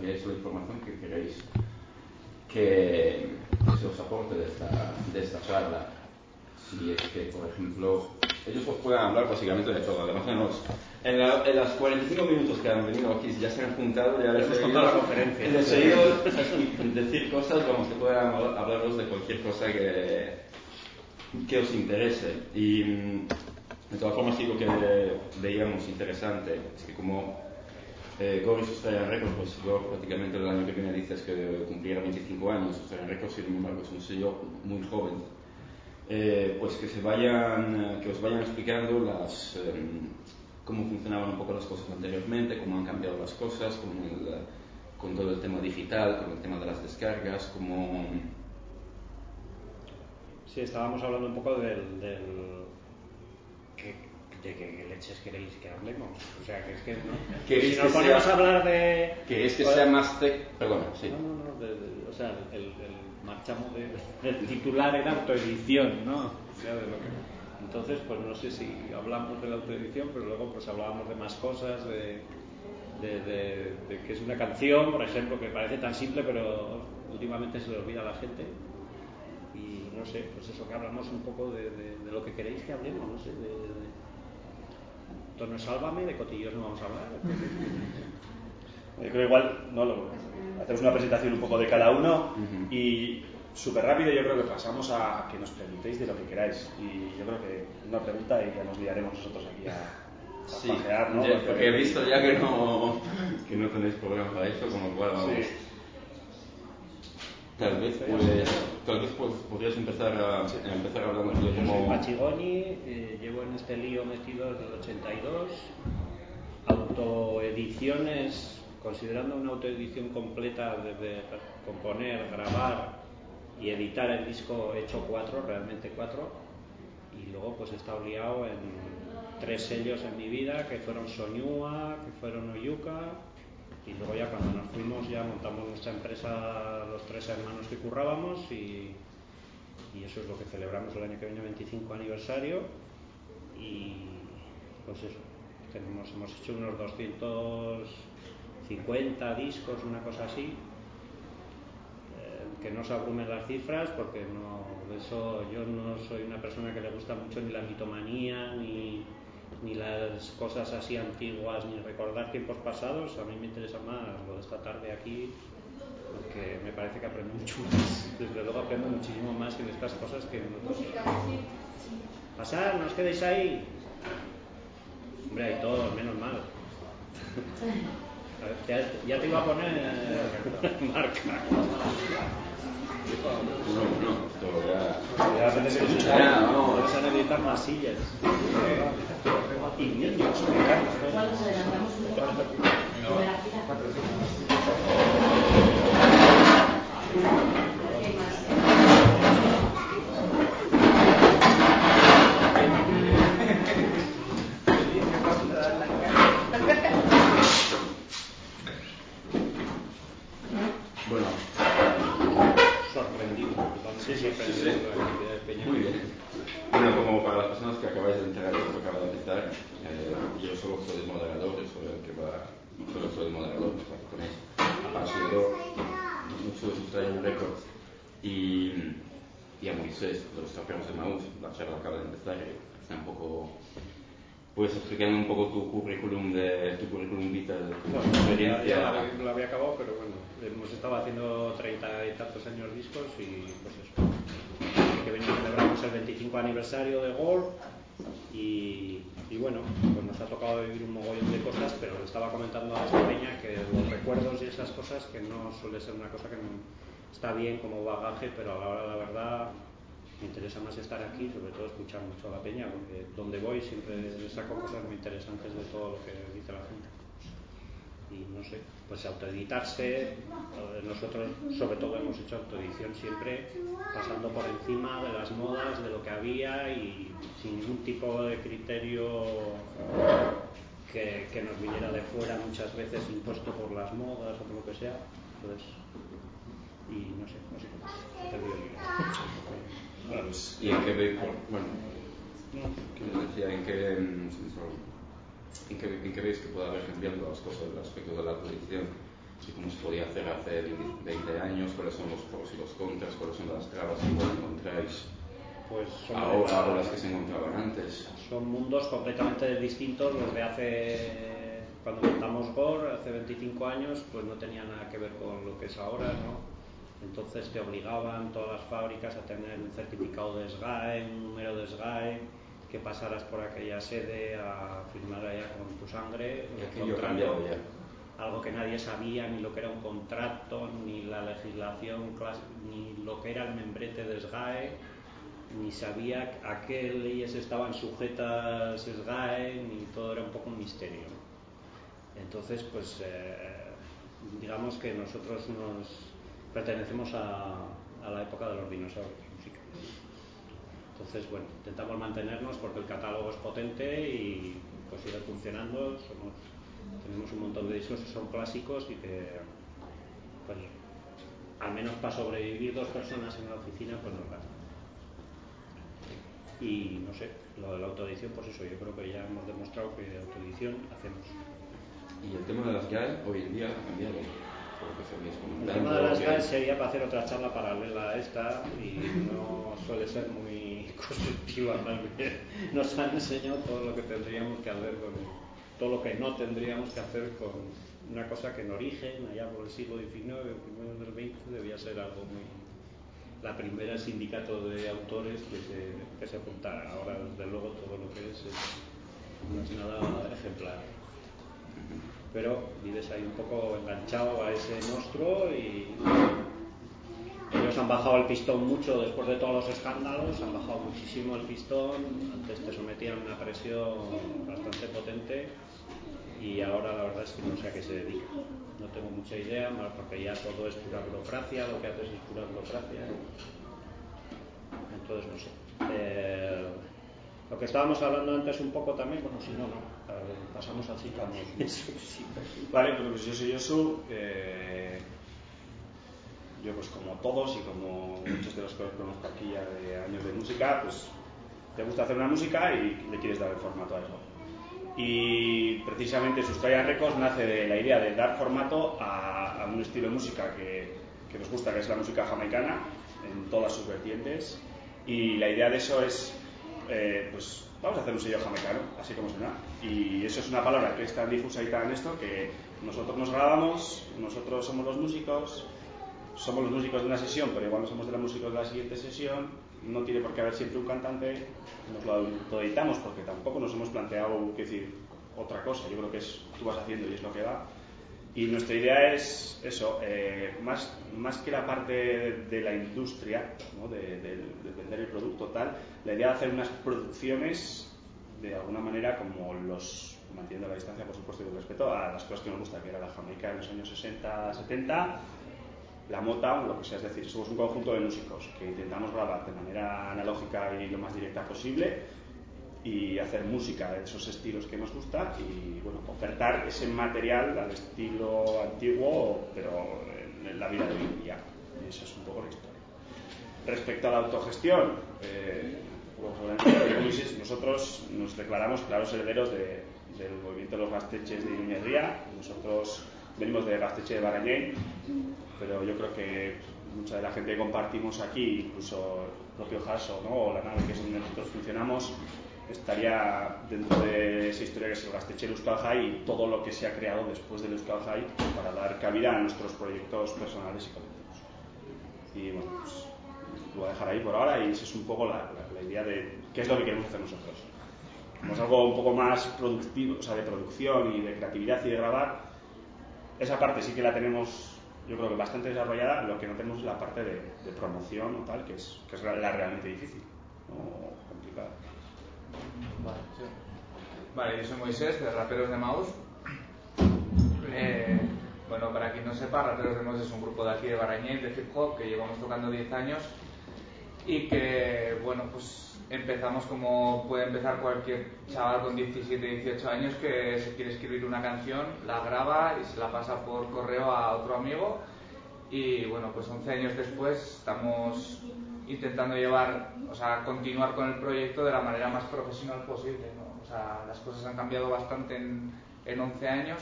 enviáis la información que queréis que, se os aporte de esta, de esta charla. Si es que, por ejemplo, ellos os puedan hablar básicamente de todo. Además, en, la, en las 45 minutos que han venido aquí, ya se han juntado, ya les he oído, la conferencia. les he oído decir cosas, vamos, que puedan hablaros de cualquier cosa que, que os interese. Y mm, de todas formas, digo que veíamos interesante, es que como eh, Goris Australian Records, pues yo prácticamente el año que viene dices que cumpliera 25 años, Australian Records, sin embargo es un sello muy joven. Eh, pues que se vayan, que os vayan explicando las, em, cómo funcionaban un poco las cosas anteriormente, cómo han cambiado las cosas, con, con todo el tema digital, con el tema de las descargas, cómo... Sí, estábamos hablando un poco del, del de qué leches queréis que hablemos. O sea, que es que no. Si nos ponemos a hablar de. Que es que sea más tech. Perdona, sí. No, no, no. o sea, el, el marchamo de, titular en autoedición, ¿no? O sea, de lo que. Entonces, pues no sé si hablamos de la autoedición, pero luego pues hablábamos de más cosas, de, de, de, que es una canción, por ejemplo, que parece tan simple, pero últimamente se le olvida a la gente. Y no sé, pues eso que hablamos un poco de, lo que queréis que hablemos, no sé, de, no es Sálvame, de Cotillos no vamos a hablar. Yo creo igual, no lo, hacemos una presentación un poco de cada uno y súper rápido yo creo que pasamos a que nos preguntéis de lo que queráis. Y yo creo que una pregunta y ya nos liaremos nosotros aquí a, sí, pasear, ¿no? porque he visto ya que no, que no tenéis problema para eso, con lo cual vamos. Tal vez, pues, tal vez pues, podrías empezar, a, empezar hablando de. Yo soy Machigoni, eh, llevo en este lío metido desde el 82. Autoediciones, considerando una autoedición completa desde componer, grabar y editar el disco, he hecho cuatro, realmente cuatro. Y luego pues he estado liado en tres sellos en mi vida, que fueron Soñúa, que fueron Oyuka y luego ya cuando nos fuimos ya montamos nuestra empresa los tres hermanos que currábamos y, eso es lo que celebramos el año que viene 25 aniversario. Y pues eso tenemos, hemos hecho unos 250 discos una cosa así. Eh, que no se abrumen las cifras porque no eso yo no soy una persona que le gusta mucho ni la mitomanía ni ni las cosas así antiguas, ni recordar tiempos pasados. A mí me interesa más lo de esta tarde aquí, porque me parece que aprendo mucho más. Desde luego aprendo muchísimo más en estas cosas que en otros. Pasar, no os quedéis ahí. Hombre, hay todos, menos mal. ya, ya, te iba a poner marca. No, no, ya. Ya vamos. Vamos a necesitar más sillas. Y niños. Adelantamos un poco. Puedes explicarme un poco tu currículum de tu currículum vita de tu experiencia. Ya, ya lo había acabado, pero bueno, hemos estado haciendo treinta y tantos años discos y pues eso. Que venimos celebramos el 25 aniversario de Gore y, y, bueno, pues nos ha tocado vivir un mogollón de cosas, pero le estaba comentando a esta peña que los recuerdos y esas cosas que no suele ser una cosa que está bien como bagaje, pero a la hora la verdad me interesa más estar aquí, sobre todo escuchar mucho a la peña, porque donde voy siempre saco cosas muy interesantes de todo lo que dice la gente. Y no sé, pues autoeditarse, nosotros sobre todo hemos hecho autoedición siempre pasando por encima de las modas, de lo que había y sin ningún tipo de criterio que, que nos viniera de fuera muchas veces impuesto por las modas o por lo que sea. Entonces, y no sé, no sé cómo. ¿Y en qué veis, bueno, decía, en qué, en qué, en qué veis que puede haber cambiado las cosas respecto de la tradición? cómo se podía hacer hace 20 años, cuáles son los pros y los contras, cuáles son las trabas que encontráis pues son ahora o las que se encontraban antes. Son mundos completamente distintos los de hace cuando montamos Gore hace 25 años, pues no tenía nada que ver con lo que es ahora, ¿no? Entonces te obligaban todas las fábricas a tener un certificado de SGAE, un número de SGAE, que pasaras por aquella sede a firmar allá con tu sangre un contrato, algo que nadie sabía, ni lo que era un contrato, ni la legislación, ni lo que era el membrete de SGAE, ni sabía a qué leyes estaban sujetas SGAE, ni todo era un poco un misterio. Entonces, pues eh, digamos que nosotros nos pertenecemos a, la época de los dinosaurios. Entonces, bueno, intentamos mantenernos porque el catálogo es potente y pues sigue funcionando. Somos, tenemos un montón de discos que son clásicos y que, pues, al menos para sobrevivir dos personas en la oficina, pues nos dan. Y no sé, lo de la autoedición, pues eso, yo creo que ya hemos demostrado que autoedición hacemos. Y el tema de las GAE hoy en día ha cambiado. El tema de las GAE sería para hacer otra charla paralela a esta y no suele ser muy constructiva más bien. Nos han enseñado todo lo que tendríamos que hacer con todo lo que no tendríamos que hacer con una cosa que en origen, allá por el siglo XIX, primero del XX, debía ser algo muy la primera sindicato de autores que se, que se apuntara. Ahora, desde luego, todo lo que es, no es nada ejemplar pero vives ahí un poco enganchado a ese monstruo y ellos han bajado el pistón mucho después de todos los escándalos, han bajado muchísimo el pistón, antes te sometían a una presión bastante potente y ahora la verdad es que no sé a qué se dedica. No tengo mucha idea, porque ya todo es pura burocracia, lo que haces es pura burocracia. Entonces no sé. Eh, lo que estábamos hablando antes un poco también, bueno, si no, no, pasamos al también. vale, pues yo soy Yosu. Eh, yo pues como todos y como muchos de los que conozco aquí ya de años de música, pues te gusta hacer una música y le quieres dar el formato a eso. Y precisamente Sustraya Records nace de la idea de dar formato a, un estilo de música que, que nos gusta, que es la música jamaicana, en todas sus vertientes. Y la idea de eso es eh, pues vamos a hacer un sello jamaicano, así como suena. Y eso es una palabra que es tan difusa y tan esto que nosotros nos grabamos, nosotros somos los músicos, somos los músicos de una sesión, pero igual no somos de los músicos de la siguiente sesión, no tiene por qué haber siempre un cantante, nos lo editamos porque tampoco nos hemos planteado, qué decir, otra cosa, yo creo que es, tú vas haciendo y es lo que va. Y nuestra idea es eso, eh, más, más que la parte de, la industria, ¿no? de, vender el producto tal, la idea de hacer unas producciones de alguna manera como los, manteniendo la distancia por supuesto y el respeto a las cosas que nos gusta, que era la Jamaica en los años 60, 70, la Motown, lo que sea, es decir, somos un conjunto de músicos que intentamos grabar de manera analógica y lo más directa posible y hacer música de esos estilos que nos gusta y bueno, ofertar ese material al estilo antiguo, pero en, la vida de hoy en día. Y eso es un poco la historia. Respecto a la autogestión, eh, nosotros nos declaramos claros herederos de, del movimiento de los gasteches de Iruñería. Nosotros venimos de Gasteche de Barañén, pero yo creo que mucha de la gente que compartimos aquí, incluso el propio Jaso ¿no? o la nave que es donde nosotros funcionamos, estaría dentro de esa historia que es el Gastechel Euskal Jai y todo lo que se ha creado después del Euskal Jai para dar cabida a nuestros proyectos personales y colectivos. Y bueno, pues lo voy a dejar ahí por ahora y esa es un poco la, idea de qué es lo que queremos hacer nosotros. Como es algo un poco más productivo, o sea, de producción y de creatividad y de grabar, esa parte sí que la tenemos yo creo que bastante desarrollada, lo que no tenemos es la parte de, promoción o tal, que es, que es la, realmente difícil o complicada. Vale, yo soy Moisés, de Raperos de Maus. Eh, bueno, para quien no sepa, Raperos de Maus es un grupo de aquí de Barañé, de hip hop, que llevamos tocando 10 años y que, bueno, pues empezamos como puede empezar cualquier chaval con 17, 18 años que se quiere escribir una canción, la graba y se la pasa por correo a otro amigo y bueno, pues 11 años después estamos intentando llevar, o sea, continuar con el proyecto de la manera más profesional posible. ¿no? O sea, las cosas han cambiado bastante en, en 11 años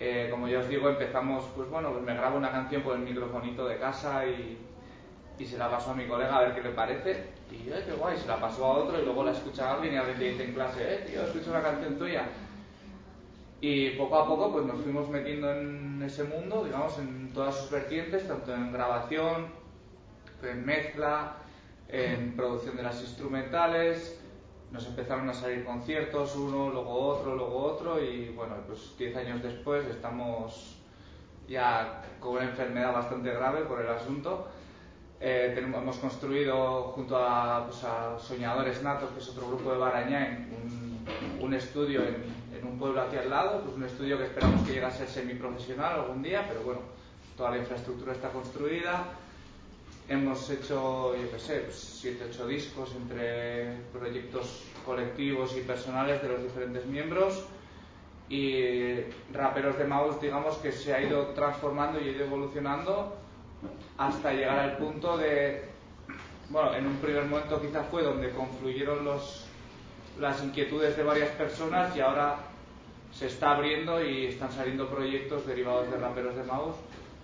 Eh, como ya os digo, empezamos, pues bueno, pues me grabo una canción con el microfonito de casa y, y se la paso a mi colega a ver qué le parece. Y yo, qué guay, se la paso a otro y luego la escucha alguien y alguien le dice en clase, eh, tío, escucho una canción tuya. Y poco a poco pues nos fuimos metiendo en ese mundo, digamos, en todas sus vertientes, tanto en grabación, en mezcla, en producción de las instrumentales. Nos empezaron a salir conciertos, uno, luego otro, luego otro, y bueno, pues 10 años después estamos ya con una enfermedad bastante grave por el asunto. Eh, tenemos, hemos construido junto a, pues, a, Soñadores Natos, que es otro grupo de Barañáin, un, un estudio en, en, un pueblo aquí al lado, pues un estudio que esperamos que llegue a ser semiprofesional algún día, pero bueno, toda la infraestructura está construida. Hemos hecho, yo qué sé, 7, pues, 8 discos entre proyectos colectivos y personales de los diferentes miembros y Raperos de Mouse, digamos que se ha ido transformando y ha ido evolucionando hasta llegar al punto de, bueno, en un primer momento quizás fue donde confluyeron los, las inquietudes de varias personas y ahora se está abriendo y están saliendo proyectos derivados de raperos de mouse.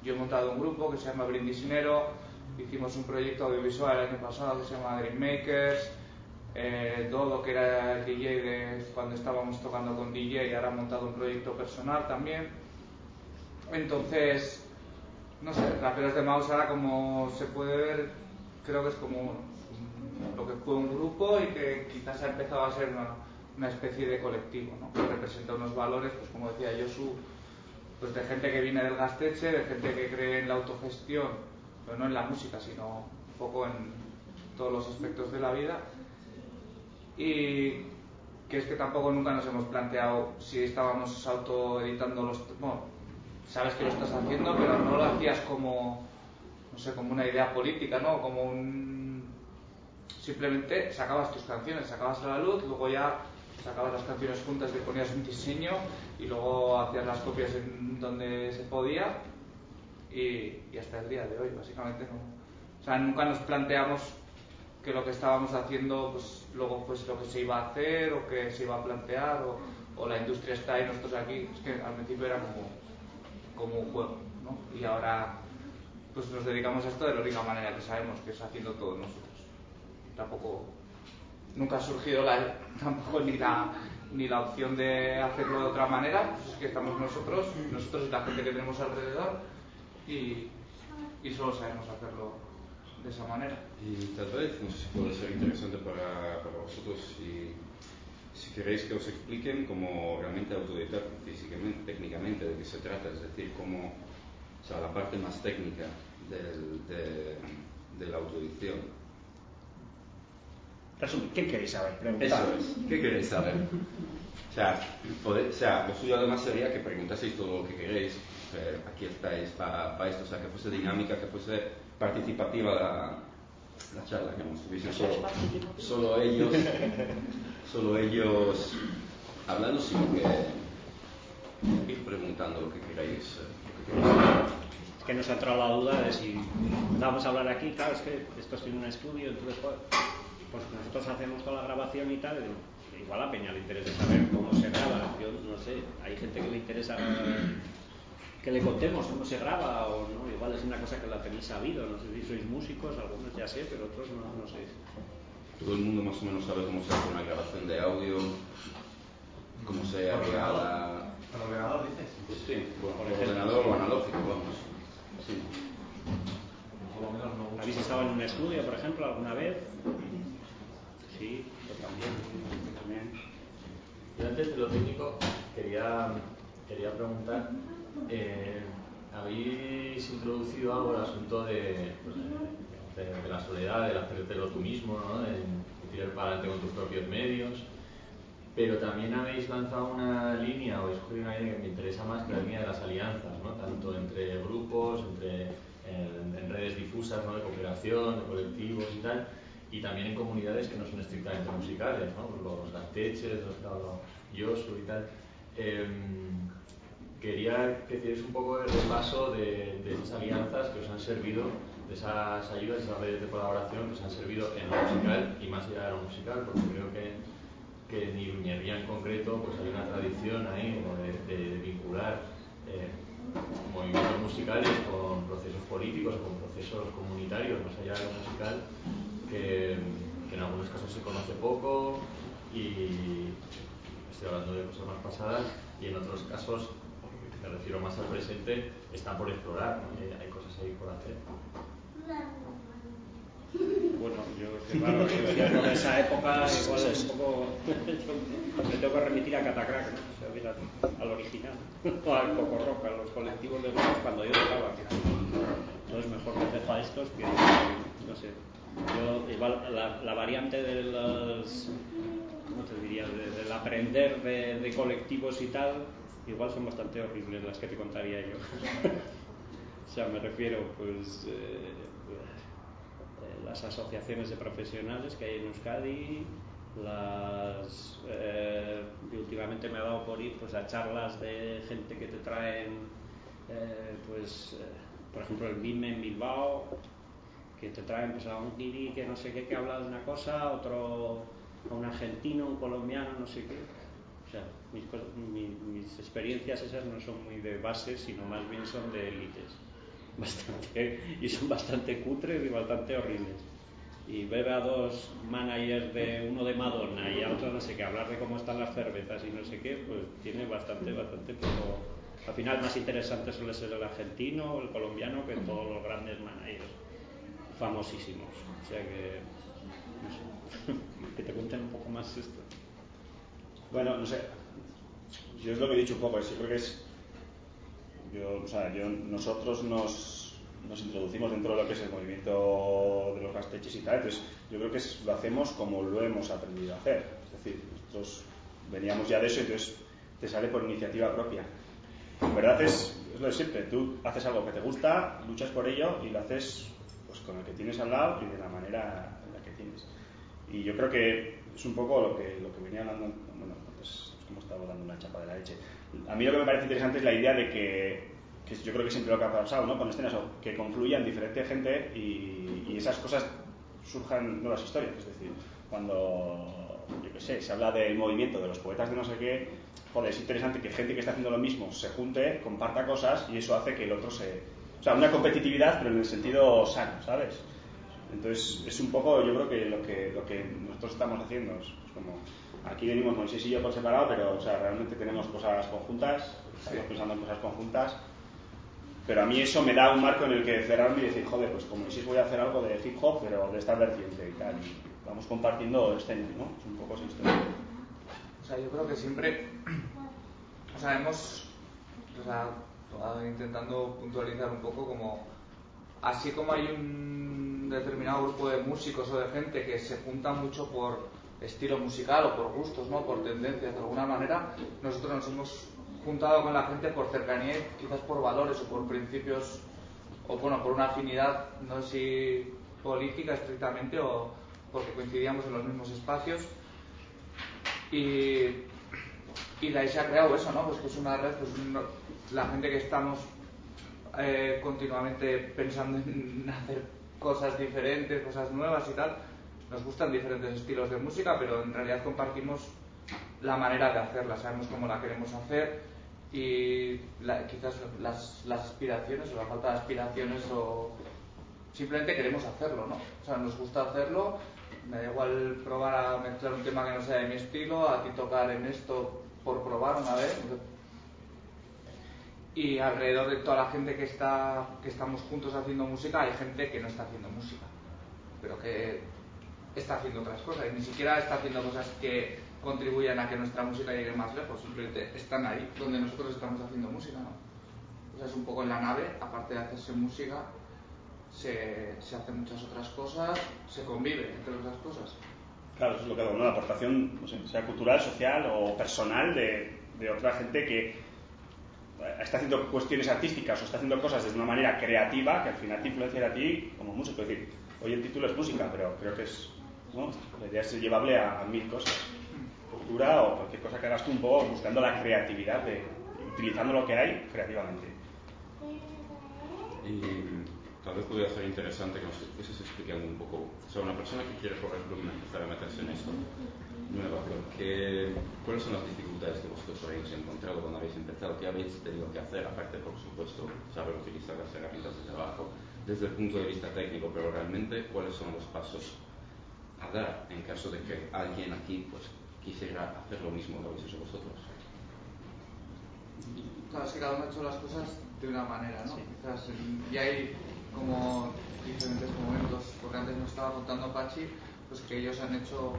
Yo he montado un grupo que se llama Brindisnero, hicimos un proyecto audiovisual el año pasado que se llama Dream Makers, eh, Dodo que era el DJ de cuando estábamos tocando con DJ ahora ha montado un proyecto personal también. Entonces, no sé, Raperos de Mouse ahora como se puede ver, creo que es como lo que fue un grupo y que quizás ha empezado a ser una, una especie de colectivo, ¿no? que representa unos valores, pues como decía Josu, pues de gente que viene del gasteche, de gente que cree en la autogestión, pero no en la música, sino un poco en todos los aspectos de la vida. Y que es que tampoco nunca nos hemos planteado si estábamos autoeditando los... Bueno, sabes que lo estás haciendo, pero no lo hacías como, no sé, como una idea política, ¿no? Como un... Simplemente sacabas tus canciones, sacabas a la luz, luego ya sacabas las canciones juntas, le ponías un diseño y luego hacías las copias en donde se podía y, y hasta el día de hoy, básicamente no. O sea, nunca nos planteamos que lo que estábamos haciendo pues luego fuese lo que se iba a hacer o que se iba a plantear o, o la industria está ahí, nosotros aquí. Es que al principio era como como un juego, ¿no? Y ahora pues nos dedicamos a esto de la única manera que sabemos, que es haciendo todo nosotros. Tampoco, nunca ha surgido la, tampoco ni la, ni la opción de hacerlo de otra manera, pues es que estamos nosotros, nosotros y la gente que tenemos alrededor y, y solo sabemos hacerlo de esa manera. Y tal vez, no sé si puede ser interesante para, para vosotros si si queréis que os expliquen cómo realmente autoeditar físicamente, técnicamente, de qué se trata, es decir, cómo, o sea, la parte más técnica del, de, de, la autoedición. Resumen, ¿qué queréis saber? Preguntad. Eso es, ¿qué queréis saber? O sea, poder, o sea, lo suyo además sería que preguntaseis todo lo que queréis. Eh, aquí estáis para pa esto, o sea, que fuese dinámica, que fuese participativa la, la charla, que no estuviese solo, solo ellos solo ellos hablando, sino que ir preguntando lo que queráis. Es que nos ha entrado la duda de si vamos a hablar aquí, claro, es que esto tiene un estudio, entonces pues, pues nosotros hacemos toda la grabación y tal, igual a Peña le interesa saber cómo se graba, yo no sé, hay gente que le interesa que le contemos cómo se graba o no, igual es una cosa que la tenéis sabido, no sé si sois músicos, algunos ya sé, pero otros no, no sé todo el mundo más o menos sabe cómo se hace una grabación de audio, cómo se agrega la... ¿Por ordenador dices? Sí, por, por ordenador o analógico, vamos. Sí. ¿Habéis estado en un estudio, por ejemplo, alguna vez? Sí, yo también. también. Yo antes de lo técnico quería, quería preguntar, eh, ¿habéis introducido algo el asunto de, pues, de, de, la soledad, del hacértelo tú mismo, ¿no? de, de tirar para adelante con tus propios medios. Pero también habéis lanzado una línea, o escogido una línea que me interesa más, que la línea de las alianzas, ¿no? tanto entre grupos, entre, en, en redes difusas ¿no? de cooperación, de colectivos y tal, y también en comunidades que no son estrictamente musicales, ¿no? los gasteches, los Yosu y tal. Eh, quería que hicierais un poco el repaso de, de esas alianzas que os han servido de esas ayudas, esas redes de colaboración que se han servido en lo musical y más allá de lo musical, porque creo que, que en Iruñería en concreto pues hay una tradición ahí de, de, de vincular eh, movimientos musicales con procesos políticos, con procesos comunitarios, más allá de lo musical, que, que en algunos casos se conoce poco y estoy hablando de cosas más pasadas y en otros casos me refiero más al presente, están por explorar, eh, hay cosas ahí por hacer. Bueno, yo, que claro, yo con esa época igual es un poco. me tengo que remitir a Catacrack, ¿no? O sea, al original, o al Coco Rock, a los colectivos de grupos cuando yo tocaba. Entonces, mejor me dejo a estos que. No sé. Yo, igual, la, la variante de los. ¿Cómo te diría? de- del aprender de, de colectivos y tal, igual son bastante horribles las que te contaría yo. o sea, me refiero, pues. eh, eh, las asociaciones de profesionales que hay en Euskadi, las, eh, últimamente me ha dado por ir pues, a charlas de gente que te traen, eh, pues, por ejemplo, el BIM en Bilbao, que te traen pues, a un guiri que no sé qué, que habla de una cosa, otro a un argentino, un colombiano, no sé qué. O sea, mis, cos- mi- mis experiencias esas no son muy de base, sino más bien son de élites. Bastante, y son bastante cutres y bastante horribles. Y ver a dos managers de uno de Madonna y a otro no sé qué, hablar de cómo están las cervezas y no sé qué, pues tiene bastante, bastante poco. Al final más interesante suele ser el argentino o el colombiano que todos los grandes managers famosísimos. O sea que, no sé, que te cuenten un poco más esto. Bueno, no sé. Yo es lo que he dicho un poco, yo creo que es. Yo, o sea, yo, nosotros nos, nos introducimos dentro de lo que es el movimiento de los gasteches y tal, entonces yo creo que lo hacemos como lo hemos aprendido a hacer. Es decir, nosotros veníamos ya de eso, entonces te sale por iniciativa propia. En verdad es, es lo de siempre, tú haces algo que te gusta, luchas por ello y lo haces pues, con el que tienes al lado y de la manera en la que tienes. Y yo creo que es un poco lo que, lo que venía hablando, bueno, es como estaba dando una chapa de la leche. A mí lo que me parece interesante es la idea de que, que yo creo que siempre lo que ha pasado ¿no? con escenas, o que confluyan diferente gente y, y esas cosas surjan nuevas historias. Es decir, cuando, yo qué sé, se habla del movimiento de los poetas de no sé qué, joder, es interesante que gente que está haciendo lo mismo se junte, comparta cosas y eso hace que el otro se... O sea, una competitividad, pero en el sentido sano, ¿sabes? Entonces, es un poco, yo creo que lo que, lo que nosotros estamos haciendo es como, aquí venimos Moisés y yo por separado, pero o sea, realmente tenemos cosas conjuntas, estamos pensando en cosas conjuntas, pero a mí eso me da un marco en el que cerrarme y decir, joder, pues como Moisés voy a hacer algo de hip hop, pero de esta vertiente y tal, y vamos compartiendo escena, ¿no? Es un poco esa historia. O sea, yo creo que siempre, o sea, hemos, o sea, intentando puntualizar un poco como, así como hay un determinado grupo de músicos o de gente que se junta mucho por estilo musical o por gustos, ¿no? Por tendencias, de alguna manera, nosotros nos hemos juntado con la gente por cercanía, quizás por valores o por principios, o bueno, por una afinidad, no sé si política estrictamente o porque coincidíamos en los mismos espacios y, y de ahí se ha creado eso, ¿no? Pues que es una red, pues la gente que estamos eh, continuamente pensando en hacer cosas diferentes, cosas nuevas y tal, nos gustan diferentes estilos de música, pero en realidad compartimos la manera de hacerla, sabemos cómo la queremos hacer y la- quizás las, las aspiraciones o la falta de aspiraciones o simplemente queremos hacerlo, ¿no? O sea, nos gusta hacerlo, me da igual probar a mezclar un tema que no sea de mi estilo, a ti tocar en esto por probar una vez. Y alrededor de toda la gente que está que estamos juntos haciendo música hay gente que no está haciendo música, pero que está haciendo otras cosas, y ni siquiera está haciendo cosas que contribuyan a que nuestra música llegue más lejos, simplemente están ahí donde nosotros estamos haciendo música, ¿no? O sea, es un poco en la nave, aparte de hacerse música, se, se hacen muchas otras cosas, se convive entre otras cosas. Claro, eso es lo que hago, ¿no? La aportación, no sé, sea cultural, social o personal de, de otra gente que está haciendo cuestiones artísticas o está haciendo cosas de una manera creativa que al final te influencia a ti como músico. Es decir, hoy el título es música, pero creo que es, ¿no? La idea es llevable a, a mil cosas. Cultura o cualquier cosa que hagas tú un poco buscando la creatividad, de, utilizando lo que hay creativamente. Y tal vez podría ser interesante que nos estuvieses explicando un poco, o sea, una persona que quiere, por ejemplo, empezar a meterse en esto, nueva, ¿qué, ¿cuáles son las dificultades que vosotros habéis encontrado cuando habéis empezado? ¿Qué habéis tenido que hacer? Aparte, por supuesto, saber utilizar las herramientas de trabajo desde el punto de vista técnico, pero realmente, ¿cuáles son los pasos a dar en caso de que alguien aquí pues, quisiera hacer lo mismo que habéis hecho vosotros? Claro, es que cada uno ha hecho las cosas de una manera, ¿no? Quizás, y hay como diferentes momentos, porque antes nos estaba contando Pachi, pues que ellos han hecho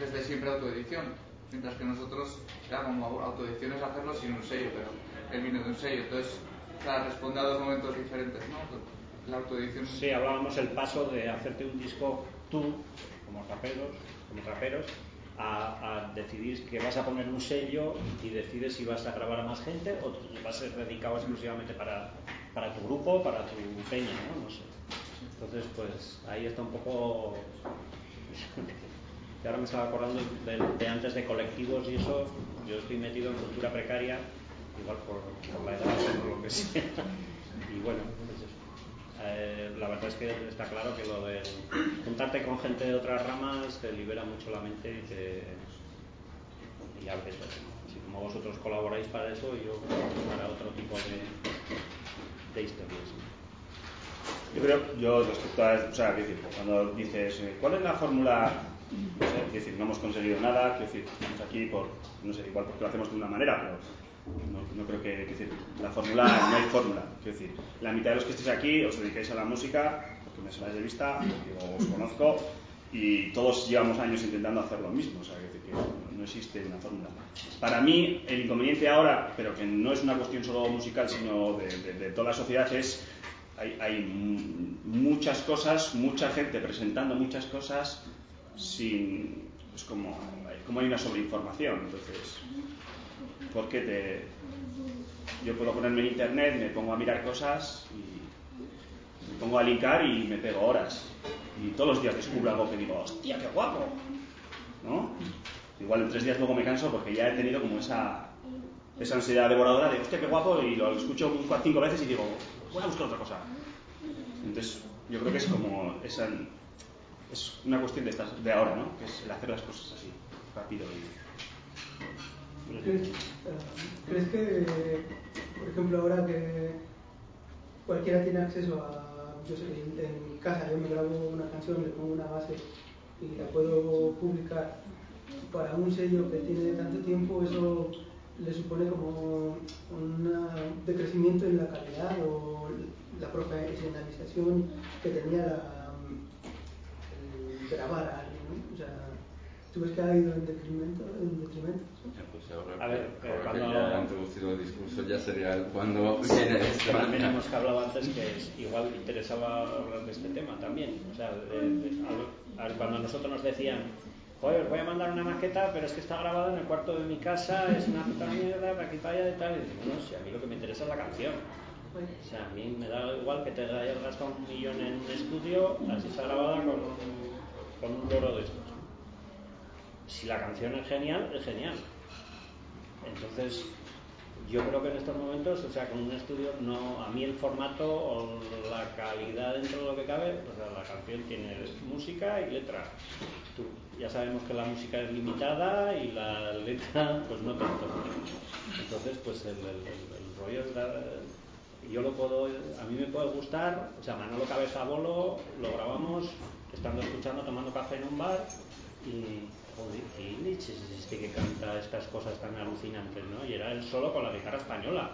desde siempre autoedición, mientras que nosotros era como autoedición es hacerlo sin un sello, pero él vino de un sello, entonces o sea, responde a dos momentos diferentes, ¿no? La autoedición. Sí, hablábamos el paso de hacerte un disco tú, como raperos, como raperos, a, a, decidir que vas a poner un sello y decides si vas a grabar a más gente o vas a ser dedicado exclusivamente para, para tu grupo, para tu peña, ¿no? No sé. Entonces, pues ahí está un poco y ahora me estaba acordando de, antes de colectivos y eso, yo estoy metido en cultura precaria, igual por, por la edad o por lo que sea. Y bueno, eh, la verdad es que está claro que lo de juntarte con gente de otras ramas te libera mucho la mente y te. Y a veces, así como vosotros colaboráis para eso, yo para otro tipo de, de historias. Yo creo, yo respecto a, o decir, cuando dices, ¿cuál es la fórmula no decir, no hemos conseguido nada, quiero decir, estamos aquí por, no sé, igual porque lo hacemos de una manera, pero no, creo que, decir, la fórmula, no hay fórmula, quiero decir, la mitad de los que estéis aquí os dedicáis a la música, porque me sonáis de vista, porque os conozco, y todos llevamos años intentando hacer lo mismo, o sea, decir, que no, existe una fórmula. Para mí, el inconveniente ahora, pero que no es una cuestión solo musical, sino de, toda la sociedad, es hay, hay muchas cosas, mucha gente presentando muchas cosas sin pues como, como hay una sobreinformación. Entonces ¿por qué te yo puedo ponerme en internet me pongo a mirar cosas y me pongo a linkar y me pego horas y todos los días descubro algo que digo hostia qué guapo ¿no? igual en tres días luego me canso porque ya he tenido como esa esa ansiedad devoradora de hostia qué guapo y lo escucho cinco veces y digo voy a buscar otra cosa entonces yo creo que es como esa es una cuestión de, estas, de ahora, ¿no? Que es el hacer las cosas así, rápido y... ¿Crees, uh, ¿Crees que, por ejemplo, ahora que cualquiera tiene acceso a, yo sé, en, mi casa yo me grabo una canción, le pongo una base y la puedo publicar para un sello que tiene tanto tiempo, eso le supone como un decrecimiento en la calidad o la profesionalización que tenía la grabar a alguien, ¿no? O sea, ¿tú ves que ha ido en detrimento? En detrimento ya, pues ahora, a ver, que, eh, cuando... que ya ha introducido el discurso ya sería cuando viene esto. También hemos hablado antes que igual interesaba hablar de este tema también. O sea, de, de, a, a, cuando a nosotros nos decían Joder, os voy a mandar una maqueta, pero es que está grabada en el cuarto de mi casa, es una puta mierda, para para allá y tal. Y digo, no, si a mí lo que me interesa es la canción. O sea, a mí me da igual que te hayas gastado un millón en un estudio, así está grabada con un con un loro de estos. Si la canción es genial, es genial. Entonces, yo creo que en estos momentos, o sea, con un estudio, no, a mí el formato o la calidad dentro de lo que cabe, o sea, la canción tiene música y letra. Ya sabemos que la música es limitada y la letra, pues no tanto. Entonces, pues el, el rollo es la, yo lo puedo, a mí me puede gustar, o sea, Manolo Cabeza Bolo lo grabamos estando escuchando, tomando café en un bar y, joder, ¿qué leches es este que canta estas cosas tan alucinantes, no? Y era él solo con la guitarra española.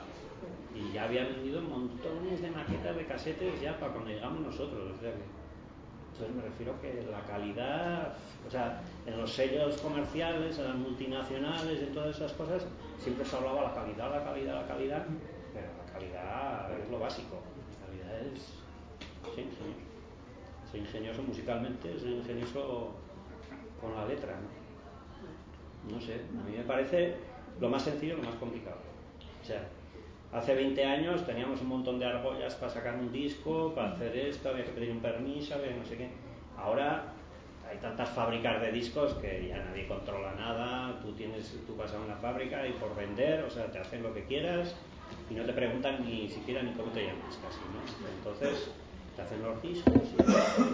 Y ya había vendido montones de maquetas de casetes ya para cuando llegamos nosotros. O entonces me refiero que la calidad, o sea, en los sellos comerciales, en las multinacionales, en todas esas cosas, siempre se hablaba la calidad, la calidad, la calidad, pero la calidad es lo básico. La calidad es, sí, señor soy ingenioso musicalmente, soy ingenioso con la letra. ¿no? no sé, a mí me parece lo más sencillo, lo más complicado. O sea, hace 20 años teníamos un montón de argollas para sacar un disco, para hacer esto, había que pedir un permiso, había no sé qué. Ahora hay tantas fábricas de discos que ya nadie controla nada, tú tienes, tú vas a una fábrica y por vender, o sea, te hacen lo que quieras y no te preguntan ni siquiera ni cómo te llamas casi. Entonces te hacen los discos.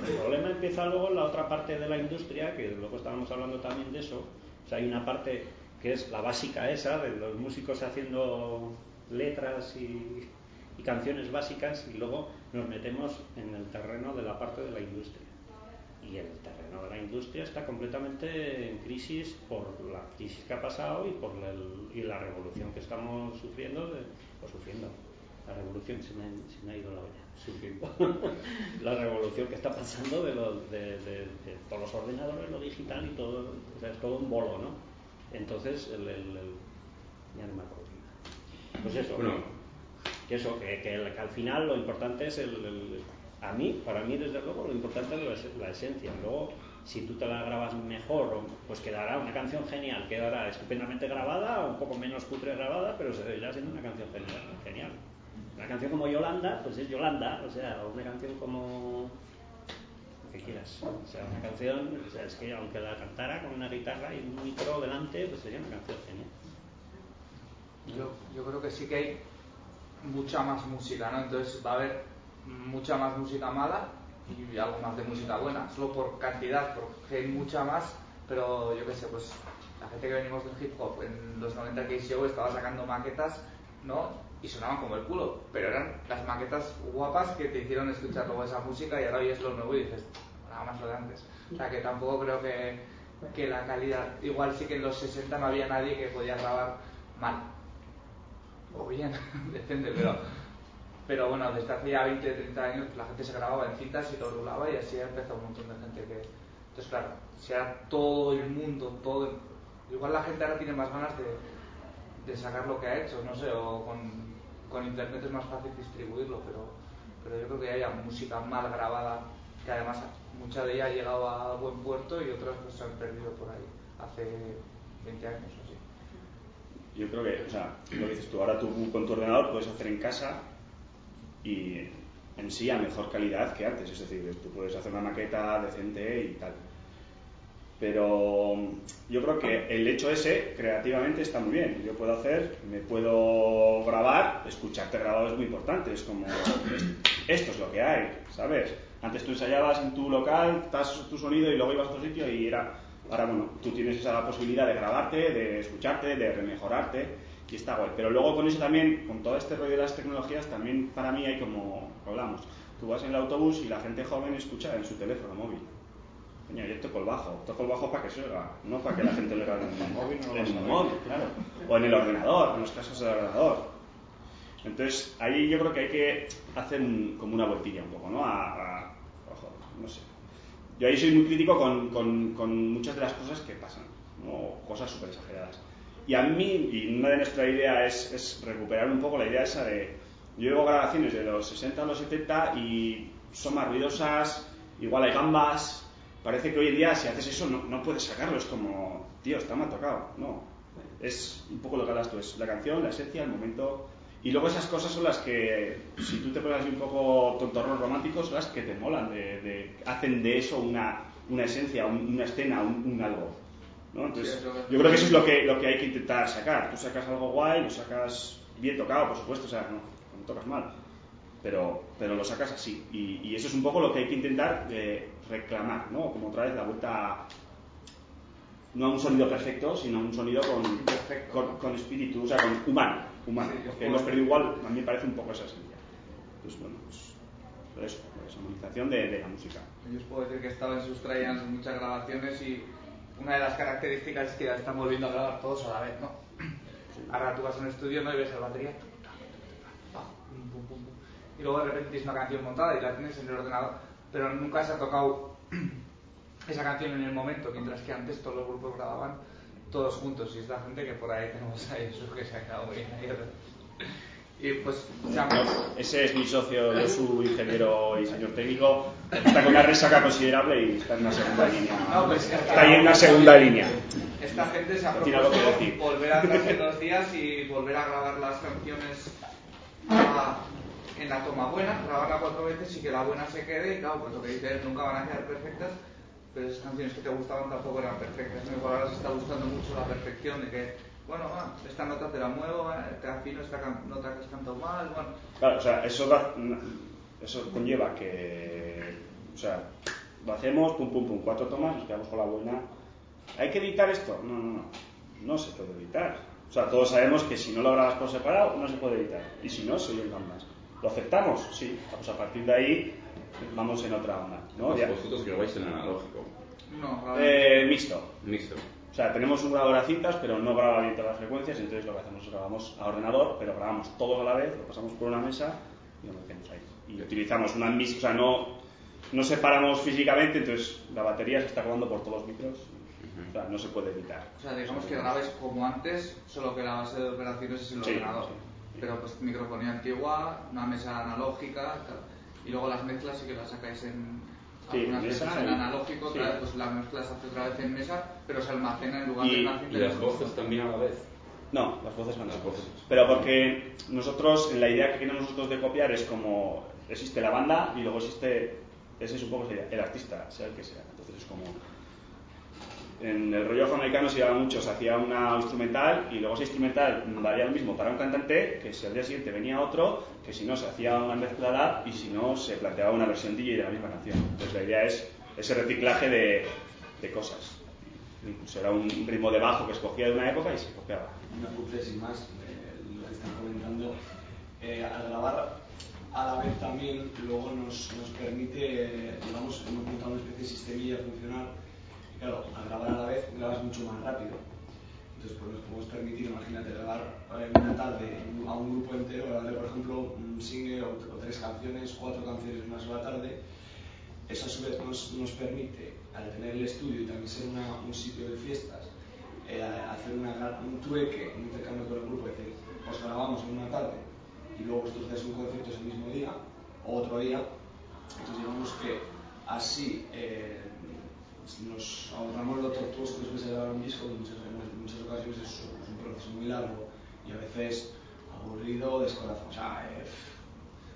El problema empieza luego en la otra parte de la industria, que luego estábamos hablando también de eso. O sea, hay una parte que es la básica esa, de los músicos haciendo letras y, y canciones básicas, y luego nos metemos en el terreno de la parte de la industria. Y el terreno de la industria está completamente en crisis por la crisis que ha pasado y por el- y la revolución que estamos sufriendo, de- o sufriendo. La revolución se me, se me ha ido la olla, sufriendo. la revolución que está pasando de, los- de, de- de todos los ordenadores, lo digital y todo, o sea, es todo un bolo, ¿no? Entonces, el, el- el- ya no me acuerdo. Pues eso, Bueno. que eso, que, que el- que al final lo importante es el, a mí, para mí desde luego, lo importante es la, es- la esencia. Luego, si tú te la grabas mejor, pues quedará una canción genial, quedará estupendamente grabada, un poco menos cutre grabada, pero seguirá siendo una canción genial. genial. Una canción como Yolanda, pues es Yolanda, o sea, una canción como que quieras. O sea, una canción, o sea, es que aunque la cantara con una guitarra y un micro delante, pues sería una canción genial. Yo, yo creo que sí que hay mucha más música, ¿no? Entonces va a haber mucha más música mala y algo más de música buena, solo por cantidad, porque hay mucha más, pero yo qué sé, pues la gente que venimos del hip hop en los 90 que Show estaba sacando maquetas, ¿no? Y sonaban como el culo, pero eran las maquetas guapas que te hicieron escuchar luego esa música y ahora oyes lo nuevo y dices, nada más lo de antes. O sea que tampoco creo que, que la calidad, igual sí que en los 60 no había nadie que podía grabar mal o bien, depende, pero, pero bueno, desde hace ya 20, 30 años la gente se grababa en cintas y lo rulaba y así ha empezado un montón de gente que... Entonces, claro, si ahora todo el mundo, todo... Igual la gente ahora tiene más ganas de, de sacar lo que ha hecho, no sé, o con, con internet es más fácil distribuirlo, pero, pero yo creo que haya música mal grabada, que además mucha de ella ha llegado a buen puerto y otras pues se han perdido por ahí hace 20 años o así. Yo creo que, o sea, lo que dices tú, ahora tú con tu ordenador puedes hacer en casa y en sí a mejor calidad que antes, es decir, tú puedes hacer una maqueta decente y tal. Pero yo creo que el hecho ese creativamente está muy bien. Yo puedo hacer, me puedo grabar, escucharte grabado es muy importante. Es como, esto es lo que hay, ¿sabes? Antes tú ensayabas en tu local, das tu sonido y luego ibas a otro sitio y era. Ahora, bueno, tú tienes esa posibilidad de grabarte, de escucharte, de remejorarte y está guay. Pero luego con eso también, con todo este rollo de las tecnologías, también para mí hay como, hablamos, tú vas en el autobús y la gente joven escucha en su teléfono móvil. Coño, yo toco el bajo, toco el bajo para que se oiga, no para que la gente lo oiga en el móvil, no en el móvil, claro. O en el ordenador, en los casos del ordenador. Entonces, ahí yo creo que hay que hacer un- como una vueltilla un poco, ¿no? A, a- ojo, no sé. Yo ahí soy muy crítico con, con- con muchas de las cosas que pasan, ¿no? Cosas súper exageradas. Y a mí, y una de nuestras ideas es, es recuperar un poco la idea esa de... Yo llevo grabaciones de los 60 a los 70 y son más ruidosas, igual hay gambas. Parece que hoy en día si haces eso no, no puedes sacarlo, es como, tío, está mal tocado. No, es un poco lo que hablas tú, es la canción, la esencia, el momento. Y luego esas cosas son las que, si tú te pones así un poco tontorrón romántico, son las que te molan, de, de- hacen de eso una, una esencia, un- una escena, un, un algo. ¿no? Entonces, Sí, yo creo que eso es lo que, lo que hay que intentar sacar. Tú sacas algo guay, lo sacas bien tocado, por supuesto, o sea, no, no tocas mal, pero, pero lo sacas así. Y, y eso es un poco lo que hay que intentar eh, reclamar, ¿no? Como otra vez la vuelta a- no a un sonido perfecto, sino a un sonido con, con, con espíritu, o sea, con humano, humano. Sí, porque hemos perdido igual, a mí me parece un poco esa esencia. Pues bueno, pues eso, la humanización de, de la música. Yo os puedo decir que he estado en Sustrayan en muchas grabaciones y una de las características es que ya están volviendo a grabar todos a la vez, ¿no? Ahora tú vas a un estudio ¿no? y ves la batería y luego de repente tienes una canción montada y la tienes en el ordenador, pero nunca se ha tocado esa canción en el momento, mientras que antes todos los grupos grababan todos juntos y es la gente que por ahí tenemos ahí eso que se ha quedado muy bien. Y pues Ese es mi socio, yo soy ingeniero y señor técnico. Está con una resaca considerable y está en una segunda línea. No, pues, está ahí en una segunda línea. Esta gente se ha propuesto volver atrás en los días y volver a grabar las canciones a- en la toma buena, grabarla cuatro veces y que la buena se quede. Y claro, pues lo que dices, nunca van a quedar perfectas, pero esas canciones que te gustaban tampoco eran perfectas. ¿no? Igual ahora se está buscando mucho la perfección de que bueno, ah, esta nota te la muevo, eh, te afino esta nota que has cantado mal, bueno. Claro, o sea, eso, da- eso conlleva que, o sea, lo hacemos, pum, pum, pum, cuatro tomas, nos quedamos con la buena. ¿Hay que editar esto? No, no, no, no se puede editar. O sea, todos sabemos que si no lo grabas por separado, no se puede editar. Y si no, se oyen más. ¿Lo aceptamos? Sí. Pues a partir de ahí vamos en otra onda. ¿no? Ya. Vosotros grabáis en analógico. No, Eh, mixto. Mixto. O sea, tenemos un grabador a cintas, pero no graba bien todas las frecuencias, entonces lo que hacemos es grabamos a ordenador, pero grabamos todos a la vez, lo pasamos por una mesa y lo metemos ahí. Y utilizamos una mix, o sea, no, no separamos físicamente, entonces la batería se está grabando por todos los micros, o sea, no se puede editar. O sea, digamos que grabáis como antes, solo que la base de operaciones es el Sí, ordenador. sí. Pero pues microfonía antigua, una mesa analógica, tal. y luego las mezclas sí que las sacáis en Sí, mesa en analógico, sí. otra vez pues la mezcla se hace otra vez en mesa, pero se almacena en lugar de Y- en una cinta Y las voces también a la vez. No, las voces van Las voces. Pero porque nosotros, la idea que tenemos nosotros de copiar es como existe la banda y luego existe, ese es un poco sería el artista, sea el que sea. Entonces es como. En el rollo afroamericano se llevaba mucho, se hacía una instrumental y luego ese instrumental valía lo mismo para un cantante que si al día siguiente venía otro, que si no se hacía una mezclada y si no se planteaba una versión DJ de la misma canción. Entonces la idea es ese reciclaje de, de cosas. Incluso era un ritmo de bajo que escogía de una época y se copiaba. una apunte sin más, eh, lo que están comentando, eh, al grabar a la vez también luego nos, nos permite, eh, digamos, hemos montado una especie de sistemilla funcional, claro, al grabar a la vez grabas mucho más rápido. Entonces, pues nos podemos permitir, imagínate, grabar eh, una tarde a un grupo entero, grabarle, por ejemplo, un single o, tres canciones, cuatro canciones en una sola tarde, eso a su vez nos, nos permite, al tener el estudio y también ser un sitio de fiestas, eh, hacer un trueque, un intercambio con el grupo, es decir, os grabamos en una tarde y luego vosotros hacéis un concierto ese mismo día o otro día. Entonces digamos que así eh, nos ahorramos lo tortuoso que suele ser grabar un disco, muchas, en muchas ocasiones es, un- es un proceso muy largo y a veces aburrido, descorazón, o sea,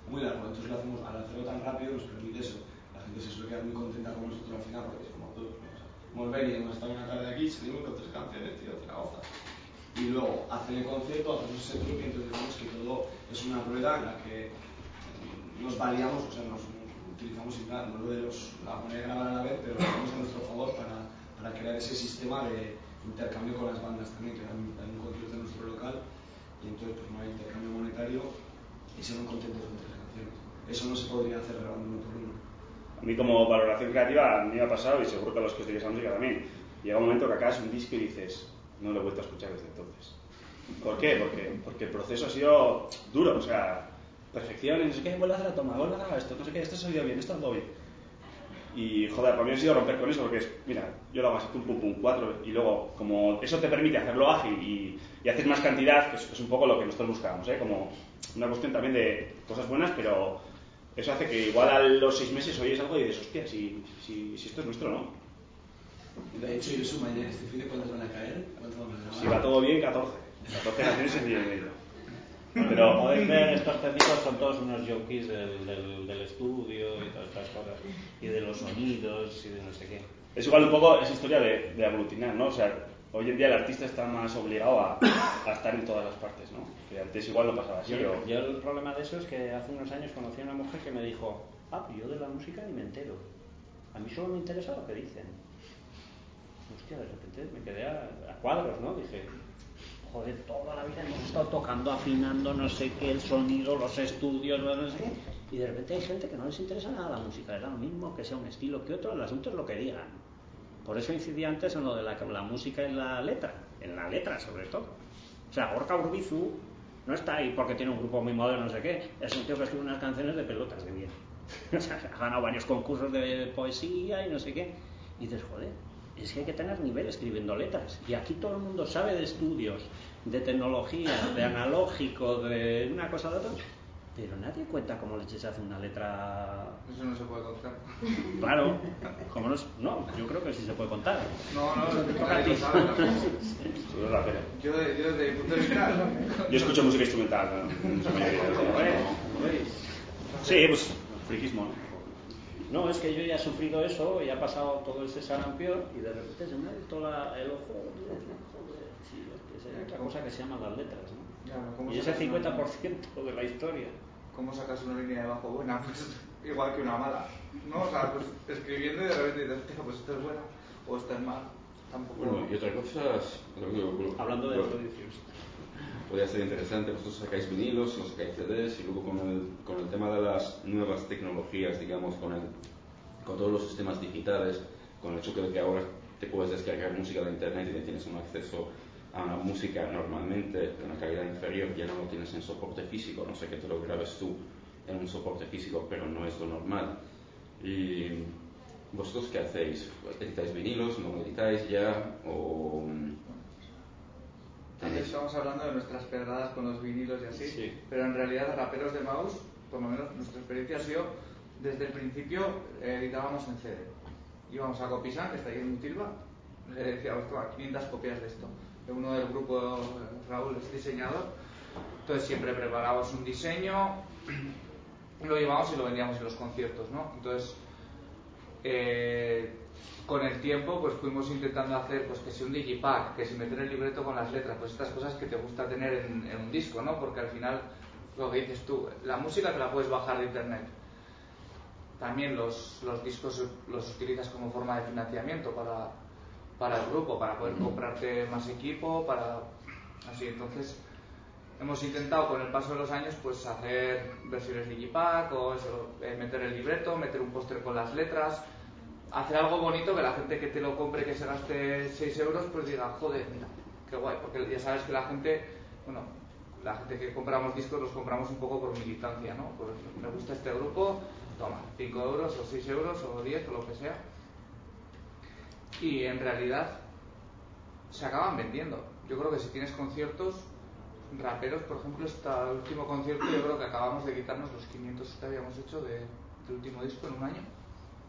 muy largo. Entonces lo hacemos, al hacerlo tan rápido nos permite eso. La gente se suele quedar muy contenta con nosotros al final porque es como tú, hemos venido, hemos estado una tarde aquí, salimos con tres canciones, tío, te la gozas. Y luego hacen el concierto, hacemos ese truque, entonces digamos que todo es una rueda en la que nos variamos, o sea, nos utilizamos igual, no lo de los, la manera de grabar a la vez, pero lo usamos a nuestro favor para, para crear ese sistema de intercambio con las bandas también, que dan, dan un concierto en nuestro local y entonces pues no hay intercambio monetario y se van contentos con tres canciones. Eso no se podría hacer grabando uno por uno. A mí como valoración creativa me ha pasado y seguro que a los que os dedicáis a la música también. Llega un momento que acabas un disco y dices, no lo he vuelto a escuchar desde entonces. ¿Por qué? Porque, porque el proceso ha sido duro, o sea, perfección, no sé qué, vuelve a hacer la toma, vuelve a grabar esto, no sé qué, esto se ha oído bien, esto ha bien. Y joder, para mí ha sido romper con eso, porque es, mira, yo lo hago así, pum, pum, pum, cuatro, y luego, como eso te permite hacerlo ágil y, y haces más cantidad, que es, es un poco lo que nosotros buscábamos, ¿eh? Como una cuestión también de cosas buenas, pero eso hace que igual a los seis meses oyes algo y dices, hostia, si, si, si esto es nuestro, ¿no? De hecho, yo sumo mañana este fin de cuántos van a caer, cuántos van a grabar. Si va todo bien, 14. 14 canciones en día y medio. Pero, Podéis ver, estos técnicos son todos unos junkies del, del, del estudio y todas estas cosas, y de los sonidos y de no sé qué. es igual un poco esa historia de, de aglutinar, ¿no? O sea, hoy en día el artista está más obligado a, a estar en todas las partes, ¿no? Que antes igual no pasaba así. Yo, o- yo el problema de eso es que hace unos años conocí a una mujer que me dijo, ah, pues yo de la música ni me entero. A mí solo me interesa lo que dicen. Hostia, de repente me quedé a, a cuadros, ¿no? Dije, joder, toda la vida hemos estado tocando, afinando, no sé qué, el sonido, los estudios, no sé qué. Y de repente hay gente que no les interesa nada la música, da lo mismo que sea un estilo que otro, el asunto es lo que digan. Por eso incidí antes en lo de la, la música y la letra, en la letra sobre todo. O sea, Gorka Urbizu no está ahí porque tiene un grupo muy moderno, no sé qué. Es un tío que escribe unas canciones de pelotas de bien. O sea, ha ganado varios concursos de poesía y no sé qué. Y dices, joder, es que hay que tener nivel escribiendo letras. Y aquí todo el mundo sabe de estudios, de tecnología, de analógico, de una cosa de otra. Pero nadie cuenta cómo leches se hace una letra. Eso no se puede contar. Claro, como no, es- no, yo creo que sí se puede contar. No, no, te toca a ti. Yo, yo desde mi punto de vista, Yo escucho música instrumental, ¿no? Sí, pues, friquismo, ¿no? No, es que yo ya he sufrido eso, y ha pasado todo ese sarampión y de repente se me ha visto la, el ojo. Joder, sí, es otra cosa que se llaman las letras, ¿no? Claro, ¿cómo Y ese sacas una- 50% de la historia. ¿Cómo sacas una línea de bajo buena? Pues igual que una mala. ¿No? O sea, pues escribiendo y de repente dices, "Hostia, pues esta es buena o esta es mala. Tampoco. Bueno, y otra cosa, es- Hablando de bueno, producciones. Podría ser interesante, vosotros sacáis vinilos, los sacáis CDs y luego con el, con el tema de las nuevas tecnologías, digamos, con, el, con todos los sistemas digitales, con el hecho de que ahora te puedes descargar música de internet y tienes un acceso a una música normalmente de una calidad inferior, ya no lo tienes en soporte físico, no sé que te lo grabes tú en un soporte físico, pero no es lo normal. Y vosotros qué hacéis? ¿Editáis vinilos? ¿No editáis ya? ¿O Antes estábamos hablando de nuestras pedradas con los vinilos y así, Sí. pero en realidad raperos de mouse, por lo menos nuestra experiencia ha sido, desde el principio eh, editábamos en CD. Íbamos a Copisan, que está ahí en Mutilva, le decíamos, toma, 500 copias de esto. Uno del grupo, eh, Raúl, es diseñador, entonces siempre preparábamos un diseño, lo llevábamos y lo vendíamos en los conciertos, ¿no? Entonces, eh, con el tiempo pues fuimos intentando hacer pues que si un digipack, que si meter el libreto con las letras, pues estas cosas que te gusta tener en, en un disco, ¿no? Porque al final, lo que dices tú, la música te la puedes bajar de internet. También los, los discos los utilizas como forma de financiamiento para, para el grupo, para poder comprarte más equipo, para así. Entonces, hemos intentado con el paso de los años pues hacer versiones digipack o eso, eh, meter el libreto, meter un póster con las letras, hacer algo bonito que la gente que te lo compre que se gaste 6 euros pues diga, joder, mira, qué guay, porque ya sabes que la gente, bueno, la gente que compramos discos los compramos un poco por militancia, ¿no? Por, me gusta este grupo, toma, 5 euros o 6 euros o 10 o lo que sea. Y en realidad se acaban vendiendo. Yo creo que si tienes conciertos, raperos, por ejemplo, este último concierto, yo creo que acabamos de quitarnos los 500 que habíamos hecho de, del último disco en un año,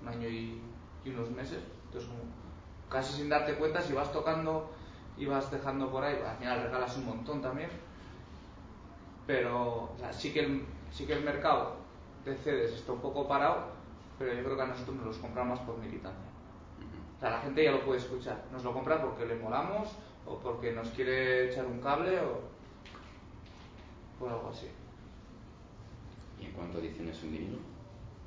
un año y, y unos meses. Entonces, como casi sin darte cuenta, si vas tocando y vas dejando por ahí, al final regalas un montón también. Pero o sea, sí, que el, sí que el mercado de CDs está un poco parado, pero yo creo que a nosotros nos los compramos por militancia. O sea, la gente ya lo puede escuchar. Nos lo compra porque le molamos o porque nos quiere echar un cable o por algo así. ¿Y en cuánto ediciones en vinilo?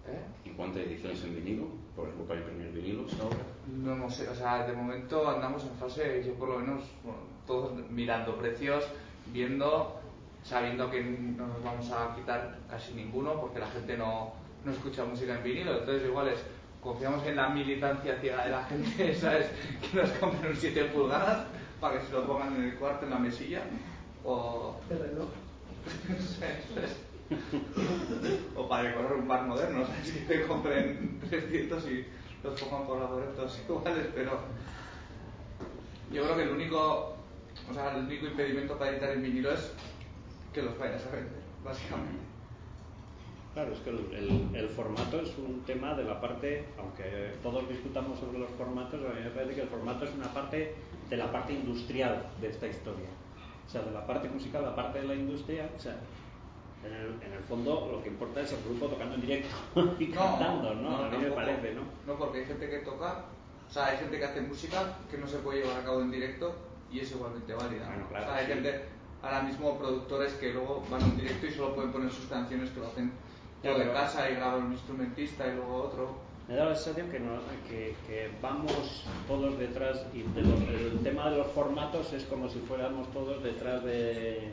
¿Eh? ¿En cuántas ediciones en vinilo? Por ejemplo, para imprimir vinilos ahora. No, no sé, o sea, de momento andamos en fase, yo por lo menos, bueno, todos mirando precios, viendo, sabiendo que no nos vamos a quitar casi ninguno porque la gente no, no escucha música en vinilo, entonces igual es, confiamos en la militancia ciega de la gente, ¿sabes? Que nos compren un 7 pulgadas para que se lo pongan en el cuarto, en la mesilla, o... El reloj. o para decorar un par moderno, ¿sabes? Que te compren 300 y los pongan por laboratorios iguales, pero yo creo que el único, o sea, el único impedimento para editar en vinilo es que los vayas a vender, básicamente. Claro, es que el, el- formato es un tema de la parte, aunque todos discutamos sobre los formatos, a mí me parece que el formato es una parte de la parte industrial de esta historia. O sea, de la parte musical, la parte de la industria, o sea, en el, en el fondo lo que importa es el grupo tocando en directo y cantando, ¿no? a mí me parece, ¿no? No, porque hay gente que toca, o sea, hay gente que hace música que no se puede llevar a cabo en directo y es igualmente válida. Bueno, ¿no? claro, o sea, hay sí. gente, ahora mismo productores que luego van a un directo y solo pueden poner sus canciones que lo hacen Ya, de casa y graban un instrumentista y luego otro. Me da la sensación que, no- que, que vamos todos detrás y de los- el tema de los formatos es como si fuéramos todos detrás de,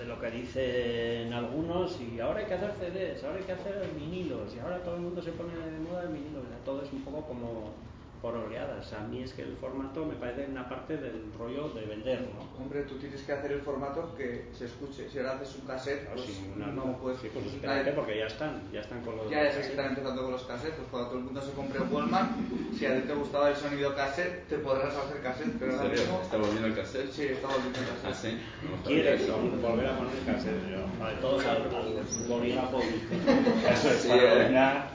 de lo que dicen algunos y ahora hay que hacer CDs, ahora hay que hacer vinilos y ahora todo el mundo se pone de moda el vinilo. O sea, todo es un poco como por oleadas. A mí es que el formato me parece una parte del rollo de vender, ¿no? Hombre, tú tienes que hacer el formato que se escuche. Si ahora haces un cassette, Claro, pues una- no puedes. sí, pues nadie- espérate porque ya están, ya están con los Ya, ya que están empezando con los cassettes, pues cuando todo el mundo se compre un Wallman, si a ti te gustaba el sonido cassette, te podrás hacer cassette, pero. ¿Está volviendo el cassette? Sí, está volviendo el Ah, cassette. sí. No sabía ¿Quieres volver a poner cassette? Yo, Vale, todos al, al bolígrafo. Eso es Sí, para eh. ya-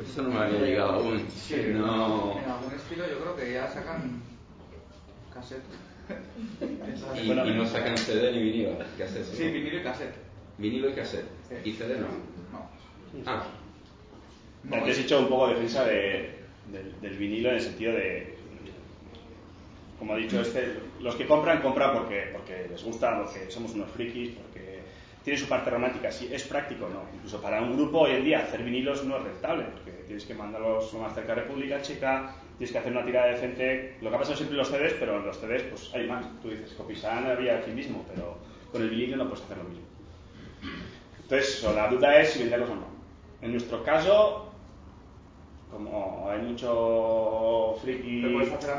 Pues eso no me había llegado aún. Sí, No. En algún estilo yo creo que ya sacan cassette. Y, y no sacan CD ni vinilo. ¿Qué haces? Sí, vinilo y cassette. Vinilo y cassette. Sí. ¿Y CD no? No. Ah, Antes he hecho un poco defensa de, del, del vinilo en el sentido de, como ha dicho este, los que compran, compran porque, porque les gusta, porque somos unos frikis, porque tiene su parte romántica, sí, es práctico, no. Incluso para un grupo hoy en día hacer vinilos no es rentable, porque tienes que mandarlos lo más cerca de República Checa, tienes que hacer una tirada decente. Lo que ha pasado siempre en los CDs, pero en los CDs pues hay más. Tú dices, Copisan había aquí mismo, pero con el vinilo no puedes hacer lo mismo. Entonces, la duda es si venderlos o no. En nuestro caso, como hay mucho friki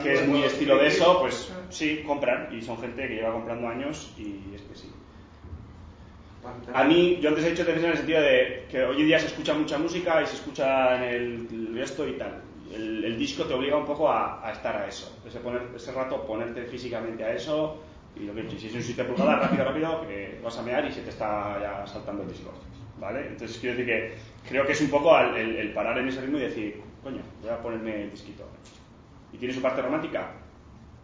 que es de muy estilo de eso, pues sí, compran. Y son gente que lleva comprando años y es que sí. A mí, yo antes he dicho defensa en el sentido de que hoy en día se escucha mucha música y se escucha en el, resto y tal. El, disco te obliga un poco a, estar a eso, ese, poner, ese rato ponerte físicamente a eso y lo que si es un 7 pulgadas, rápido, rápido, que vas a mear y se te está ya saltando el disco. ¿Vale? Entonces quiero decir que creo que es un poco el, el parar en ese ritmo y decir, coño, voy a ponerme el disquito. ¿Y tiene su parte romántica?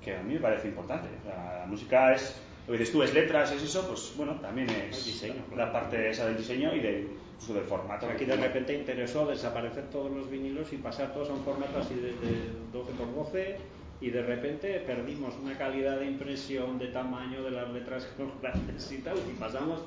Que a mí me parece importante. La música es, lo que dices tú, es letras, es eso, pues bueno, también es diseño, la parte esa del diseño y del, incluso del formato. Aquí de repente interesó desaparecer todos los vinilos y pasar todos a un formato así de, de 12 por 12 y de repente perdimos una calidad de impresión de tamaño de las letras grandes y tal y pasamos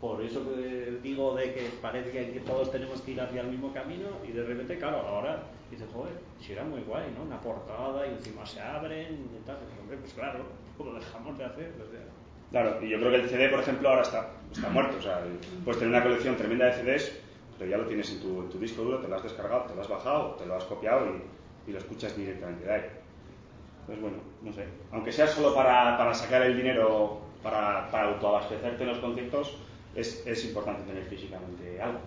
por eso que digo de que parece que todos tenemos que ir hacia el mismo camino y de repente claro ahora dices joder si era muy guay no una portada y encima se abren y tal hombre pues claro lo dejamos de hacer o Claro, y yo creo que el CD, por ejemplo, ahora está, está muerto. O sea, puedes tener una colección tremenda de CDs, pero ya lo tienes en tu, en tu disco duro, te lo has descargado, te lo has bajado, te lo has copiado y, y lo escuchas directamente de ahí. Pues bueno, no sé. Aunque sea solo para, para sacar el dinero, para, para autoabastecerte en los conciertos, es, es importante tener físicamente algo.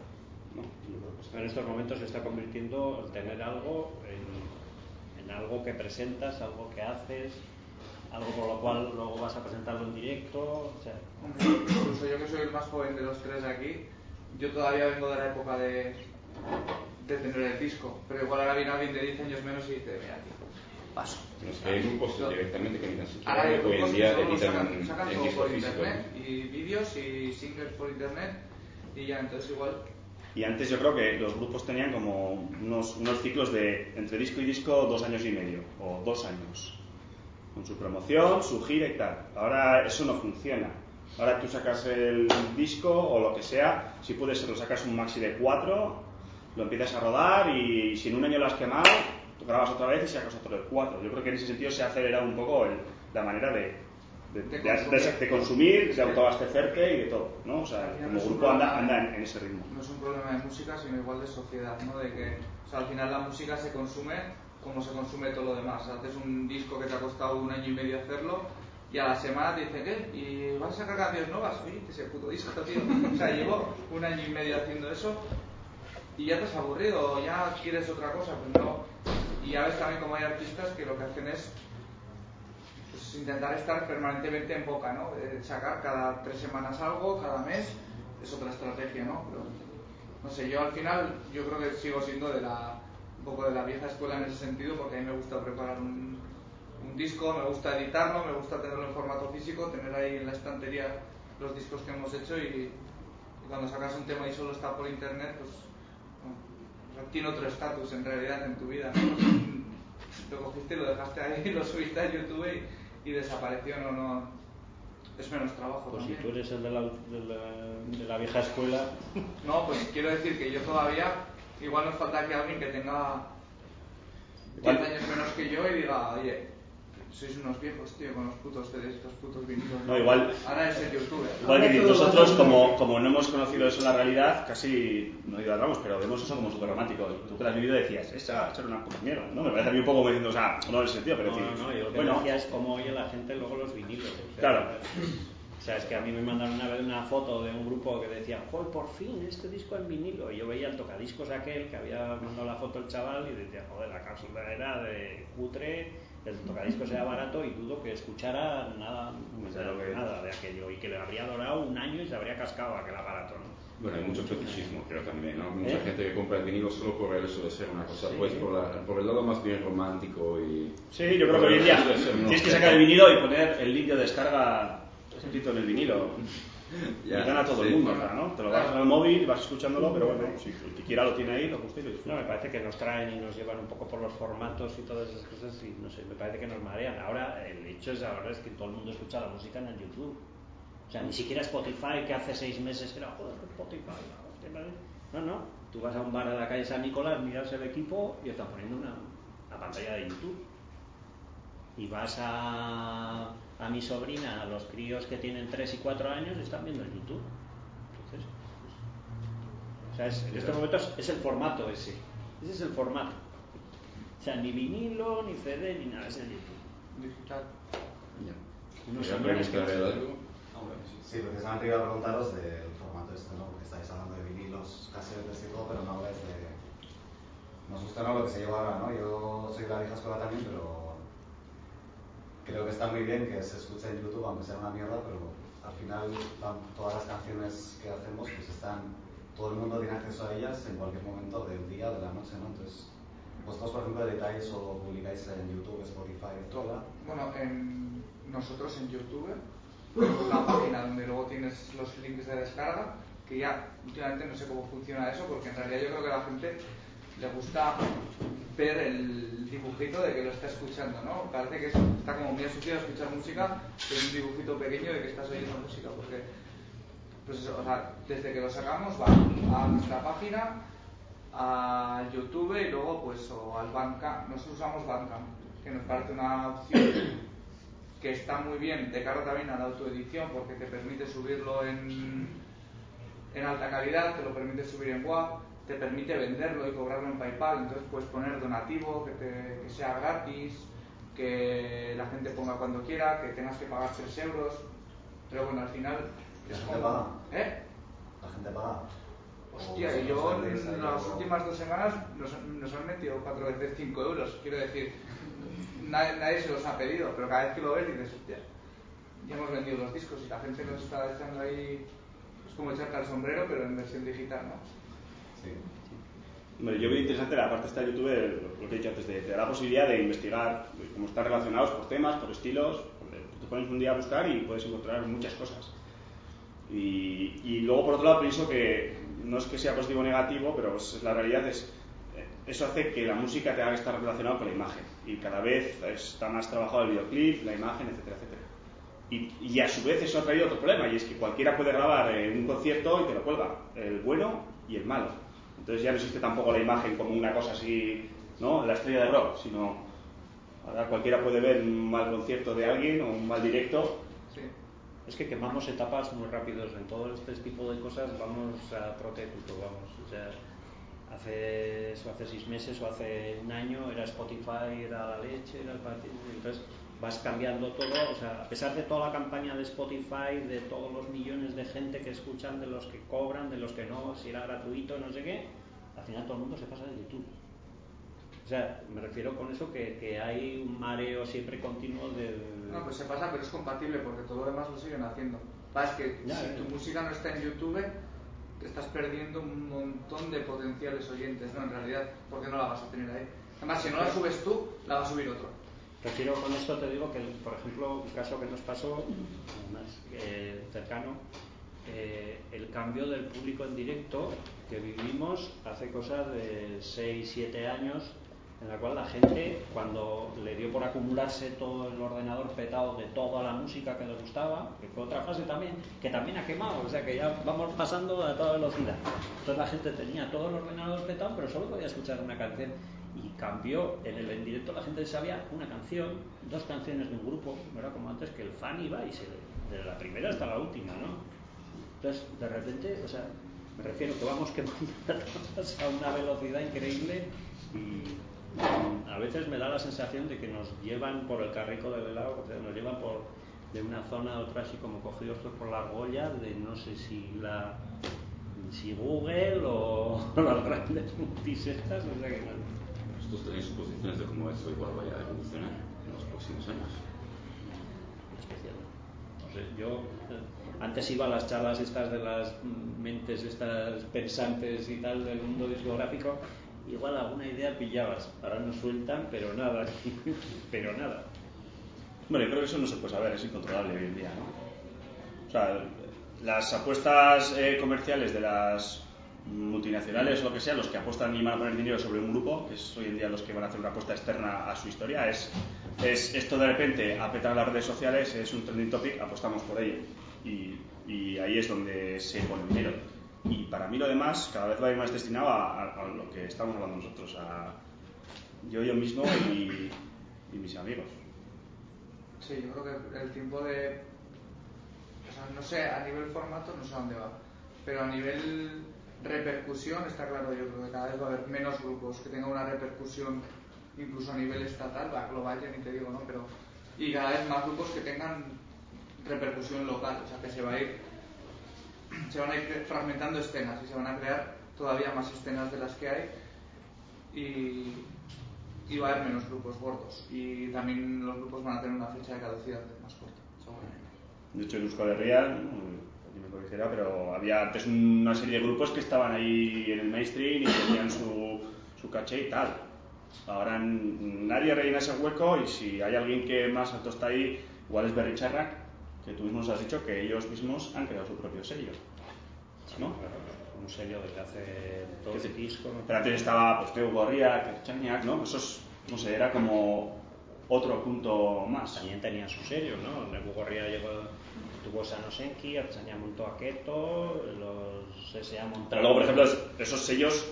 ¿no? En estos momentos se está convirtiendo el tener algo en, en algo que presentas, algo que haces, algo por lo cual luego vas a presentarlo en directo. O sea, incluso yo que soy el más joven de los tres aquí, yo todavía vengo de la época de, de tener el disco, pero igual ahora viene alguien de 10 años menos y dice, mira, tío, paso. Que hay grupos directamente que ni tan siquiera Ahora hay hoy en día editan sacan, sacan en todo disco por físico. internet, y vídeos y singles por internet, y ya, entonces igual Y antes yo creo que los grupos tenían como unos, unos ciclos de entre disco y disco dos años y medio, o dos años. Con su promoción, su gira y tal. Ahora eso no funciona. Ahora tú sacas el disco o lo que sea, si puede ser, lo sacas un maxi de cuatro, lo empiezas a rodar y si en un año lo has quemado, tú grabas otra vez y sacas otro de cuatro. Yo creo que en ese sentido se ha acelerado un poco el- la manera de, de, De consumir. de- consumir, de autoabastecerte y de todo. ¿no? O sea, como grupo anda, problema- anda en, en ese ritmo. no es un problema de música, sino igual de sociedad, ¿no? De que, o sea, al final la música se consume como se consume todo lo demás. Haces un disco que te ha costado un año y medio hacerlo y a la semana te dicen, ¿qué? ¿Y vas a sacar canciones nuevas? Oye, que ese puto disco, tío. O sea, llevo un año y medio haciendo eso y ya te has aburrido, o ya quieres otra cosa, pues no. Y ya ves también como hay artistas que lo que hacen es pues, intentar estar permanentemente en boca, ¿no? De sacar cada tres semanas algo, cada mes, es otra estrategia, ¿no? Pero, no sé, yo al final, yo creo que sigo siendo de la, un poco de la vieja escuela en ese sentido, porque a mí me gusta preparar un, disco, me gusta editarlo, me gusta tenerlo en formato físico, tener ahí en la estantería los discos que hemos hecho y cuando sacas un tema y solo está por internet, pues tiene otro estatus en realidad en tu vida, ¿no? Lo cogiste lo dejaste ahí, lo subiste a YouTube y, y desapareció, no, no. Es menos trabajo pues si tú eres el de la, de la, de la vieja escuela, No, pues quiero decir que yo todavía, igual nos falta que alguien que tenga 10 Igual- años menos que yo y diga, oye, sois unos viejos, tío, con los putos CDs, estos putos vinilos. No, igual- Ahora es el youtuber. Igual que nosotros, como, como no hemos conocido eso en la realidad, casi no idolatramos, pero vemos eso como súper romántico. Y tú que lo has vivido decías, esa, esa era una puta mierda, ¿no? Me parece a mí un poco como diciendo, o sea, no en ese sentido, pero no, decir, no, no, yo lo que bueno, decía es cómo oye la gente luego los vinilos. o sea, Claro. O sea, es que a mí me mandaron una vez una foto de un grupo que decía, joder, por fin, este disco en vinilo. Y yo veía el tocadiscos aquel que había mandado la foto el chaval y decía, joder, la cápsula era de cutre, el tocadiscos era barato y dudo que escuchara nada, Pues de que- nada de aquello. Y que le habría durado un año y se habría cascado aquel aparato, ¿no? Bueno, hay mucho fetichismo, creo también, ¿no? Mucha ¿Eh? gente que compra el vinilo solo por el hecho de ser una cosa, Sí. pues por, la- por el lado más bien romántico y... Sí, yo creo que hoy en día tienes que sacar el vinilo y poner el link de descarga escrito en el vinilo. Ya, Invitan a todo el mundo, ¿no? Te lo vas al móvil, vas escuchándolo, pero bueno, si el que quiera lo tiene ahí, lo gusta y lo No, me parece que nos traen y nos llevan un poco por los formatos y todas esas cosas y no sé, me parece que nos marean. Ahora el hecho es ahora es que todo el mundo escucha la música en el YouTube. O sea, ni siquiera Spotify que hace seis meses era joder Spotify. No, no. Tú vas a un bar de la calle San Nicolás, miras el equipo y están poniendo una, una pantalla de YouTube. Y vas a, a mi sobrina, a los críos que tienen 3 y 4 años, están viendo el YouTube. Entonces, pues, o sea, es- en este momento es, el formato ese. Ese es el formato. O sea, ni vinilo, ni CD, ni nada, es el YouTube. Digital. Ya. Unos que-. Sí, precisamente iba a preguntaros del formato este, ¿no? Porque estáis hablando de vinilos, casetes y todo, pero no habláis de... Nos gusta ¿no? lo que se lleva ahora, ¿no? Yo soy de la vieja escuela también, pero creo que está muy bien que se escuche en YouTube, aunque sea una mierda, pero al final todas las canciones que hacemos, pues están... Todo el mundo tiene acceso a ellas en cualquier momento del día o de la noche, ¿no? Entonces, vosotros, por ejemplo, editáis o publicáis en YouTube, Spotify, etc. Bueno, en, nosotros en YouTube tenemos una página donde luego tienes los links de descarga, que ya últimamente no sé cómo funciona eso, porque en realidad yo creo que a la gente le gusta ver el dibujito de que lo está escuchando, ¿no? Parece que es- está como muy asociado a escuchar música, es un dibujito pequeño de que estás oyendo música, porque pues o sea, desde que lo sacamos va a nuestra página, a YouTube y luego pues o al Bandcamp. Nosotros usamos Bandcamp, que nos parece una opción que está muy bien de cara también a la autoedición porque te permite subirlo en, en alta calidad, te lo permite subir en WAV, te permite venderlo y cobrarlo en PayPal, entonces puedes poner donativo, que, te- que sea gratis, que la gente ponga cuando quiera, que tengas que pagar 3 euros, pero bueno, al final ¿La gente como... paga? ¿Eh? La gente paga. Hostia, y yo en las algo- últimas dos semanas nos, nos han metido cuatro veces 5 euros. Quiero decir, nadie, nadie se los ha pedido, pero cada vez que lo ves dices, hostia, ya hemos vendido los discos y la gente nos está echando ahí. Es como echarte al sombrero, pero en versión digital, ¿no? Sí. Yo veo interesante la parte esta de YouTube, lo que he dicho antes, de, da la posibilidad de investigar cómo están relacionados por temas, por estilos. Te pones un día a buscar y puedes encontrar muchas cosas. Y, luego, por otro lado, pienso que no es que sea positivo o negativo, pero pues, la realidad es eso hace que la música tenga que estar relacionada con la imagen. Y cada vez está más trabajado el videoclip, la imagen, etcétera, etcétera. Y, y a su vez eso ha traído otro problema, y es que cualquiera puede grabar eh, un concierto y te lo cuelga, el bueno y el malo. Entonces ya no existe tampoco la imagen como una cosa así, ¿no? La estrella de rock, sino ahora cualquiera puede ver un mal concierto de alguien o un mal directo. Sí. Es que quemamos etapas muy rápidos en todo este tipo de cosas, vamos a puto, vamos. O sea, hace eso, hace seis meses o hace un año era Spotify, era la leche, era el partido, entonces vas cambiando todo, o sea, a pesar de toda la campaña de Spotify, de todos los millones de gente que escuchan, de los que cobran, de los que no, si era gratuito, no sé qué, al final todo el mundo se pasa de YouTube. O sea, me refiero con eso que, que hay un mareo siempre continuo de... No, pues se pasa, pero es compatible porque todo lo demás lo siguen haciendo. Es que Ya, si ya. tu música no está en YouTube, te estás perdiendo un montón de potenciales oyentes, ¿no? En realidad, porque no la vas a tener ahí. Además, si no la subes tú, la va a subir otro. Refiero con esto, te digo que, por ejemplo, un caso que nos pasó, más eh, cercano, eh, el cambio del público en directo que vivimos hace cosas de 6, 7 años, en la cual la gente, cuando le dio por acumularse todo el ordenador petado de toda la música que le gustaba, que fue otra fase también, que también ha quemado, o sea que ya vamos pasando a toda velocidad. Entonces la gente tenía todo el ordenador petado, pero solo podía escuchar una canción. Y cambió, en el en directo la gente sabía una canción, dos canciones de un grupo, no era como antes que el fan iba y se, de la primera hasta la última, ¿no? Entonces, de repente, o sea, me refiero que vamos quemando a una velocidad increíble y a veces me da la sensación de que nos llevan por el carrico del helado, o sea, nos llevan por de una zona a otra así como cogidos por la argolla de no sé si la si Google o las grandes multis estas, o sea que no- ¿Vosotros tenéis suposiciones de cómo eso igual vaya a evolucionar en los próximos años? yo eh, antes iba a las charlas estas de las mentes estas pensantes y tal del mundo discográfico, igual alguna idea pillabas. Ahora nos sueltan, pero nada, pero nada. Bueno, yo creo que eso no se puede saber, es incontrolable hoy en día, ¿no? O sea, las apuestas eh, comerciales de las multinacionales o lo que sea, los que apuestan y van a poner dinero sobre un grupo, que es hoy en día los que van a hacer una apuesta externa a su historia, es, es esto de repente apretar las redes sociales, es un trending topic, apostamos por ello. Y, y ahí es donde se pone dinero. Y para mí lo demás cada vez va a ir más destinado a, lo que estamos hablando nosotros, a yo, yo mismo y, y mis amigos. Sí, yo creo que el tiempo de. O sea, no sé, a nivel formato no sé a dónde va. Pero a nivel repercusión está claro, yo creo que cada vez va a haber menos grupos que tengan una repercusión incluso a nivel estatal, va global ya ni te digo, ¿no? Pero. Y cada vez más grupos que tengan repercusión local, o sea, que se va a ir. Se van a ir fragmentando escenas y se van a crear todavía más escenas de las que hay. Y, y va a haber menos grupos gordos. Y también los grupos van a tener una fecha de caducidad más corta, seguramente. De hecho, en Euskal Herria, me corregirá, pero había antes una serie de grupos que estaban ahí en el mainstream y tenían su, su caché y tal. Ahora nadie rellena ese hueco y si hay alguien que más alto está ahí, igual es Berry Charrac, que tú mismo has dicho que ellos mismos han creado su propio sello. ¿No? Un sello desde hace 12 discos. ¿no? Pero antes estaba pues, Teo Gorria, Kerchaniak, ¿no? Eso es, no sé, era como otro punto más. También tenía sus sellos, ¿no? Nebu Gorria llegó, tuvo Sanosenki, Archaña montó a Keto, los S.A. montaron... Pero luego, por ejemplo, es- esos sellos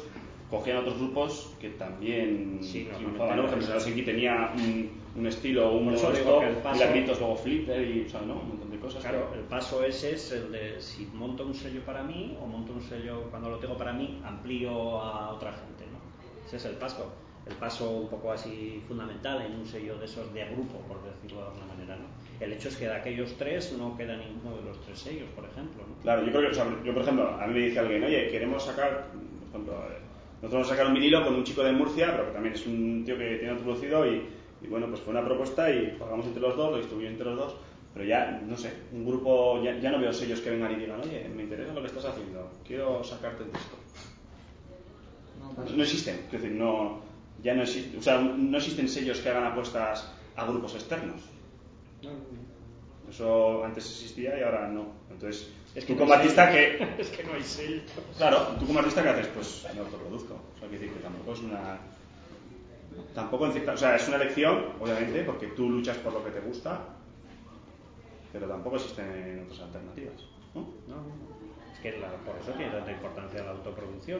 cogían otros grupos que también Sí, triunfaban, ¿no? Por ejemplo, Helsinki tenía un, un estilo, un Por eso modo digo esto, que el paso- Milagritos, luego Flipper y, o sea, ¿no? Un montón de cosas. Claro, el paso ese es el de si monto un sello para mí o monto un sello cuando lo tengo para mí, amplío a otra gente, ¿no? Ese es el paso. El paso un poco así fundamental en un sello de esos de grupo, por decirlo de alguna manera, ¿no? El hecho es que de aquellos tres no queda ninguno de los tres sellos, por ejemplo, ¿no? Claro, yo creo que, o sea, yo por ejemplo, a mí me dice alguien, oye, queremos sacar, por ejemplo, nosotros vamos a sacar un vinilo con un chico de Murcia, pero que también es un tío que tiene producido y, y bueno, pues fue una propuesta y pagamos entre los dos, lo distribuimos entre los dos, pero ya, no sé, un grupo, ya, ya no veo sellos que vengan y digan, oye, me interesa lo que estás haciendo, quiero sacarte el disco. No, No, no existen, es decir, no, ya no existen, o sea, no existen sellos que hagan apuestas a grupos externos. Eso antes existía y ahora no. Entonces, Es tú que como no hay artista que... es que no hay sello. Claro, tú como artista que haces, pues me autoproduzco. O sea, decir que tampoco es una... Tampoco en cierta- O sea, es una elección, obviamente, porque tú luchas por lo que te gusta, pero tampoco existen otras alternativas. no. Es que la- por eso tiene tanta importancia la autoproducción.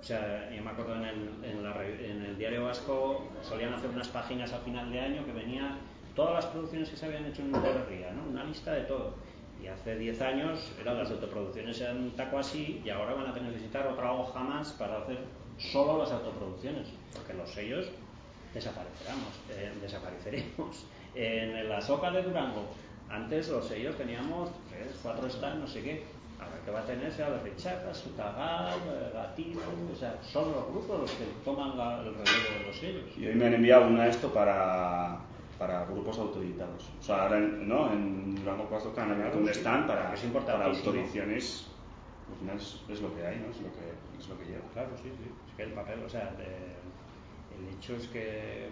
O sea, yo me acuerdo en el, en, la en el diario vasco solían hacer unas páginas a final de año que venía todas las producciones que se habían hecho en Euskal ¿no? Una lista de todo. Y hace 10 años eran las autoproducciones eran un taco así y ahora van a tener que necesitar otra hoja más para hacer solo las autoproducciones, porque los sellos desapareceremos, eh, desapareceremos. En la soca de Durango, antes los sellos teníamos tres, cuatro stands, no sé qué. Ahora que va a tener será de Rechaca, Sutagal, eh, Gatino, o sea, son los grupos los que toman la- el relevo de los sellos. Y hoy me han enviado una esto para, para grupos autorizados. O sea, ahora en, ¿no? en Durango Claro, un sí. stand para, Es para autorizaciones. Al final es, es lo que hay, ¿no? Es lo que, es lo que lleva. Claro, sí, sí. Es que el papel, o sea, de- el hecho es que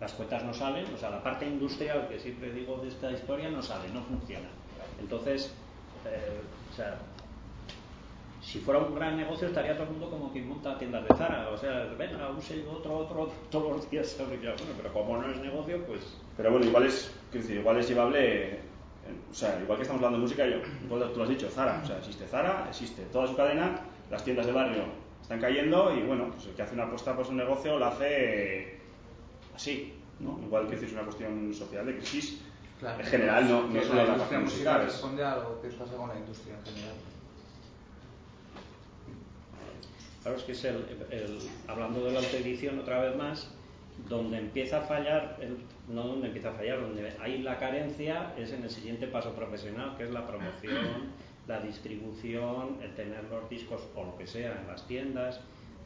las cuentas no salen, o sea, la parte industrial que siempre digo de esta historia no sale, no funciona. Entonces, o sea, si fuera un gran negocio estaría todo el mundo como que monta tiendas de Zara, o sea, venga, un sello, otro, otro, todos los días bueno, pero como no es negocio, pues Pero bueno, igual es, decir, igual es llevable. eh, O sea, igual que estamos hablando de música, yo, tú lo has dicho, Zara. O sea, existe Zara, existe toda su cadena, las tiendas de barrio están cayendo y bueno, pues el que hace una apuesta por su negocio lo hace así, ¿no? Igual que es una cuestión social de crisis Claro. en general, no, no solo en la industria musical musical. es- responde a lo que pasa con la industria en general. Claro, es que es el, el- hablando de la autoedición otra vez más, donde empieza a fallar, el- no donde empieza a fallar, donde hay la carencia es en el siguiente paso profesional, que es la promoción, la distribución, el tener los discos o lo que sea en las tiendas.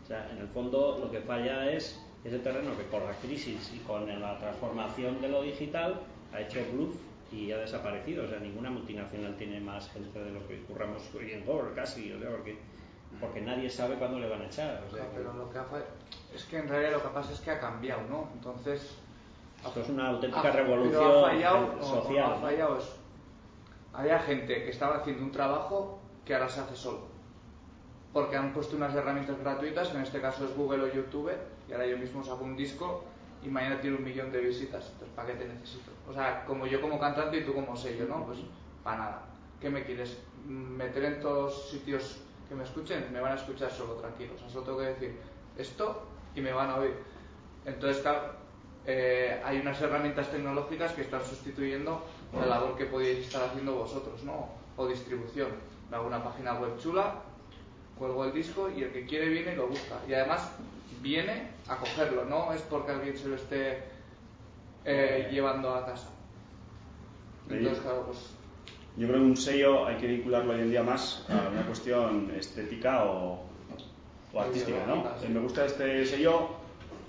O sea, en el fondo lo que falla es ese terreno que con la crisis y con la transformación de lo digital ha hecho bluff y ha desaparecido. O sea, ninguna multinacional tiene más gente de lo que curramos hoy en Gore casi, o sea, porque, porque nadie sabe cuándo le van a echar. O sea, pero lo que ha fa- es que en realidad lo que pasa es que ha cambiado, ¿no? Entonces. Esto es una auténtica ha- revolución pero ha fallado, o- o social, no ha fallado es- había gente que estaba haciendo un trabajo que ahora se hace solo. Porque han puesto unas herramientas gratuitas, en este caso es Google o YouTube, y ahora yo mismo saco un disco y mañana tiene un millón de visitas. Entonces, ¿para qué te necesito? O sea, como yo como cantante y tú como sello, ¿no? Pues para nada. ¿Qué me quieres? ¿Meter en todos sitios que me escuchen? Me van a escuchar solo, tranquilos. O sea, solo tengo que decir esto y me van a oír. Entonces, claro, eh, hay unas herramientas tecnológicas que están sustituyendo la labor que podéis estar haciendo vosotros, ¿no? O distribución. Me hago una página web chula, cuelgo el disco y el que quiere viene y lo busca. Y además viene a cogerlo, no es porque alguien se lo esté eh, llevando a casa. Entonces, claro, pues Yo creo que un sello hay que vincularlo hoy en día más a una cuestión estética o, o artística, ¿no? Sí. Eh, Me gusta este sello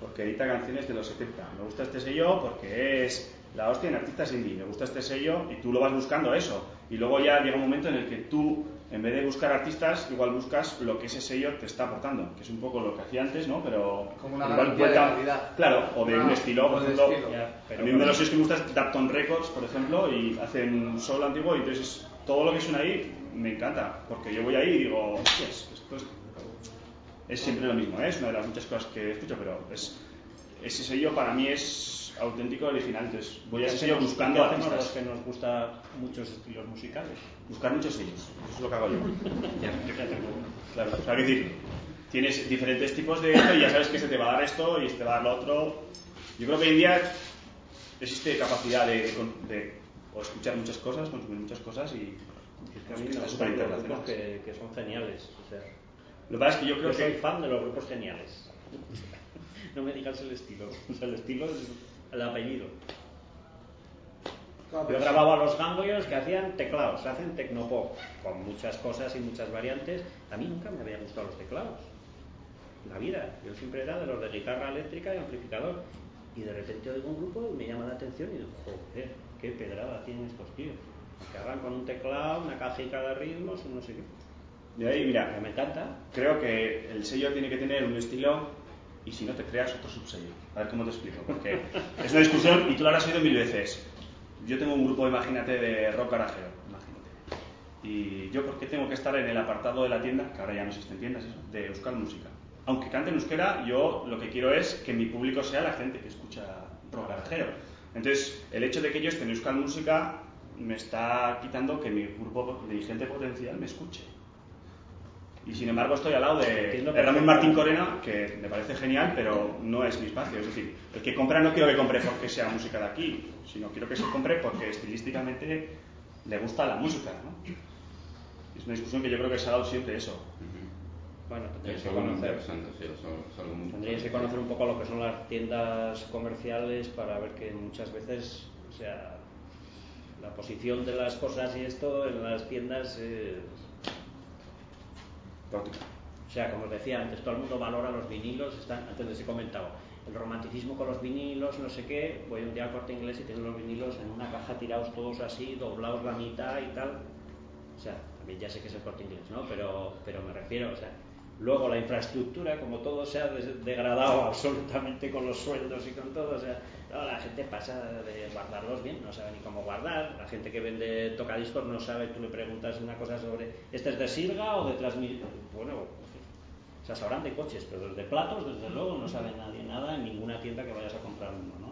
porque edita canciones de los 70. Me gusta este sello porque es la hostia en artistas indie. Me gusta este sello y tú lo vas buscando eso. Y luego ya llega un momento en el que tú, en vez de buscar artistas, igual buscas lo que ese sello te está aportando, que es un poco lo que hacía antes, ¿no? Pero Como una igual garantía de. Claro, o de Una- un estilo, o por de ejemplo. estilo. Ya, pero a mí uno de los sellos que me gusta es Dapton Records, por ejemplo, y hacen soul antiguo y entonces todo lo que suena ahí me encanta, porque yo voy ahí y digo, hostias, esto es, es siempre lo mismo, ¿eh? es una de las muchas cosas que escucho, pero es, ese sello para mí es auténtico original, entonces voy a sello buscando ¿Qué hacemos los artistas, que nos gusta muchos estilos musicales. buscar muchos sellos, eso es lo que hago yo. Claro, o sea, decir, tienes diferentes tipos de esto y ya sabes que se te va a dar esto y se te va a dar lo otro. Yo creo que hoy en día existe capacidad de, de de o escuchar muchas cosas, consumir muchas cosas y Es que gustan los grupos que, que son geniales. O sea, Lo que pasa es que yo creo yo soy que fan de los grupos geniales. No me digas el estilo. O sea, el estilo es el apellido. Yo grababa a los ganglios que hacían teclados, hacen tecnopop, con muchas cosas y muchas variantes. A mí nunca me habían gustado los teclados. La vida. Yo siempre era de los de guitarra eléctrica y amplificador. Y de repente oigo un grupo y me llama la atención y digo, joder, qué pedrada tienen estos tíos. Que hagan con un teclado, una cajica de ritmos, no sé qué. de ahí, mira, Me encanta. creo que el sello tiene que tener un estilo y si no te creas otro subsello. A ver cómo te explico, porque es una discusión y tú lo habrás oído mil veces. Yo tengo un grupo, imagínate, de rock garajero, imagínate. Y yo, ¿por qué tengo que estar en el apartado de la tienda, que ahora ya no existen tiendas, eso, de Euskal Música? Aunque cante en euskera, yo lo que quiero es que mi público sea la gente que escucha rock garajero. Entonces, el hecho de que yo esté en Euskal Música me está quitando que mi grupo dirigente potencial me escuche. Y sin embargo estoy al lado de, Ramón. Martín Corena, que me parece genial, pero no es mi espacio. Es decir, el que compra no quiero que compre porque sea música de aquí, sino quiero que se compre porque estilísticamente le gusta la música. ¿no? Es una discusión que yo creo que se ha dado siempre eso. Bueno, tendríais que conocer. sí, muy Tendríais que conocer un poco lo que son las tiendas comerciales para ver que muchas veces, o sea, la posición de las cosas y esto en las tiendas es... O sea, como os decía antes, todo el mundo valora los vinilos, están, antes les he comentado, el romanticismo con los vinilos, no sé qué, voy un día al corte inglés y tienen los vinilos en una caja tirados todos así, doblados la mitad y tal. O sea, también ya sé que es el corte inglés, ¿no? Pero, pero me refiero, o sea, luego la infraestructura, como todo se ha degradado absolutamente con los sueldos y con todo, o sea, la gente pasa de guardarlos bien, no sabe ni cómo guardar, la gente que vende tocadiscos no sabe, tú le preguntas una cosa sobre, ¿este es de Silga o de transmisión? Bueno, o sea, sabrán de coches, pero de platos, desde luego, no sabe nadie nada en ninguna tienda que vayas a comprar uno, ¿no?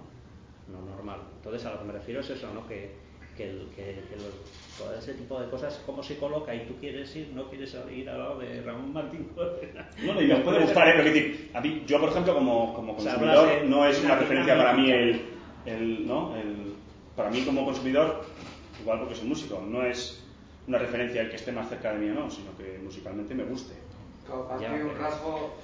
No normal. Entonces, a lo que me refiero es eso, ¿no? Que, que, el- que- que los- todo ese tipo de cosas, cómo se coloca y tú quieres ir, no quieres ir al lado de Ramón Martín. Bueno, y nos puede gustar, ¿eh? Pero que decir, a mí, yo, por ejemplo, como, como O sea, consumidor, no es una referencia para mí el, el, ¿no? el... Para mí, como consumidor, igual porque soy músico, no es una referencia el que esté más cerca de mí o no, sino que musicalmente me guste. Claro, para Ya, ti un pero- rasgo,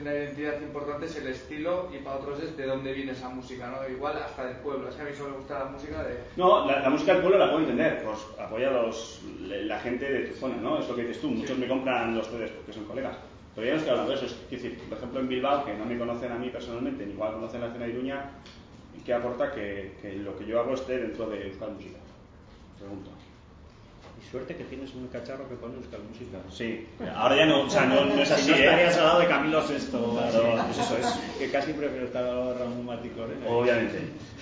una identidad importante es el estilo y para otros es de dónde viene esa música, ¿no? Igual hasta del pueblo. Es que a mí solo me gusta la música de... No, la, la música del pueblo la puedo entender, pues apoya los, la gente de tu zona, ¿no? Es lo que dices tú, muchos me compran los CDs porque son colegas. Pero ya no estoy hablando de eso, es decir, por ejemplo en Bilbao, que no me conocen a mí personalmente, ni igual conocen la escena de Iruña, ¿qué aporta que, que lo que yo hago esté dentro de Euskal Música? Pregunto. Y suerte que tienes un cacharro que pone Euskal Música. Sí, ahora ya no, o sea, no, no es así, Si no ¿eh? estarías al lado de Camilo Sesto. Claro, pues eso es. Que casi prefiero estar al lado de Ramón Martín Correa. Obviamente.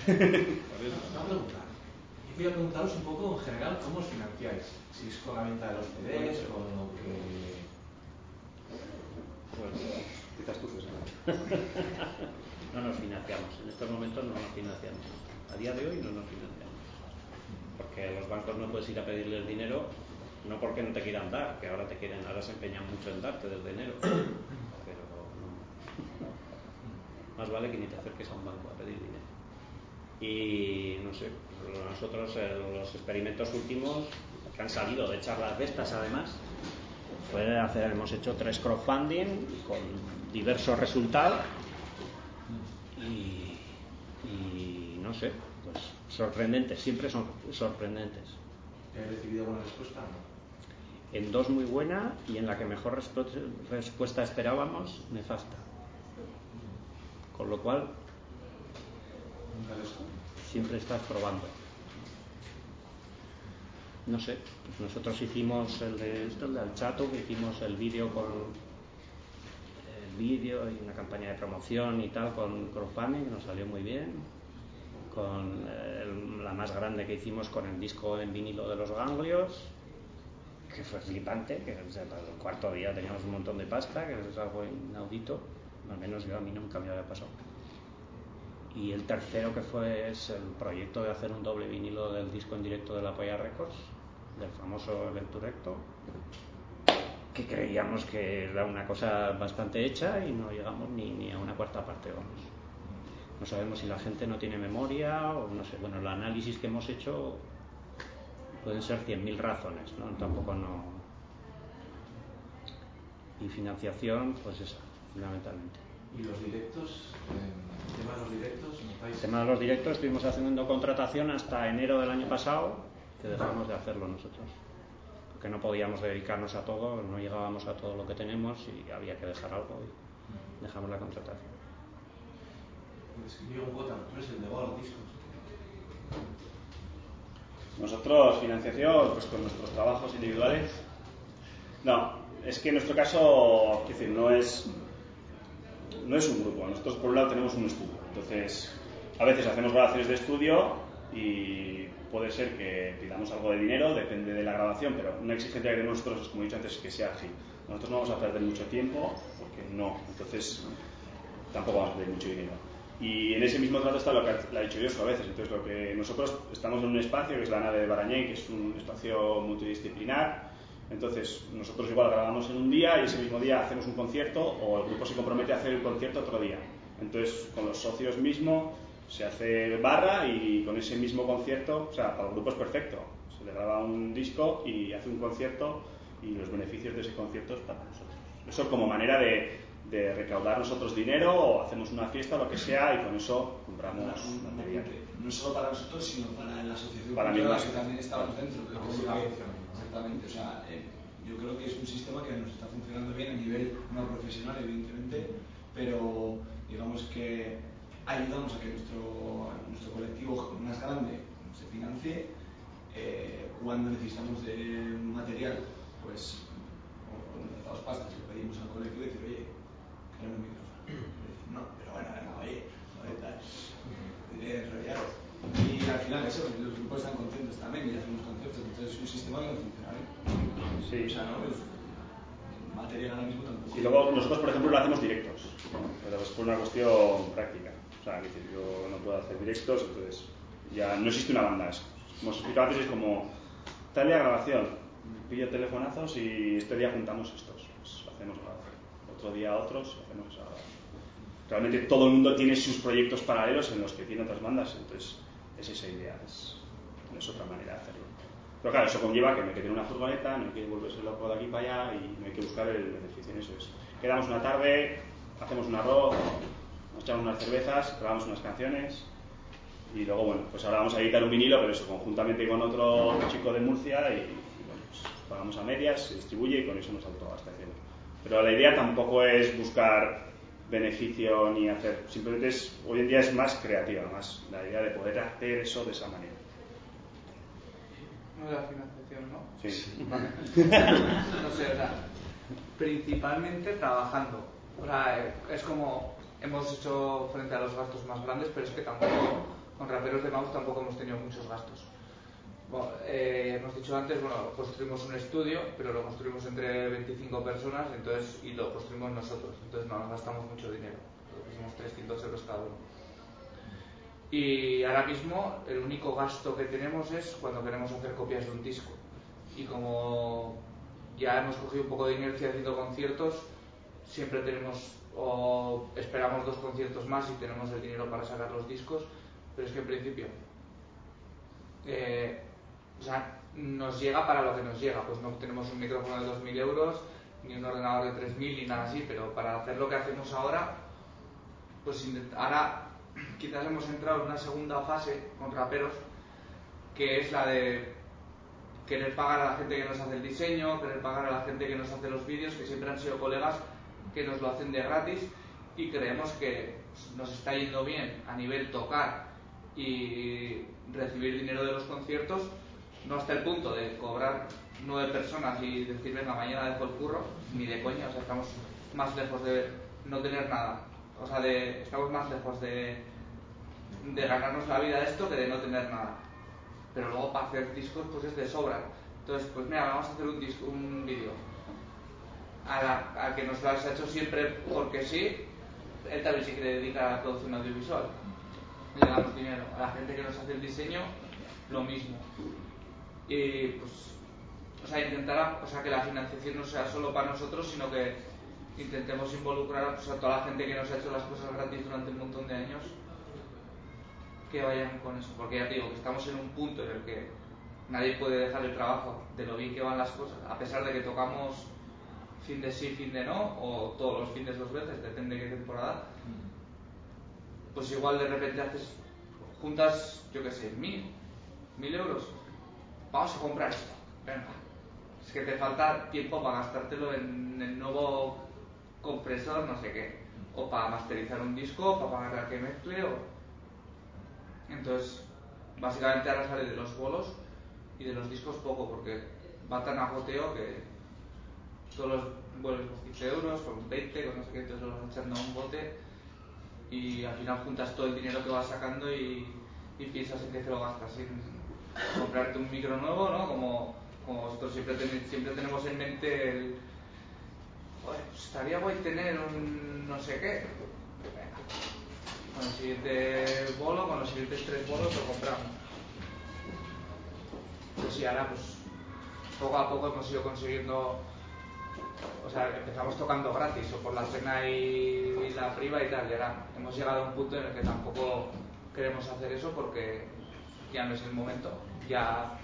Una pregunta. y quería preguntaros un poco en general cómo os financiáis. Si es con la venta de los CDs, con lo que... Pues, quizás tú, no nos financiamos, en estos momentos no nos financiamos. A día de hoy no nos financiamos. Porque a los bancos no puedes ir a pedirles dinero, no porque no te quieran dar, que ahora te quieren, ahora se empeñan mucho en darte del dinero. Pero no. Más vale que ni te acerques a un banco a pedir dinero. Y no sé, nosotros eh, los experimentos últimos que han salido de charlas de estas además, fue hacer, hemos hecho tres crowdfunding con diversos resultados y, y no sé, sorprendentes, siempre son sorprendentes. ¿Has recibido alguna respuesta? En dos muy buena y en la que mejor respu respuesta esperábamos, nefasta. Con lo cual, siempre estás probando. No sé, pues nosotros hicimos el de esto, el del chato, hicimos el vídeo con el vídeo y una campaña de promoción y tal con crowdfunding, que nos salió muy bien. Con el, la más grande que hicimos con el disco en vinilo de los ganglios, que fue flipante, que o sea, el cuarto día teníamos un montón de pasta, que es algo inaudito, al menos yo a mí nunca me había pasado. Y el tercero que fue es el proyecto de hacer un doble vinilo del disco en directo de la Polla Records, del famoso Eventurecto, que creíamos que era una cosa bastante hecha y no llegamos ni, ni a una cuarta parte, vamos. No sabemos si la gente no tiene memoria o no sé. Bueno, el análisis que hemos hecho pueden ser 100.000 razones, ¿no? Tampoco no. Y financiación, pues esa, fundamentalmente. ¿Y los directos? ¿El tema de los directos? El tema de los directos estuvimos haciendo contratación hasta enero del año pasado, que dejamos de hacerlo nosotros. Porque no podíamos dedicarnos a todo, no llegábamos a todo lo que tenemos y había que dejar algo y dejamos la contratación. Describir un poco, tú eres el de los discos. Nosotros, financiación, pues con nuestros trabajos individuales. No, es que en nuestro caso, es decir, no es, no es un grupo. Nosotros, por un lado, tenemos un estudio. Entonces, a veces hacemos grabaciones de estudio y puede ser que pidamos algo de dinero, depende de la grabación, pero una exigencia que tenemos nosotros es, como he dicho antes, que sea ágil. Nosotros no vamos a perder mucho tiempo, porque no. Entonces, tampoco vamos a perder mucho dinero. Y en ese mismo trato está lo que ha dicho yo a veces. Entonces, lo que nosotros estamos en un espacio que es la nave de Barañé, que es un espacio multidisciplinar. Entonces, nosotros igual grabamos en un día y ese mismo día hacemos un concierto o el grupo se compromete a hacer el concierto otro día. Entonces, con los socios mismo se hace barra y con ese mismo concierto, o sea, para el grupo es perfecto. Se le graba un disco y hace un concierto y los beneficios de ese concierto es para nosotros. Eso como manera de, de recaudar nosotros dinero o hacemos una fiesta o lo que sea y con eso compramos No, material. no solo para nosotros, sino para la asociación Para cultural mí, que también estamos dentro. que creo que- función. exactamente, o sea, eh, yo creo que es un sistema que nos está funcionando bien a nivel no profesional, evidentemente, pero digamos que ayudamos a que nuestro, nuestro colectivo más grande se financie. eh, cuando necesitamos de material, pues, o cuando necesitamos pastas, le pedimos al colectivo y decir, oye, un micrófono. No, pero bueno, venga, oye, oye, tal. Eh, enrollados. Y al final eso, los grupos están contentos también y hacemos conciertos, entonces es un sistema que no funciona bien. Sí. O sea, no, es material ahora mismo tampoco. Y luego nosotros, por ejemplo, lo hacemos directos, pero es por una cuestión práctica. O sea, decir, yo no puedo hacer directos, entonces ya no existe una banda. Es, como os explicaba antes, es como tal día grabación, pillo telefonazos y este día juntamos estos, pues. Otro día otros, esa grabación. Realmente todo el mundo tiene sus proyectos paralelos en los que tiene otras bandas, entonces es esa idea, es, es otra manera de hacerlo. Pero claro, eso conlleva que no hay que tener una furgoneta, no hay que volverse loco de aquí para allá y no hay que buscar el beneficio en eso. Es, quedamos una tarde, hacemos un arroz, nos echamos unas cervezas, grabamos unas canciones y luego, bueno, pues ahora vamos a editar un vinilo, pero eso conjuntamente con otro chico de Murcia y, bueno, pues pagamos a medias, se distribuye y con eso nos autoabastecemos. Pero la idea tampoco es buscar beneficio ni hacer, simplemente es, hoy en día es más creativa, más la idea de poder hacer eso de esa manera. No la financiación, ¿no? Sí. Vale. no sé, o sea, principalmente trabajando. O sea, eh, es como hemos hecho frente a los gastos más grandes, pero es que tampoco, con raperos de Maus tampoco hemos tenido muchos gastos. Bueno, eh, hemos dicho antes, bueno, construimos un estudio, pero lo construimos entre 25 personas entonces, y lo construimos nosotros. Entonces no nos gastamos mucho dinero. Somos 300 euros cada uno. Y ahora mismo el único gasto que tenemos es cuando queremos hacer copias de un disco. Y como ya hemos cogido un poco de inercia haciendo conciertos, siempre tenemos o esperamos dos conciertos más y tenemos el dinero para sacar los discos, pero es que en principio eh, o sea, nos llega para lo que nos llega. Pues no tenemos un micrófono de 2.000 euros, ni un ordenador de 3.000, ni nada así, pero para hacer lo que hacemos ahora, pues ahora quizás hemos entrado en una segunda fase con raperos, que es la de querer pagar a la gente que nos hace el diseño, querer pagar a la gente que nos hace los vídeos, que siempre han sido colegas que nos lo hacen de gratis y creemos que nos está yendo bien a nivel tocar y recibir dinero de los conciertos, no hasta el punto de cobrar nueve personas y decir, venga, mañana dejo el curro, ni de coña, o sea, estamos más lejos de no tener nada. O sea, de, estamos más lejos de, ganarnos la vida de esto que de no tener nada. Pero luego para hacer discos, pues es de sobra. Entonces, pues mira, vamos a hacer un disco, un vídeo. A, a que nos lo has hecho siempre porque sí, él también se quiere dedicar a la producción audiovisual. Le damos dinero. A la gente que nos hace el diseño, lo mismo y pues o sea intentar o sea que la financiación no sea solo para nosotros sino que intentemos involucrar pues, a toda la gente que nos ha hecho las cosas gratis durante un montón de años que vayan con eso. Porque ya digo que estamos en un punto en el que nadie puede dejar el trabajo de lo bien que van las cosas a pesar de que tocamos fin de sí fin de no o todos los fines dos veces depende de qué temporada. Pues igual de repente haces juntas yo qué sé mil mil euros vamos a comprar esto. Venga. Es que te falta tiempo para gastártelo en el nuevo compresor, no sé qué. O para masterizar un disco, para pagar que mezcle. O... Entonces, básicamente ahora sale de los bolos y de los discos poco, porque va tan a goteo que todos los vuelves con 15 euros, con 20, con no sé qué, entonces lo vas echando a un bote y al final juntas todo el dinero que vas sacando y, piensas en qué te lo gastas. Comprarte un micro nuevo, ¿no? Como, como vosotros siempre, siempre tenemos en mente el... pues estaría guay tener un no sé qué. Con el siguiente bolo, con los siguientes tres bolos lo compramos. Pues sí, ahora pues poco a poco hemos ido consiguiendo o sea, empezamos tocando gratis o por la cena y, la priva y tal, y ahora hemos llegado a un punto en el que tampoco queremos hacer eso porque ya no es el momento. Ya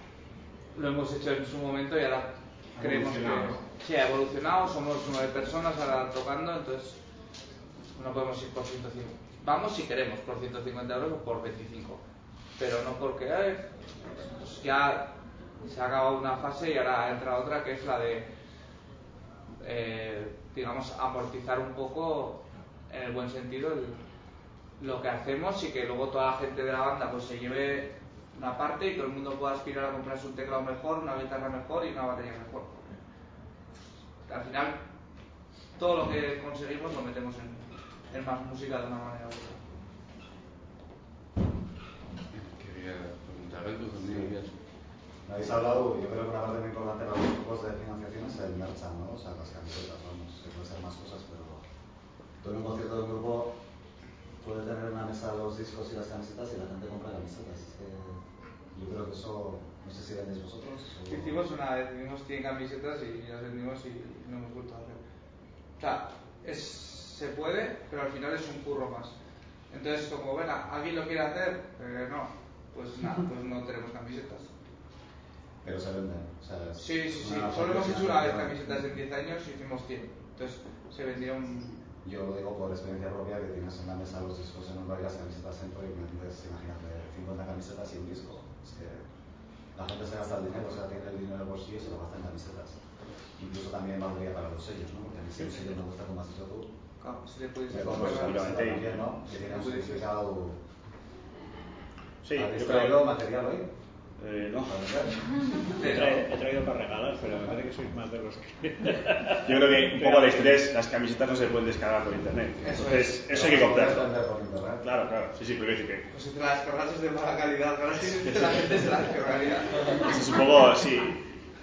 lo hemos hecho en su momento y ahora creemos que sí, ha evolucionado. Somos nueve personas ahora tocando, entonces no podemos ir por 150. Vamos si queremos por 150 euros o por 25, pero no porque pues ya se ha acabado una fase y ahora entra otra que es la de, eh, digamos, amortizar un poco en el buen sentido lo que hacemos y que luego toda la gente de la banda pues se lleve una parte y todo el mundo pueda aspirar a comprarse un teclado mejor, una guitarra mejor y una batería mejor. Al final, todo lo que conseguimos lo metemos en, más música de una manera u otra. Quería preguntar algo Habéis hablado, yo creo que una parte muy importante de los grupos de financiación es el merchant, ¿no? O sea, las camisetas, vamos, se puede ser más cosas, pero todo un concierto de un grupo puede tener una mesa de los discos y las camisetas y la gente compra camisetas. Yo creo que eso, no sé si vendéis vosotros. O... Hicimos una vez, hicimos 100 camisetas y las vendimos y no hemos vuelto a hacer. O sea, es, se puede, pero al final es un curro más. Entonces, como, venga, ¿alguien lo quiere hacer? Eh, no, pues nada, pues no tenemos camisetas. Pero se venden. O sea, sí, sí, sí. Solo hemos hecho una vez camisetas en 10 años y hicimos 100. Entonces, se vendieron yo lo digo por experiencia propia que tienes en la mesa los discos en un bar y las camisetas dentro y entonces imagínate 50 camisetas y un disco. Es que la gente se gasta el dinero, o sea, tiene el dinero en el bolsillo y se lo gasta en camisetas. Incluso también valdría para los sellos, ¿no? Porque a mí si un sello me gusta como has dicho tú. Claro, si le puedes pues, ¿no? Que tiene un significado Sí, ¿Habéis traído material hoy? Eh, no. He traído, he traído para regalar, pero me parece que sois más de los que. Yo creo que un poco la historia es las camisetas no se pueden descargar por internet. Eso Entonces, es. eso hay que internet. Claro, claro. Sí, sí, pero decir que Pues si te la descargas de mala calidad, gratis, la gente se la descargaría. Eso es un poco, sí.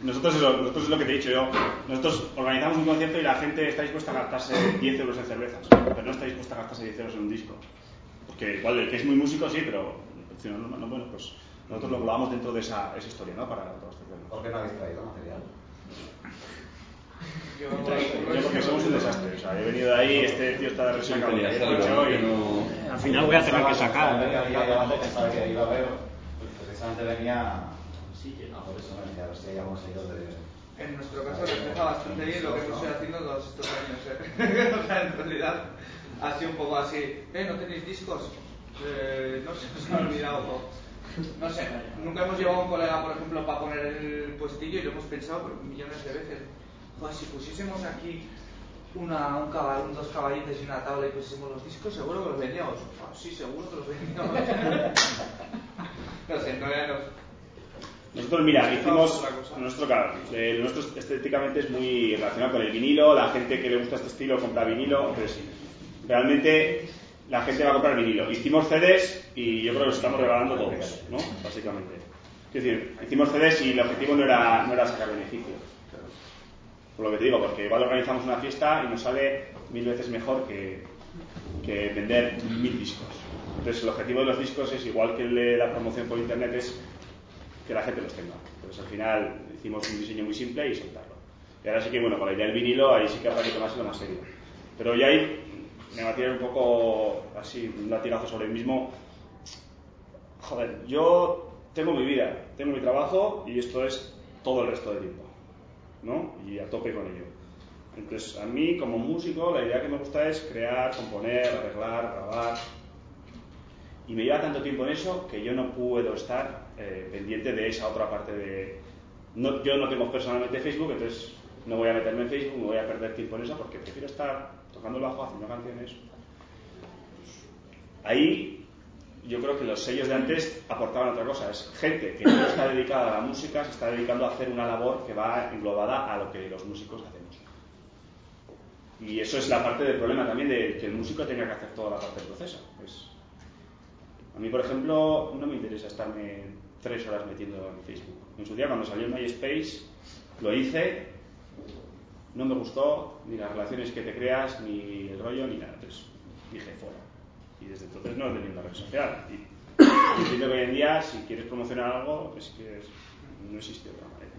Nosotros, eso, nosotros es lo que te he dicho yo. Nosotros organizamos un concierto y la gente está dispuesta a gastarse 10 euros en cervezas, pero no está dispuesta a gastarse 10 euros en un disco. Porque igual el que es muy músico sí, pero si no, no, no, bueno, pues nosotros lo englobamos dentro de esa, esa historia, ¿no? Para todo este tema. ¿Por qué no habéis traído material? Yo, Yo porque somos un desastre, o sea, he venido de ahí, este tío está de resaca, lo que había dicho, y no... Al final voy a tener que sacar. Pensaba que había debate, pensaba que iba a haber, pues precisamente venía Sí, que no. por eso, venía a ver si hay algún sello de... En nuestro caso refleja bastante bien lo que hemos ido haciendo todos estos años. ¿eh? o sea, en realidad ha sido un poco así. ¿Eh? ¿No tenéis discos? Eh, no sé, se me ha olvidado. No sé, nunca hemos llevado a un colega, por ejemplo, para poner el puestillo y lo hemos pensado pero millones de veces. Joder, si pusiésemos aquí una, un caballo, dos caballitos y una tabla y pusiésemos los discos, seguro que los vendíamos. Ah, sí, seguro que los vendíamos. no sé, no. Nosotros, mira, hicimos. Nuestro, claro, el nuestro estéticamente es muy relacionado con el vinilo. La gente que le gusta este estilo compra vinilo. Entonces, realmente la gente va a comprar vinilo. Hicimos CDs y yo creo que los estamos regalando todos, ¿no? Básicamente. Es decir, hicimos CDs y el objetivo no era, no era sacar beneficio. Por lo que te digo, porque igual organizamos una fiesta y nos sale mil veces mejor que, que vender mil discos. Entonces, el objetivo de los discos es igual que la promoción por internet, es que la gente los tenga. Entonces al final hicimos un diseño muy simple y soltarlo. Y ahora sí que, bueno, con la idea del vinilo, ahí sí que habrá que tomárselo más serio. Pero ya ahí me va a tirar un poco así, un latigazo sobre el mismo. Joder, yo tengo mi vida, tengo mi trabajo y esto es todo el resto del tiempo. ¿No? Y a tope con ello. Entonces, a mí como músico, la idea que me gusta es crear, componer, arreglar, grabar, y me lleva tanto tiempo en eso que yo no puedo estar eh, pendiente de esa otra parte de... No, yo no tengo personalmente Facebook, entonces no voy a meterme en Facebook, no voy a perder tiempo en eso porque prefiero estar tocando el bajo, haciendo canciones. Ahí yo creo que los sellos de antes aportaban otra cosa. Es gente que no está dedicada a la música, se está dedicando a hacer una labor que va englobada a lo que los músicos hacemos. Y eso es la parte del problema también de que el músico tenga que hacer toda la parte del proceso. Es, a mí, por ejemplo, no me interesa estarme tres horas metiendo en Facebook. En su día, cuando salió MySpace, lo hice, no me gustó ni las relaciones que te creas, ni el rollo, ni nada. Entonces dije fuera. Y desde entonces no he tenido una red social. Y entiendo que hoy en día, si quieres promocionar algo, es que no existe otra manera.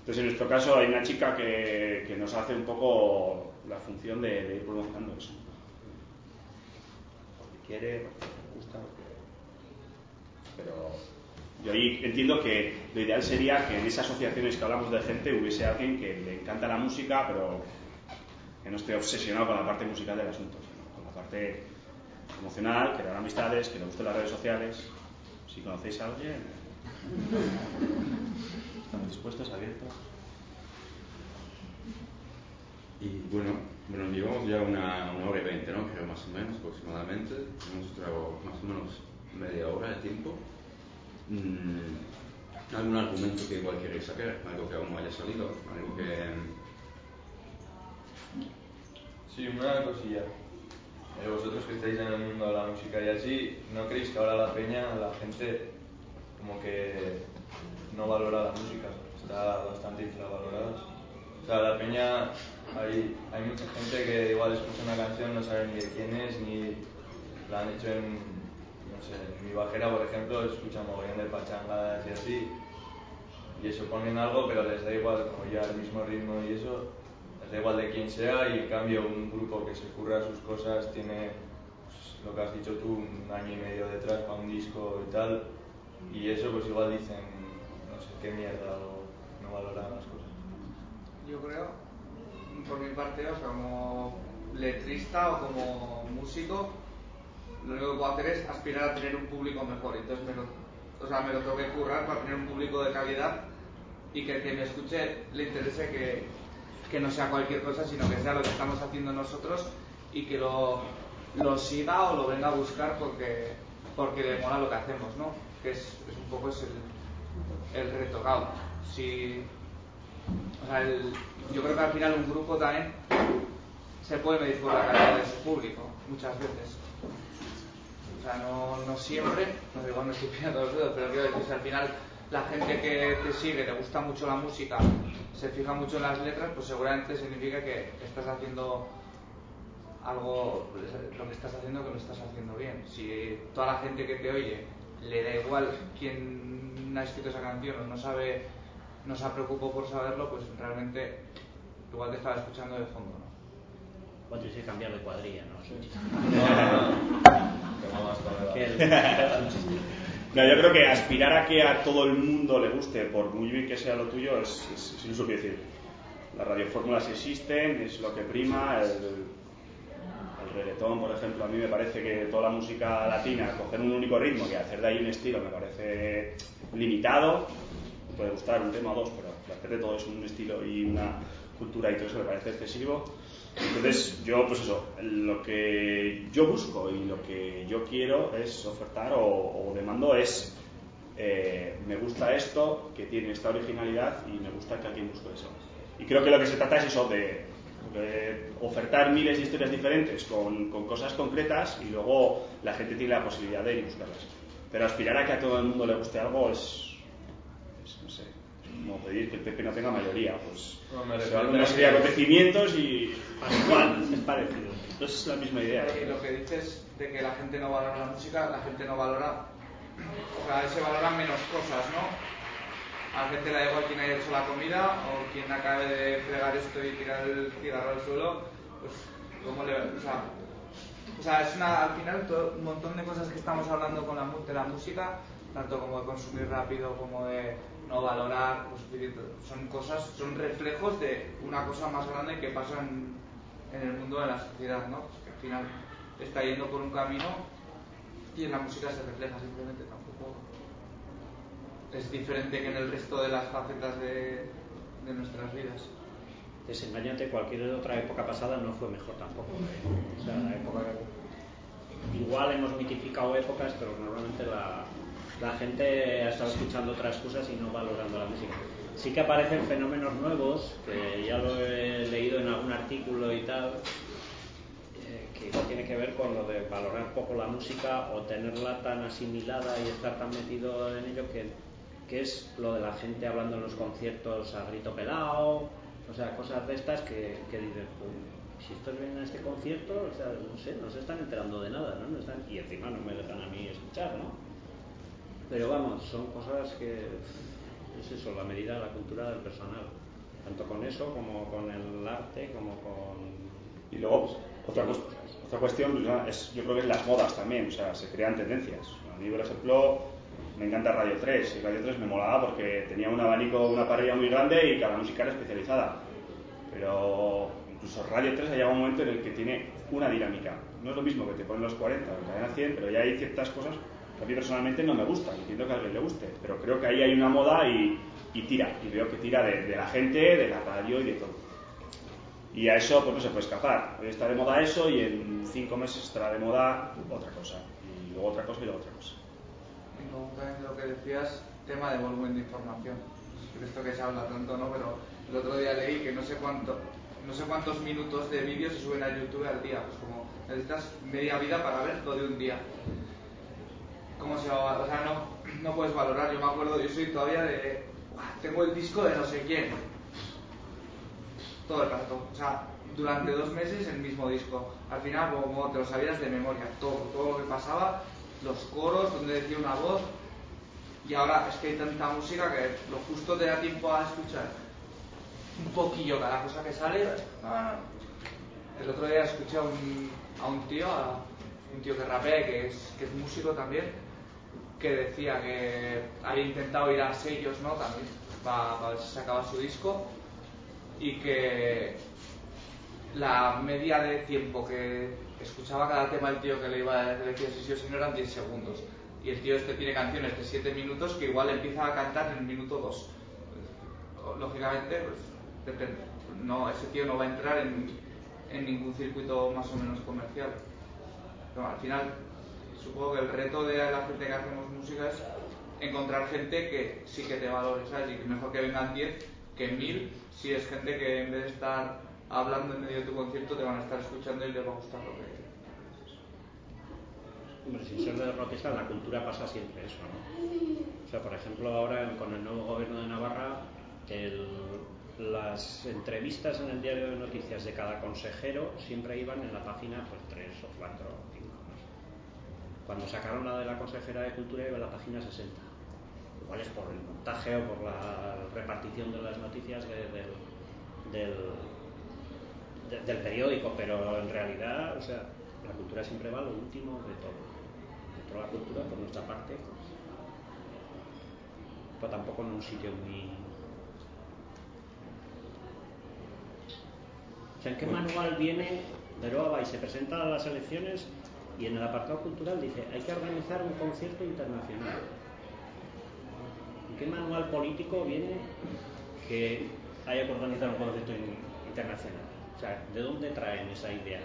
Entonces, en nuestro caso, hay una chica que, que nos hace un poco la función de, de ir promocionando eso. Porque quiere, porque le gusta, porque pero yo ahí entiendo que lo ideal sería que en esas asociaciones que hablamos de gente hubiese alguien que le encanta la música, pero que no esté obsesionado con la parte musical del asunto, sino con la parte emocional, crear amistades, que le gusten las redes sociales. Si conocéis a alguien, estamos dispuestos, abiertos. Y bueno, bueno, llevamos ya una, una hora y veinte, ¿no? Creo más o menos, aproximadamente. Hemos estado más o menos media hora de tiempo. Mm, ¿Algún argumento que igual queréis sacar? Algo que aún no haya salido, algo que... Sí, una cosilla. Eh, vosotros que estáis en el mundo de la música y así, ¿no creéis que ahora la peña, la gente, como que no valora la música? Está bastante infravalorada. O sea, la peña, hay, hay mucha gente que igual escucha una canción, no sabe ni de quién es, ni la han hecho en, no sé, mi bajera, por ejemplo, escucha mogollón de pachangadas y así. Y eso ponen algo, pero les da igual, como ya el mismo ritmo y eso, les da igual de quién sea y en cambio un grupo que se curra sus cosas tiene pues, lo que has dicho tú, un año y medio detrás para un disco y tal y eso pues igual dicen no sé qué mierda o no valoran las cosas. Yo creo, por mi parte, o sea, como letrista o como músico, lo único que puedo hacer es aspirar a tener un público mejor. Entonces me lo, o sea, me lo tengo currar para tener un público de calidad y que el que me escuche le interese que, que no sea cualquier cosa, sino que sea lo que estamos haciendo nosotros y que lo, lo siga o lo venga a buscar porque, porque le mola lo que hacemos, ¿no? Que es, un poco es el, el reto. Si, o sea, el- yo creo que al final un grupo también se puede medir por la calidad de su público, muchas veces. Sea, no, no siempre, no digo no estoy pillando los dedos, pero quiero decir, si al final la gente que te sigue, te gusta mucho la música, se fija mucho en las letras, pues seguramente significa que estás haciendo algo, lo que estás haciendo que lo estás haciendo bien. Si toda la gente que te oye le da igual quién ha escrito esa canción o no sabe, no se preocupado por saberlo, pues realmente igual te estaba escuchando de fondo, ¿no? Bueno, tienes que cambiar de cuadrilla, ¿no? Un chiste. Tengo No, yo creo que aspirar a que a todo el mundo le guste, por muy bien que sea lo tuyo, es, es, es decir, las radiofórmulas existen, es lo que prima. El, el reggaetón, por ejemplo, a mí me parece que toda la música latina, coger un único ritmo y hacer de ahí un estilo, me parece limitado. Puede gustar un tema o dos, pero hacer de todo es un estilo y una cultura y todo eso me parece excesivo. Entonces, yo, pues eso, lo que yo busco y lo que yo quiero es ofertar o, demando es, eh, me gusta esto, que tiene esta originalidad y me gusta que alguien busque eso. Y creo que lo que se trata es eso, de, ofertar miles de historias diferentes con, cosas concretas y luego la gente tiene la posibilidad de ir y buscarlas. Pero aspirar a que a todo el mundo le guste algo es, es, no sé, como pedir que el PP no tenga mayoría, pues No, me se van una serie de acontecimientos y Igual, es parecido. es la misma idea. Y lo que dices de que la gente no valora la música, la gente no valora, o sea, se valoran menos cosas, ¿no? A la gente le da igual quién haya hecho la comida o quién acabe de fregar esto y tirar el cigarro al suelo, pues cómo le, o sea, o sea, es una, al final todo, un montón de cosas que estamos hablando con la, de la música, tanto como de consumir rápido como de no valorar, pues, son cosas, son reflejos de una cosa más grande que pasa en, en el mundo de la sociedad, ¿no? Pues que al final está yendo por un camino y en la música se refleja simplemente tampoco. Es diferente que en el resto de las facetas de, de nuestras vidas. Desengañate, cualquier otra época pasada no fue mejor tampoco. ¿eh? O sea, la época igual hemos mitificado épocas, pero normalmente la, la gente ha estado escuchando otras cosas y no valorando la música. Sí que aparecen fenómenos nuevos, que ya lo he leído en algún artículo y tal, eh, que tiene que ver con lo de valorar poco la música o tenerla tan asimilada y estar tan metido en ello que, que es lo de la gente hablando en los conciertos a grito pelado, o sea, cosas de estas que, que dices, "Pues, si estos vienen a este concierto, o sea, no sé, no se están enterando de nada, ¿no? No están- y encima no me dejan a mí escuchar, ¿no? Pero vamos, son cosas que es eso, la medida de la cultura del personal, tanto con eso como con el arte, como con Y luego, otra, cues- otra cuestión es, yo creo que es las modas también, o sea, se crean tendencias. A mí, por ejemplo, me encanta Radio 3, y Radio 3 me molaba porque tenía un abanico, una parrilla muy grande y cada música era especializada. Pero incluso Radio 3 ha llegado un momento en el que tiene una dinámica. No es lo mismo que te ponen los 40 o cadena 100, pero ya hay ciertas cosas que a mí personalmente no me gustan. Entiendo que a alguien le guste, pero creo que ahí hay una moda y, y tira. Y veo que tira de, la gente, de la radio y de todo. Y a eso pues no se puede escapar. Hoy está de moda eso y en cinco meses estará de moda otra cosa. Y luego otra cosa y luego otra cosa. Y lo que decías, tema de volumen de información. Esto que se habla tanto, ¿no? Pero el otro día leí que no sé cuánto, no sé cuántos minutos de vídeo se suben a YouTube al día. Pues como necesitas media vida para ver lo de un día. ¿Cómo se va? O sea, no, no puedes valorar. Yo me acuerdo, yo soy todavía de. "Buah, Tengo el disco de no sé quién. Todo el rato. O sea, durante dos meses el mismo disco. Al final, como te lo sabías de memoria, todo, todo lo que pasaba, los coros, donde decía una voz. Y ahora es que hay tanta música que lo justo te da tiempo a escuchar un poquillo cada cosa que sale. Ah. El otro día escuché a un, a un tío, a un tío que rapea, que es, que es músico también, que decía que había intentado ir a sellos, ¿no? También, para, ver si sacaba su disco, y que la media de tiempo que escuchaba cada tema el tío que le iba a decir si sí o si no eran 10 segundos. Y el tío este tiene canciones de 7 minutos que igual empieza a cantar en el minuto 2. Lógicamente, pues depende. No, ese tío no va a entrar en, en ningún circuito más o menos comercial. Pero al final, supongo que el reto de la gente que hacemos música es encontrar gente que sí que te valore, ¿sabes? Y que mejor que vengan 10 que 1000 si es gente que en vez de estar hablando en medio de tu concierto te van a estar escuchando y les va a gustar lo que Hombre, sin ser de rockista, la cultura pasa siempre eso, ¿no? O sea, por ejemplo, ahora con el nuevo gobierno de Navarra, el, las entrevistas en el diario de noticias de cada consejero siempre iban en la página pues, 3 o 4 cuando sacaron la de la consejera de Cultura iba en la página 60. Igual es por el montaje o por la repartición de las noticias de- del, del, de- del periódico, pero en realidad, o sea, la cultura siempre va a lo último de todo. De la cultura, por nuestra parte, pues, pero tampoco en un sitio muy... O sea, ¿en qué manual viene Beroa va y se presenta a las elecciones y en el apartado cultural dice hay que organizar un concierto internacional? ¿En qué manual político viene que haya que organizar un concierto in- internacional? O sea, ¿de dónde traen esa idea?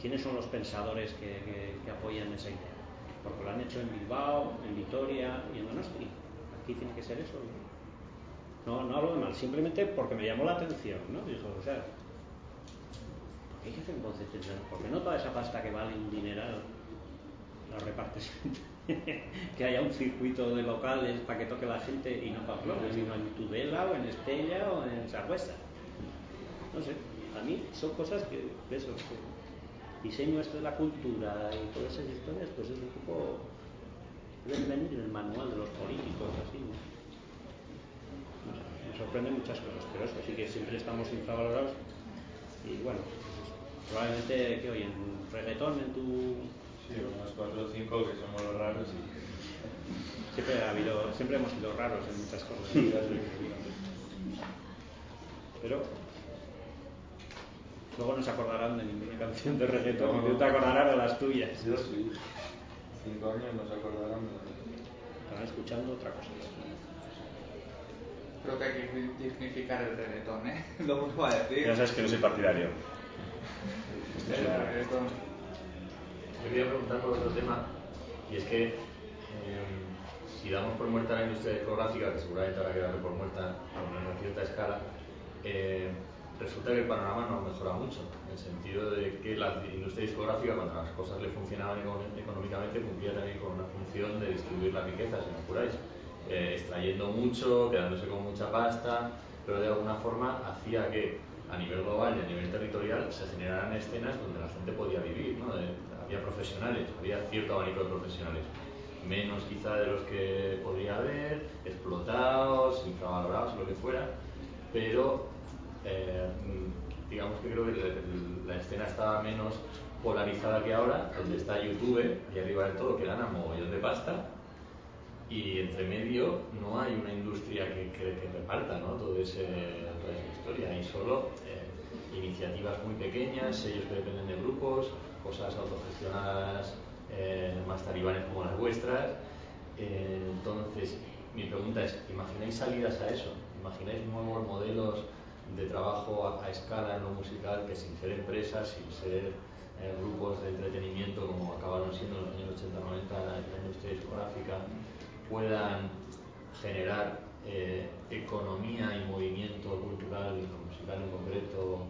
¿Quiénes son los pensadores que, apoyan esa idea? Porque lo han hecho en Bilbao, en Vitoria y en Donosti. Aquí tiene que ser eso. No, no hablo de mal, simplemente porque me llamó la atención, ¿no? Dijo, o sea, ¿por qué hay que hacer un concierto internacional? ¿Por qué no toda esa pasta que vale un dineral la repartes? que haya un circuito de locales para que toque la gente y no Pamplona, sino en Tudela o en Estella o en Sagüesa. No sé, a mí son cosas que, diseño esto de la cultura y todas esas historias, pues es un poco, deben venir en el manual de los políticos, así, ¿no? Me sorprenden muchas cosas, pero eso sí que siempre estamos infravalorados y bueno. Probablemente que hoy en reggaetón, en tu... Sí, unos 4 o 5 que somos los raros y... Siempre, ha habido, siempre hemos sido raros en muchas cosas. Pero luego no se acordarán de ninguna canción de reggaetón, no te acordarás de las tuyas. Yo sí. 5 años no se acordarán de... Estarán escuchando otra cosa. Creo que hay que dignificar el reggaetón, ¿eh? Lo vuelvo a decir. Ya sabes que no soy partidario. Yo quería preguntar por otro tema, y es que eh, si damos por muerta la industria discográfica, que seguramente habrá que darle por muerta a una cierta escala, eh, resulta que el panorama no mejora mucho, en el sentido de que la industria discográfica, cuando las cosas le funcionaban eco- económicamente, cumplía también con una función de distribuir la riqueza, si me apuráis, Eh, extrayendo mucho, quedándose con mucha pasta, pero de alguna forma hacía que a nivel global y a nivel territorial se generaran escenas donde la gente podía vivir, ¿no? Había profesionales, había cierto abanico de profesionales, menos quizá de los que podría haber, explotados, infravalorados, lo que fuera, pero eh, digamos que creo que la escena estaba menos polarizada que ahora, donde está YouTube y arriba del todo que gana mogollón de pasta y entre medio no hay una industria que, que- reparta ¿no? Todo ese, toda esa historia. Hay solo eh, iniciativas muy pequeñas, sellos que dependen de grupos, cosas autogestionadas eh, más talibanes como las vuestras. Eh, entonces, mi pregunta es, ¿imagináis salidas a eso? ¿Imagináis nuevos modelos de trabajo a, escala en lo musical que sin ser empresas, sin ser grupos de entretenimiento como acabaron siendo en los años 80-90 la industria discográfica, puedan generar eh, economía y movimiento cultural y musical en concreto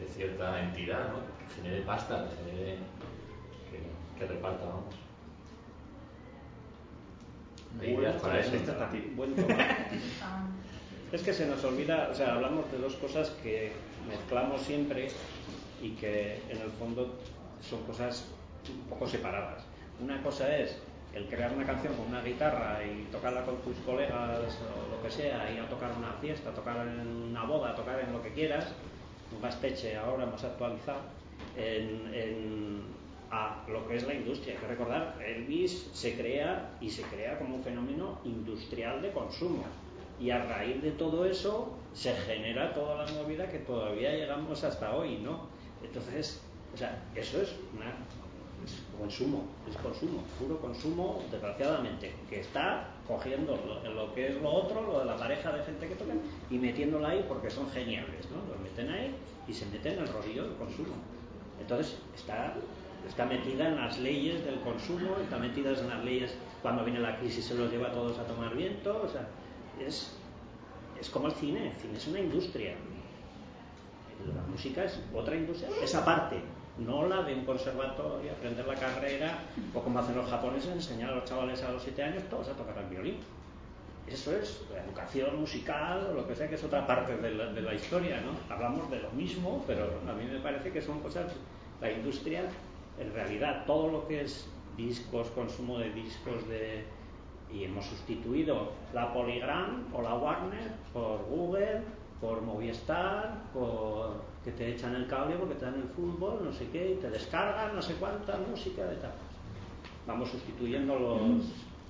de cierta entidad, ¿no? que genere pasta, que genere que, que reparta, vamos. Hay ideas para eso. Buen es que se nos olvida, o sea, hablamos de dos cosas que mezclamos siempre y que en el fondo son cosas un poco separadas. Una cosa es el crear una canción con una guitarra y tocarla con tus colegas o lo que sea, ir a tocar una fiesta, tocar en una boda, tocar en lo que quieras, basteche ahora hemos actualizado, en, en- a lo que es la industria. Hay que recordar, Elvis se crea y se crea como un fenómeno industrial de consumo. Y a raíz de todo eso se genera toda la movida que todavía llegamos hasta hoy, ¿no? Entonces, o sea, eso es una consumo, es consumo, puro consumo, desgraciadamente, que está cogiendo lo, lo que es lo otro, lo de la pareja de gente que toca, y metiéndola ahí porque son geniales, ¿no? Lo meten ahí y se meten en el rodillo del consumo. Entonces, está está metida en las leyes del consumo, está metida en las leyes cuando viene la crisis se los lleva a todos a tomar viento, o sea, es, es como el cine, el cine es una industria. La música es otra industria, esa parte, no la de un conservatorio, aprender la carrera, o como hacen los japoneses, enseñar a los chavales a los 7 años todos a tocar el violín. Eso es la educación musical o lo que sea, que es otra parte de la, de la historia, ¿no? Hablamos de lo mismo, pero a mí me parece que son cosas, la industria, en realidad, todo lo que es discos, consumo de discos de y hemos sustituido la Polygram o la Warner por Google, por Movistar, por que te echan el cable porque te dan el fútbol, no sé qué, y te descargan no sé cuánta música de tal. Vamos sustituyendo los,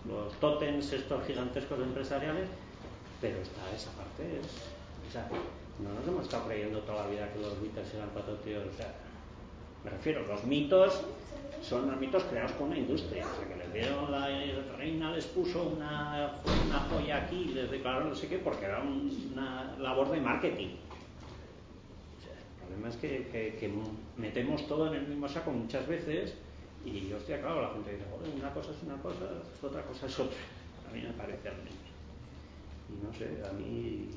los tótems estos gigantescos empresariales, pero está esa parte es, o sea, no nos hemos estado creyendo toda la vida que los Beatles eran cuatro tíos, o sea, me refiero, los mitos son los mitos creados por una industria. O sea, que les dieron la reina, les puso una, una joya aquí y les declaró no sé qué, porque era una labor de marketing. O sea, el problema es que, que, metemos todo en el mismo saco muchas veces y, hostia, claro, la gente dice, una cosa es una cosa, otra cosa es otra. A mí me parece al menos. Y no sé, a mí.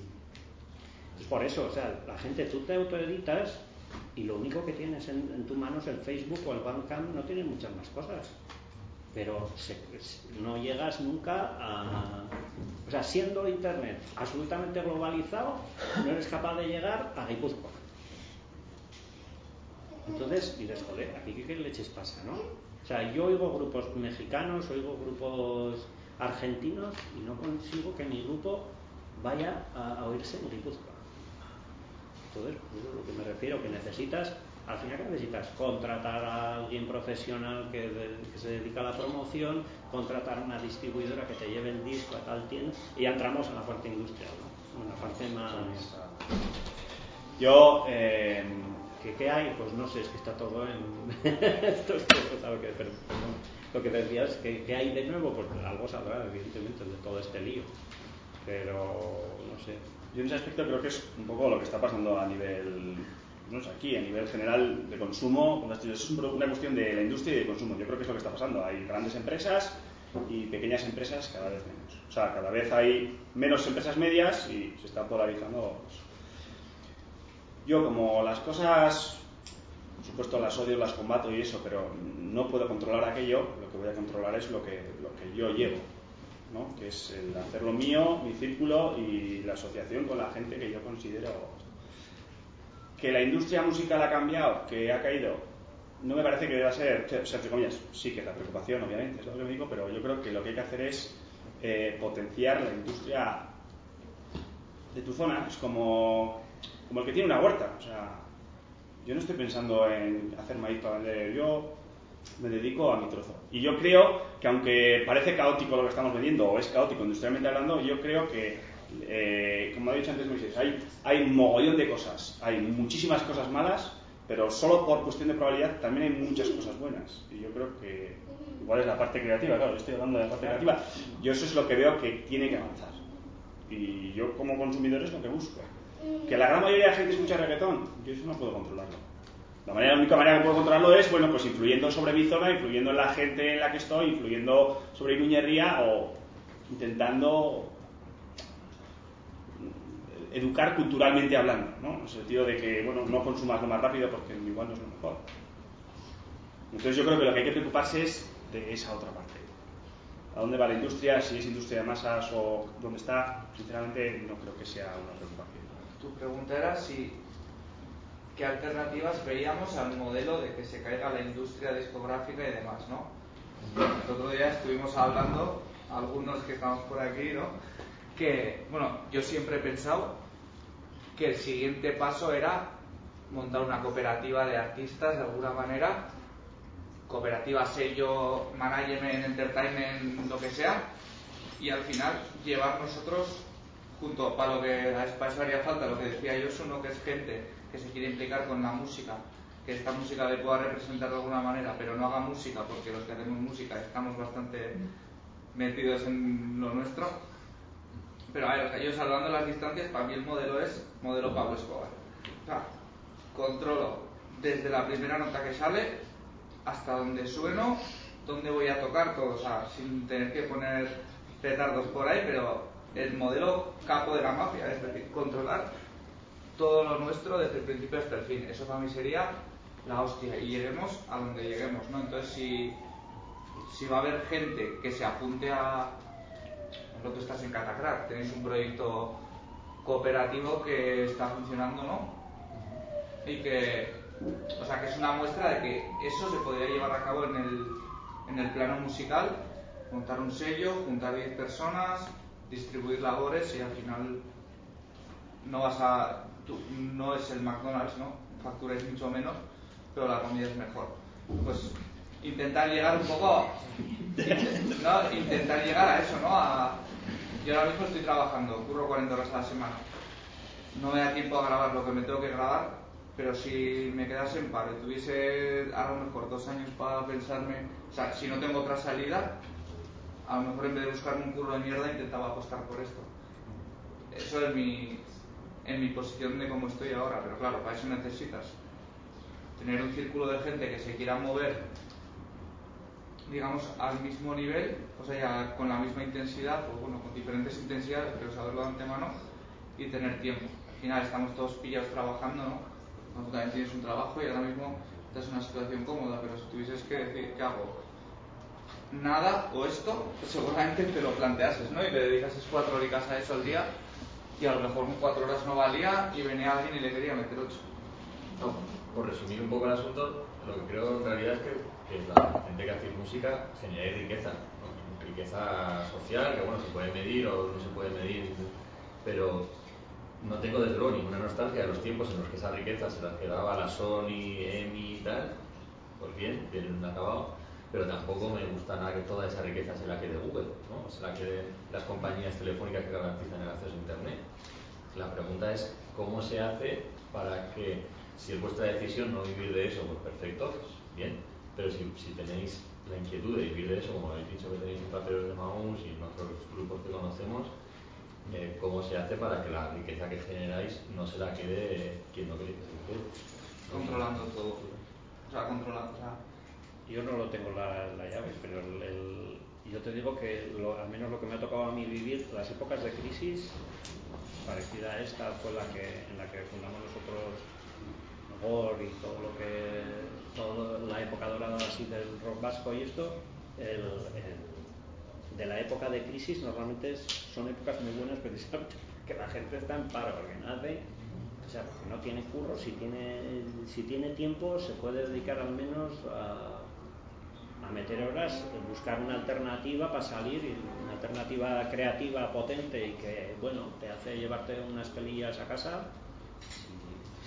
Es por eso, o sea, la gente, tú te autoeditas y lo único que tienes en, en, tu mano es el Facebook o el Bandcamp, no tienes muchas más cosas. Pero no llegas nunca a. O sea, siendo Internet absolutamente globalizado, no eres capaz de llegar a Guipúzcoa. Entonces dices, joder, aquí qué leches pasa, ¿no? O sea, yo oigo grupos mexicanos, oigo grupos argentinos y no consigo que mi grupo vaya a, a oírse en Guipúzcoa. Pues, lo que me refiero, que necesitas, al final que necesitas contratar a alguien profesional que, de, que, se dedica a la promoción, contratar una distribuidora que te lleve el disco a tal tienda, y ya entramos en la parte industrial, ¿no? En la parte más... Yo... Eh... ¿Qué, ¿Qué, hay? Pues no sé, es que está todo en... Esto es todo, que, pero, lo que decías, ¿qué, ¿qué hay de nuevo? Pues algo saldrá, evidentemente, de todo este lío. Pero, no sé, yo en ese aspecto creo que es un poco lo que está pasando a nivel, no sé, aquí, a nivel general de consumo. Es una cuestión de la industria y de consumo. Yo creo que es lo que está pasando. Hay grandes empresas y pequeñas empresas cada vez menos. O sea, cada vez hay menos empresas medias y se está polarizando. Yo, como las cosas, por supuesto, las odio, las combato y eso, pero no puedo controlar aquello, lo que voy a controlar es lo que, lo que yo llevo. ¿No? que es el hacer lo mío, mi círculo y la asociación con la gente que yo considero. Que la industria musical ha cambiado, que ha caído, no me parece que deba ser, o sea, entre comillas, sí que la preocupación, obviamente, es lo que me digo, pero yo creo que lo que hay que hacer es eh, potenciar la industria de tu zona. Es como, como el que tiene una huerta. O sea, yo no estoy pensando en hacer maíz para vender. Yo me dedico a mi trozo. Y yo creo que aunque parece caótico lo que estamos vendiendo, o es caótico industrialmente hablando, yo creo que, eh, como ha dicho antes Moisés, hay, hay mogollón de cosas, hay muchísimas cosas malas, pero solo por cuestión de probabilidad también hay muchas cosas buenas. Y yo creo que igual es la parte creativa, claro, yo estoy hablando de la parte creativa. Yo eso es lo que veo que tiene que avanzar. Y yo como consumidor es lo que busco. Que la gran mayoría de la gente escucha reggaetón, yo eso no puedo controlarlo. La, manera, la única manera que puedo controlarlo es, bueno, pues influyendo sobre mi zona, influyendo en la gente en la que estoy, influyendo sobre Iruñería o intentando educar culturalmente hablando, ¿no? En el sentido de que, bueno, no consumas lo más rápido porque igual no es lo mejor. Entonces yo creo que lo que hay que preocuparse es de esa otra parte. ¿A dónde va la industria? Si es industria de masas o dónde está, sinceramente no creo que sea una preocupación. Tu pregunta era si qué alternativas veíamos al modelo de que se caiga la industria discográfica y demás, ¿no? El otro día estuvimos hablando, algunos que estamos por aquí, ¿no? Que, bueno, yo siempre he pensado que el siguiente paso era montar una cooperativa de artistas de alguna manera, cooperativa, sello, management, entertainment, lo que sea, y al final llevar nosotros junto para lo que a eso haría falta, lo que decía yo, uno que es gente que se quiere implicar con la música, que esta música le pueda representar de alguna manera, pero no haga música porque los que hacemos música estamos bastante metidos en lo nuestro. Pero a ver, yo salvando las distancias, para mí el modelo es modelo Pablo Escobar. O sea, controlo desde la primera nota que sale hasta donde sueno, dónde voy a tocar todo, o sea, sin tener que poner petardos por ahí, pero el modelo capo de la mafia, es decir, controlar todo lo nuestro desde el principio hasta el fin. Eso para mí sería la hostia y lleguemos a donde lleguemos, ¿no? Entonces, si, si va a haber gente que se apunte a... Ejemplo, tú estás en Catacrack, tenéis un proyecto cooperativo que está funcionando, ¿no? Y que, o sea, que es una muestra de que eso se podría llevar a cabo en el, en el plano musical, montar un sello, juntar 10 personas, distribuir labores y al final no vas a, no es el McDonald's, ¿no? Facturáis mucho menos, pero la comida es mejor. Pues intentar llegar un poco, ¿no? Intentar llegar a eso, ¿no? A, yo ahora mismo estoy trabajando, curro 40 horas a la semana. No me da tiempo a grabar lo que me tengo que grabar, pero si me quedase en paro y tuviese a lo mejor dos años para pensarme, o sea, si no tengo otra salida, a lo mejor en vez de buscarme un curro de mierda intentaba apostar por esto. Eso es mi, en mi posición de cómo estoy ahora, pero claro, para eso necesitas tener un círculo de gente que se quiera mover, digamos, al mismo nivel, o sea, ya con la misma intensidad, o bueno, con diferentes intensidades, pero saberlo de antemano y tener tiempo. Al final estamos todos pillados trabajando, ¿no? Tú también tienes un trabajo y ahora mismo estás en una situación cómoda, pero si tuvieses que decir, ¿qué hago? Nada o esto, seguramente te lo planteases, ¿no? Y le dedicases cuatro horitas a eso al día y a lo mejor con cuatro horas no valía y venía alguien y le quería meter ocho. No, por resumir un poco el asunto, lo que creo en realidad es que, la gente que hace música genera riqueza, riqueza social, que bueno, se puede medir o no se puede medir, pero no tengo desde luego ninguna nostalgia de los tiempos en los que esa riqueza se la quedaba la Sony, EMI y tal, pues bien, bien acabado, pero tampoco me gusta nada que toda esa riqueza se la quede Google, ¿no? se la queden las compañías telefónicas que garantizan el acceso a Internet. La pregunta es cómo se hace para que, si es vuestra decisión no vivir de eso, pues perfecto, pues bien, pero si, si tenéis la inquietud de vivir de eso, como habéis dicho que tenéis en Plateros de Maús y en otros grupos que conocemos, eh, cómo se hace para que la riqueza que generáis no se la quede quien no quede. Controlando todo. O sea, controlando. O sea, Yo no lo tengo la, la llave, pero el, el- yo te digo que lo- al menos lo que me ha tocado a mí vivir, las épocas de crisis, parecida a esta, fue la que, en la que fundamos nosotros Gore y todo lo que, toda la época dorada así del rock vasco y esto, el- de la época de crisis normalmente son épocas muy buenas precisamente porque la gente está en paro, porque nace o sea, porque no tiene curro, si tiene, si tiene tiempo se puede dedicar al menos a, a meter horas, buscar una alternativa para salir, una alternativa creativa potente y que, bueno, te hace llevarte unas pelillas a casa,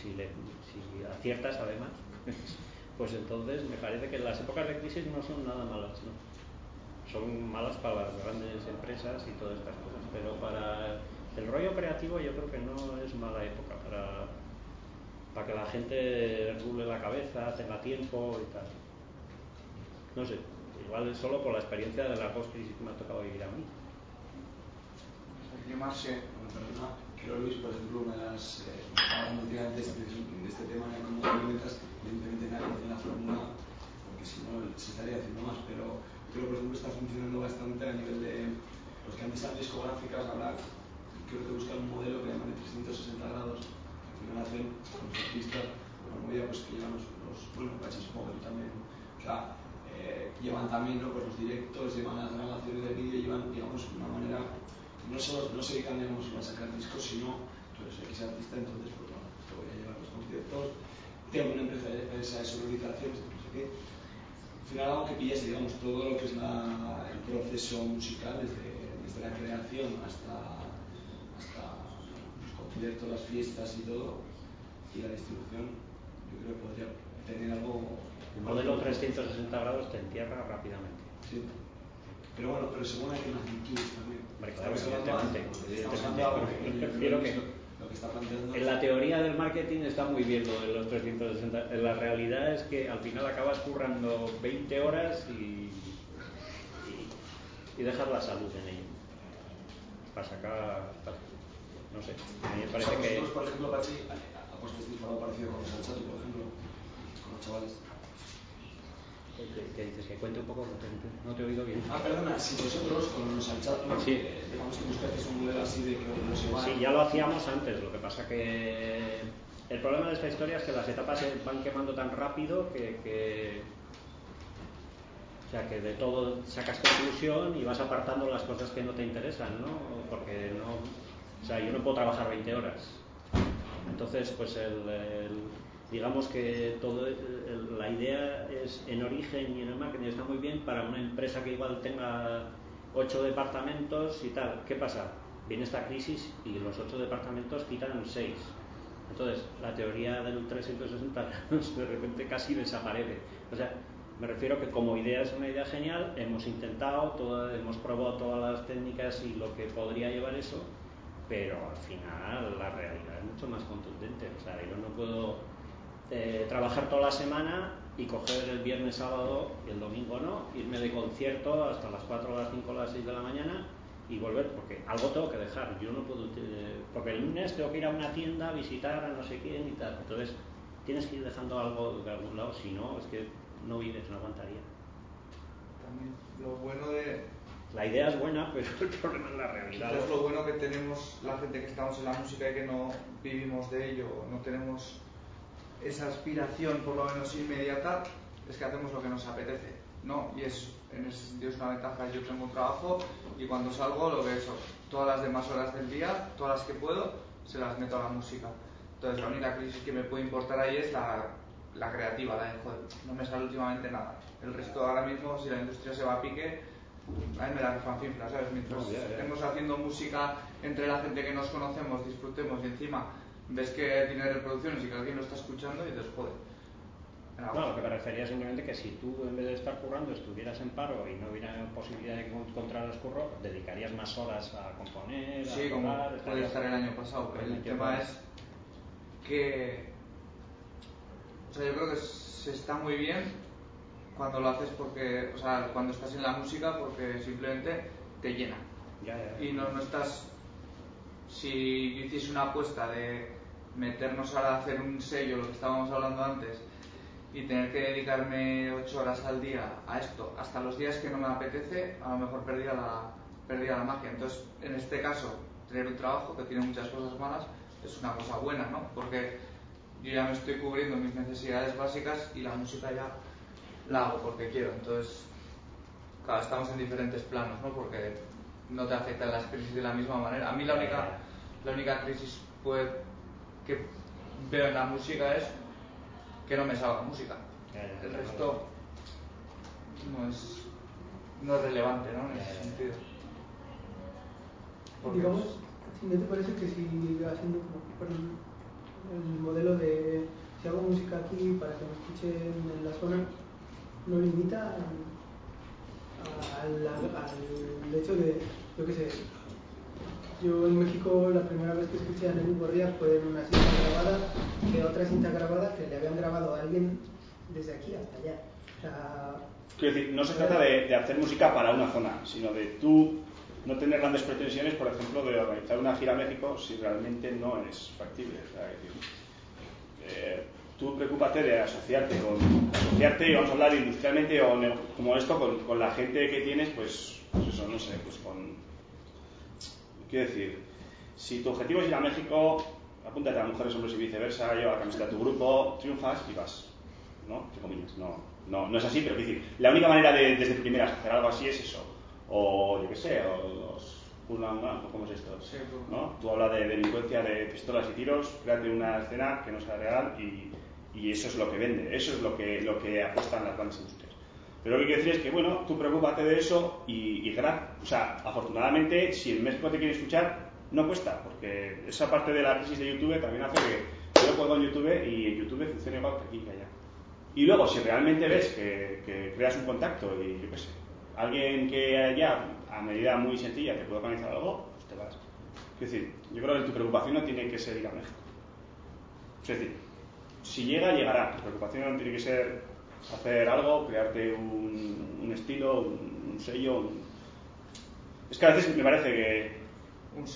si, le- si aciertas además, pues entonces me parece que las épocas de crisis no son nada malas, ¿no? Son malas para las grandes empresas y todas estas cosas, pero para el rollo creativo yo creo que no es mala época para, para que la gente rule la cabeza, tenga tiempo y tal. No sé, igual es solo por la experiencia de las dos crisis que me ha tocado vivir a mí. más sé. Bueno, perdona, pero Luis, por ejemplo, una de las. Eh, antes de, este tema, de cómo comentas, evidentemente nadie tiene la fórmula, porque si no se estaría haciendo más, pero creo que, por ejemplo, está funcionando bastante a nivel de. Los que antes eran discográficas, ahora creo que buscan un modelo que llaman de 360 grados, que al final hacen los artistas una movida pues, que llevan los, los bueno, también. O sea, eh, llevan también pues, los directos, llevan las grabaciones de vídeo, llevan, digamos, una manera no, solo, no se dedican digamos, a sacar discos, sino tú eres X artista, entonces pues, bueno, te voy a llevar los conciertos, tengo una empresa de, sonorización, no sé qué. Al final algo que pillase, digamos, todo lo que es el proceso musical, desde, desde la creación hasta, hasta los conciertos, las fiestas y todo, y la distribución, yo creo que podría tener algo... El modelo 360 grados te entierra rápidamente. Sí. Pero bueno, pero según hay que las actitudes también. Hombre, claro, Estamos hablando evidentemente, que- que que- lo- que está planteando En la teoría del marketing está muy bien lo de los 360. En la realidad es que al final acabas currando 20 horas y, y, y dejas la salud en ello. Para sacar. para- no sé. A mí me parece que. Vosotros, por ejemplo, Pachi, apuestas por algo parecido con los Salchato, por ejemplo, con los chavales. ¿Qué, dices? Que cuente un poco, no te, no he oído bien. Ah, perdona, si vosotros con los alchatos, Sí. eh, digamos que buscáis un modelo así de que nos igual. Sí, ya lo hacíamos antes, lo que pasa que el problema de esta historia es que las etapas se van quemando tan rápido que, que- o sea, que de todo sacas conclusión y vas apartando las cosas que no te interesan, ¿no? Porque no, o sea, yo no puedo trabajar 20 horas. Entonces, pues el, el- digamos que todo el- la idea es en origen y en el marketing está muy bien para una empresa que igual tenga ocho departamentos y tal. ¿Qué pasa? Viene esta crisis y los ocho departamentos quitan seis. Entonces, la teoría del 360 grados de repente casi desaparece. O sea, me refiero que como idea es una idea genial, hemos intentado, todo- hemos probado todas las técnicas y lo que podría llevar eso, pero al final la realidad es mucho más contundente. O sea, yo no puedo eh, trabajar toda la semana y coger el viernes, sábado y el domingo no, irme de concierto hasta las 4, las 5, las 6 de la mañana y volver, porque algo tengo que dejar. Yo no puedo, eh, porque el lunes tengo que ir a una tienda a visitar a no sé quién y tal. Entonces, tienes que ir dejando algo de algún lado, si no, es que no vives, no aguantaría. También lo bueno de, La idea es buena, pero el problema es la realidad. Quizás lo bueno que tenemos la gente que estamos en la música y que no vivimos de ello, no tenemos esa aspiración por lo menos inmediata, es que hacemos lo que nos apetece, ¿no? Y es, en ese sentido es una ventaja, yo tengo un trabajo y cuando salgo lo que eso, todas las demás horas del día, todas las que puedo, se las meto a la música. Entonces la única crisis que me puede importar ahí es la, la creativa, la de, joder, no me sale últimamente nada. El resto ahora mismo, si la industria se va a pique, a mí me la fanfinfla, ¿sabes? Mientras No, ya, ya. estemos haciendo música entre la gente que nos conocemos, disfrutemos y encima ves que tiene reproducciones y que alguien lo está escuchando y dices, joder. No, lo que me refería simplemente que si tú en vez de estar currando estuvieras en paro y no hubiera posibilidad de que encontraras curro, dedicarías más horas a componer, a Sí, como tocar, puede estar el año pasado. pero El tema es que. O sea, yo creo que se está muy bien cuando lo haces porque. O sea, cuando estás en la música porque simplemente te llena. Ya, ya, ya. Y no, no estás. Si yo hiciese una apuesta de meternos a hacer un sello, lo que estábamos hablando antes, y tener que dedicarme ocho horas al día a esto, hasta los días que no me apetece, a lo mejor perdía la, perdía la magia. Entonces, en este caso, tener un trabajo que tiene muchas cosas malas es una cosa buena, ¿no? Porque yo ya me estoy cubriendo mis necesidades básicas y la música ya la hago porque quiero. Entonces, claro, estamos en diferentes planos, ¿no? Porque no te afectan las crisis de la misma manera. A mí la única, la única crisis pues, que veo en la música es que no me salga música. El resto no es, no es relevante, ¿no? En ese sentido. Porque Digamos, si ¿no te parece que si haciendo como perdón, el modelo de si hago música aquí para que me escuchen en la zona, no limita al, al- al hecho de, yo qué sé, yo en México la primera vez que escuché a Nelly Borría fue en una cinta grabada, de otra cinta grabada que le habían grabado a alguien desde aquí hasta allá. O sea, Quiero decir, no se trata de, de hacer música para una zona, sino de tú no tener grandes pretensiones, por ejemplo, de organizar una gira a México si realmente no es factible. Eh, tú preocúpate de asociarte con asociarte, vamos a hablar industrialmente o como esto, con, con la gente que tienes, pues, pues eso, no sé, pues con... Quiero decir, si tu objetivo es ir a México, apúntate a mujeres, hombres y viceversa, lleva la camiseta de tu grupo, triunfas y vas. ¿no? Entre comillas, no, no, no es así, pero quiero decir, la única manera de desde primeras hacer algo así es eso. O yo qué sé, o los ¿cómo es esto? ¿no? Tú hablas de delincuencia, de pistolas y tiros, créate una escena que no sea real y, y eso es lo que vende, eso es lo que, lo que apuestan las grandes industrias. Pero lo que quiero decir es que, bueno, tú preocúpate de eso y, y o sea, afortunadamente, si en México te quiere escuchar, no cuesta, porque esa parte de la crisis de YouTube también hace que yo juego en YouTube y en YouTube funciona igual que aquí que allá. Y luego, si realmente ves que, creas un contacto y yo qué sé, alguien que allá, a medida muy sencilla, te puede organizar algo, pues te vas. Es decir, yo creo que tu preocupación no tiene que ser ir a México. Es decir, si llega, llegará. Tu preocupación tiene que ser hacer algo, crearte un, un estilo, un, un sello. un- Es que a veces me parece que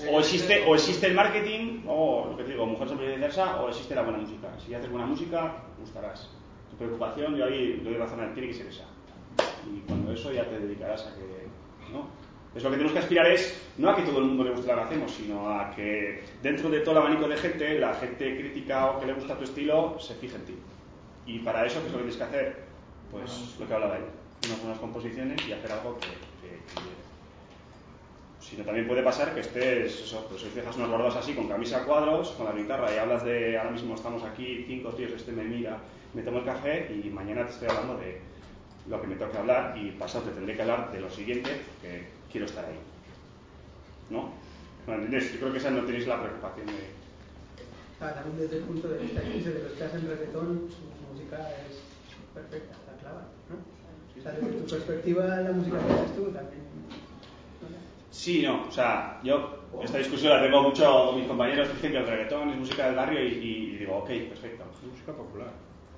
o existe, o existe el marketing, o lo que te digo, mujeres hombres y viceversa, o existe la buena música. Si haces buena música, gustarás. tu preocupación, yo ahí doy razón al tiene que ser esa. Y cuando eso ya te dedicarás a que, ¿no? Es lo que tenemos que aspirar es no a que todo el mundo le guste lo que hacemos, sino a que dentro de todo el abanico de gente, la gente crítica o que le gusta tu estilo se fije en ti. Y para eso, ¿qué es lo que tienes que hacer? Pues lo que hablaba ahí, unas buenas composiciones y hacer algo que, que, que sino también puede pasar que estés, eso, pues hoy dejas unos guardados así, con camisa a cuadros, con la guitarra, y hablas de, ahora mismo estamos aquí, cinco tíos, este me mira, me tomo el café, y mañana te estoy hablando de lo que me toque hablar, y pasado te tendré que hablar de lo siguiente, que quiero estar ahí. ¿No? ¿Me entiendes? Yo creo que esa no tenéis la preocupación de... Ah, también desde el punto de vista de los que hacen reggaetón, música es perfecta, está clavada, ¿no? O sea, desde tu perspectiva, la música que haces tú también Sí, no, o sea, yo esta discusión la tengo mucho con mis compañeros que dicen que el reggaetón es música del barrio y, y digo, ok, perfecto. Es música popular.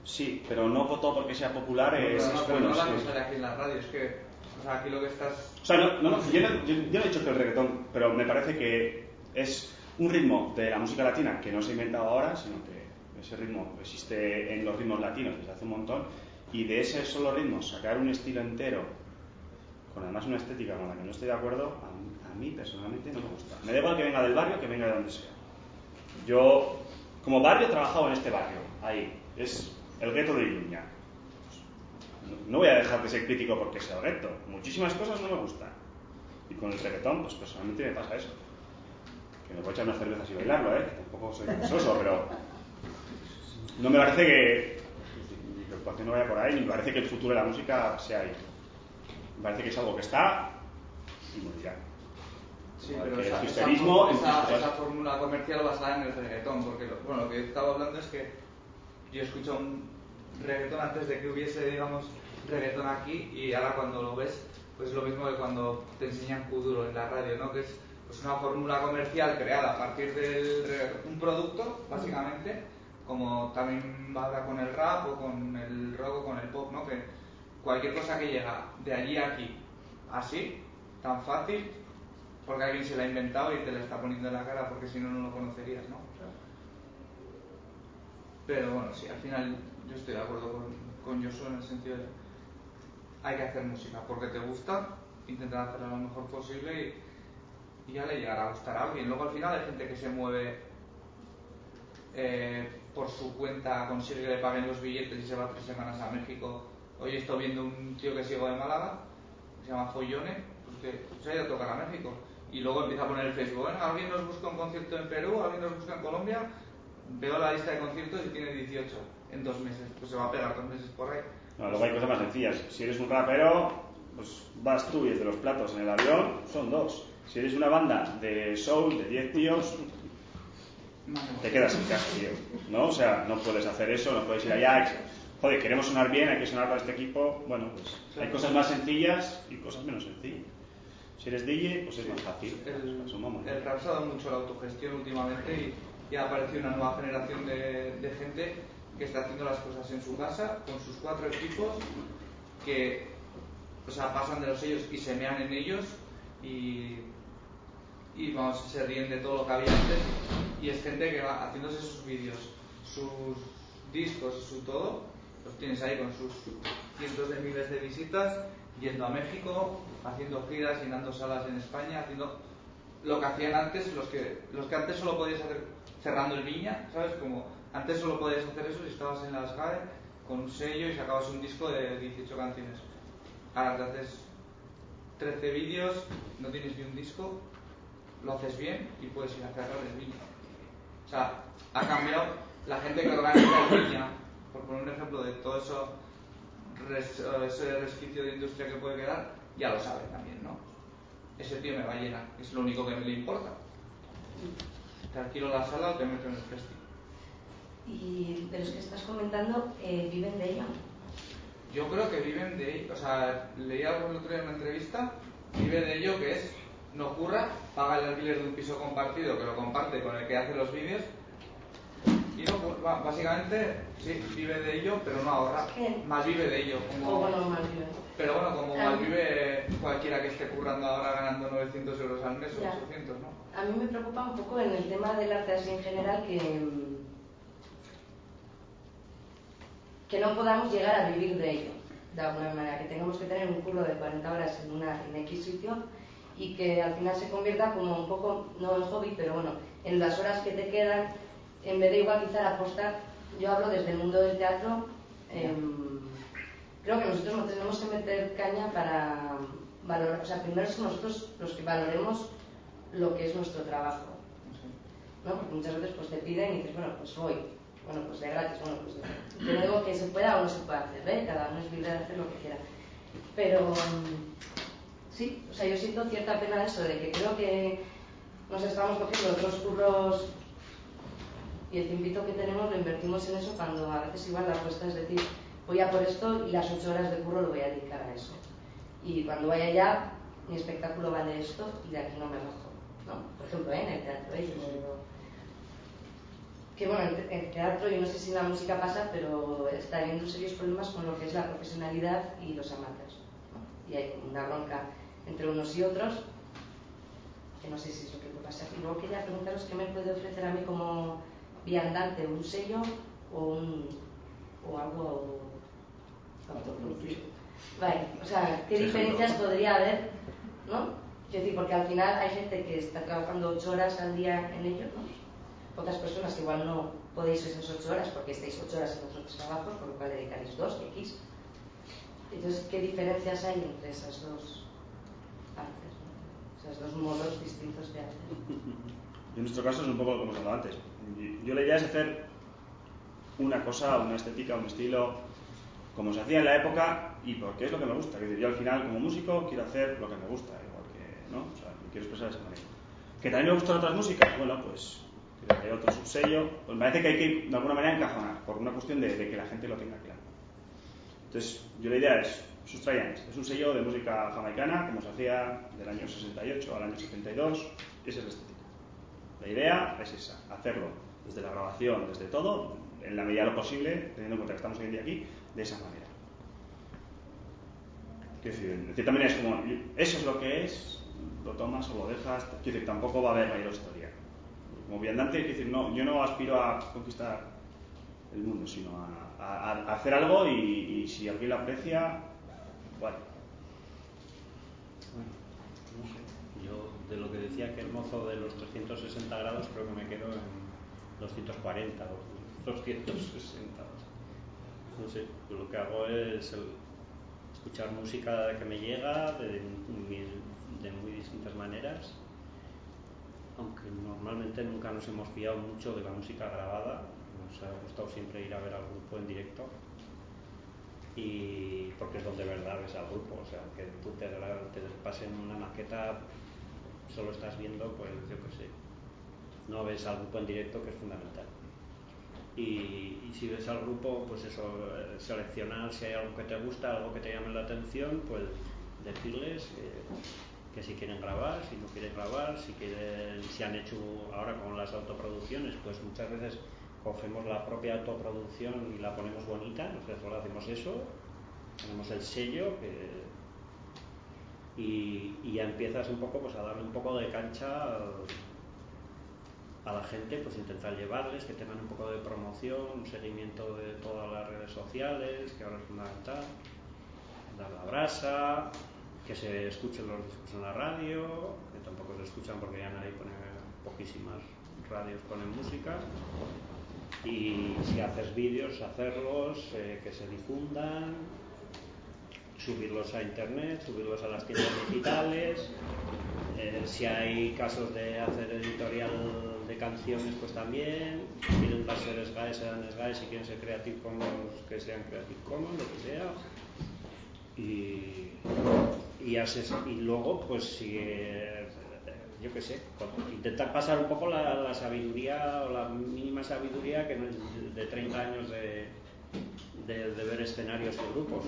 Sí, pero no voto porque sea popular No, es, pero no, es bueno, no la sí. cosa de aquí en la radio, es que o sea, aquí lo que estás... O sea, no, no, no, yo, no, yo- yo no he dicho que el reggaetón, pero me parece que es un ritmo de la música latina que no se ha inventado ahora, sino que ese ritmo existe en los ritmos latinos desde hace un montón, y de ese solo ritmo sacar un estilo entero, con además una estética con la que no estoy de acuerdo, a, a mí personalmente no me gusta. Me da igual que venga del barrio que venga de donde sea. Yo, como barrio, he trabajado en este barrio, ahí, es el gueto de Iruña. No- voy a dejar de ser crítico porque sea gueto. Muchísimas cosas no me gustan. Y con el reggaetón, pues personalmente me pasa eso. Que me puedo echar unas cervezas y bailarlo, ¿eh? Que Tampoco soy soso, pero no me parece que mi preocupación no vaya por ahí, ni me parece que el futuro de la música sea ahí. Me parece que es algo que está y morirá. Sí, pero esa, el esa, esa- fórmula comercial basada en el reggaetón, porque lo, bueno, lo que estaba hablando es que yo escucho un reggaetón antes de que hubiese, digamos, reggaetón aquí y ahora cuando lo ves, pues es lo mismo que cuando te enseñan Kuduro en la radio, ¿no? Que es pues una fórmula comercial creada a partir de un producto, básicamente, como también va con el rap o con el rock o con el pop, ¿no? Que cualquier cosa que llega de allí a aquí, así, tan fácil, porque alguien se la ha inventado y te la está poniendo en la cara porque si no, no lo conocerías, ¿no? Pero bueno, sí, al final yo estoy de acuerdo con, con Joshua en el sentido de hay que hacer música porque te gusta, intentar hacerla lo mejor posible y, y ya le llegará a gustar a alguien. Luego al final hay gente que se mueve eh, por su cuenta, consigue que le paguen los billetes y se va tres semanas a México. Hoy estoy viendo un tío que sigo de Málaga, se llama Follone, pues que se ha ido a tocar a México. Y luego empieza a poner el Facebook, "Bueno, alguien nos busca un concierto en Perú, alguien nos busca en Colombia, veo la lista de conciertos y tiene 18 en dos meses, pues se va a pegar dos meses por ahí. No, luego hay cosas más sencillas. Si eres un rapero, pues vas tú y el de los platos en el avión, son dos. Si eres una banda de soul de 10 tíos, te quedas en casa, tío. ¿No? O sea, no puedes hacer eso, no puedes ir allá. Joder, queremos sonar bien, hay que sonar para este equipo. Bueno, pues hay cosas más sencillas y cosas menos sencillas. Si eres DJ, pues es más fácil. El rap se ha dado mucho la autogestión últimamente y, y ha aparecido una nueva generación de, de gente que está haciendo las cosas en su casa con sus cuatro equipos que o sea, pasan de los sellos y se mean en ellos y, y vamos, se ríen de todo lo que había antes y es gente que va haciéndose sus vídeos, sus discos, su todo, los tienes ahí con sus cientos de miles de visitas, yendo a México, haciendo giras, llenando salas en España, haciendo lo que hacían antes, los que, los que antes solo podías hacer cerrando el viña, ¿sabes? Como antes solo podías hacer eso si estabas en las GAE con un sello y sacabas un disco de 18 canciones. Ahora te haces 13 vídeos, no tienes ni un disco, lo haces bien y puedes ir a cerrar el viña. O sea, ha cambiado la gente que organiza el viña, por poner un ejemplo de todo eso, res- eh, ese resquicio de industria que puede quedar, ya lo sabe también, ¿no? Ese tío me va a llenar, es lo único que me le importa. Te alquilo la sala o te meto en el festival. Y de los que estás comentando, eh, ¿viven de ello? Yo creo que viven de ello, o sea, leí algo el otro día en una entrevista, vive de ello que es, no curra, paga el alquiler de un piso compartido que lo comparte con el que hace los vídeos y no, ba- básicamente sí, vive de ello, pero no ahorra, mal vive de ello. Como, bueno. Pero bueno, como Ah. mal vive cualquiera que esté currando ahora ganando 900 euros al mes o Ya. 800, ¿no? A mí me preocupa un poco en el tema del arte así en general que, mm, que no podamos llegar a vivir de ello, de alguna manera, que tengamos que tener un curro de 40 horas en, una, en X sitio y que al final se convierta como un poco, no en hobby, pero bueno, en las horas que te quedan, en vez de igual quizá apostar, yo hablo desde el mundo del teatro, em, creo que nosotros nos tenemos que meter caña para valorar, o sea, primero somos nosotros los que valoremos lo que es nuestro trabajo, ¿no? Porque muchas veces pues te piden y dices, bueno, pues voy, bueno, pues de gratis, bueno, pues yo no digo que se pueda o no se pueda hacer, ¿eh? Cada uno es libre de hacer lo que quiera. Pero sí, o sea, yo siento cierta pena de eso, de que creo que nos estamos cogiendo otros curros y el tiempito que tenemos lo invertimos en eso cuando a veces igual la apuesta es decir, voy a por esto y las ocho horas de curro lo voy a dedicar a eso. Y cuando vaya allá, mi espectáculo vale esto y de aquí no me bajo. ¿no? Por ejemplo, ¿eh? en el teatro, ¿eh? que bueno, en teatro, y no sé si la música pasa, pero está habiendo serios problemas con lo que es la profesionalidad y los amateurs. Y hay una bronca entre unos y otros, que no sé si es lo que puede pasar. Y luego quería preguntaros qué me puede ofrecer a mí como viandante, un sello o, un, o algo autoproducido. Vale, o sea, ¿qué diferencias podría haber? ¿No? Quiero decir, porque al final hay gente que está trabajando ocho horas al día en ello, ¿no? Otras personas igual no podéis esas ocho horas porque estáis ocho horas en otros trabajos, por lo cual dedicaréis dos, X. Entonces, ¿qué diferencias hay entre esas dos? Esos dos modos distintos de arte. En nuestro caso es un poco lo que hemos hablado antes. Yo la idea es hacer una cosa, una estética, un estilo, como se hacía en la época y porque es lo que me gusta. yo al final, como músico, quiero hacer lo que me gusta, igual que, ¿no? O sea, quiero expresar esa manera. Que también me gustan otras músicas, bueno, pues hay otro subsello, pues me parece que hay que de alguna manera encajonar, por una cuestión de, que la gente lo tenga claro. Entonces, yo la idea es, sustrayan, es un sello de música jamaicana, como se hacía del año 68 al año 72, esa es la estética. La idea es esa, hacerlo desde la grabación, desde todo, en la medida de lo posible, teniendo en cuenta que estamos hoy en día aquí, de esa manera. Quiero decir, de cierta manera es como, eso es lo que es, lo tomas o lo dejas, quiero decir, tampoco va a haber mayor historia como viandante, decir, no, yo no aspiro a conquistar el mundo, sino a, hacer algo y, si alguien lo aprecia, bueno. Yo de lo que decía que el mozo de los 360 grados creo que me quedo en 240 o 260. No sé, lo que hago es escuchar música que me llega de, de muy distintas maneras aunque normalmente nunca nos hemos fiado mucho de la música grabada, nos ha gustado siempre ir a ver al grupo en directo y porque es donde verdad ves al grupo, o sea, que tú te, te pasen una maqueta, solo estás viendo, pues yo qué sé, no ves al grupo en directo que es fundamental. Y, si ves al grupo, pues eso, eh, seleccionar si hay algo que te gusta, algo que te llame la atención, pues decirles que si quieren grabar, si no quieren grabar, si quieren, si han hecho ahora con las autoproducciones, pues muchas veces cogemos la propia autoproducción y la ponemos bonita, nosotros hacemos eso, tenemos el sello y, y, ya empiezas un poco pues a darle un poco de cancha a la gente, pues intentar llevarles, que tengan un poco de promoción, un seguimiento de todas las redes sociales, que ahora es fundamental, dar la brasa, que se escuchen los discos en la radio, que tampoco se escuchan porque ya nadie pone, poquísimas radios ponen música. Y si haces vídeos, hacerlos, eh, que se difundan, subirlos a internet, subirlos a las tiendas digitales. Eh, si hay casos de hacer editorial de canciones, pues también. Si quieren ser SGAE, sean SGAE. Si quieren ser Creative Commons, que sean Creative Commons, lo que sea. Y y, y luego, pues si, yo qué sé, intentar pasar un poco la, sabiduría o la mínima sabiduría que no es de 30 años de, de, ver escenarios y grupos,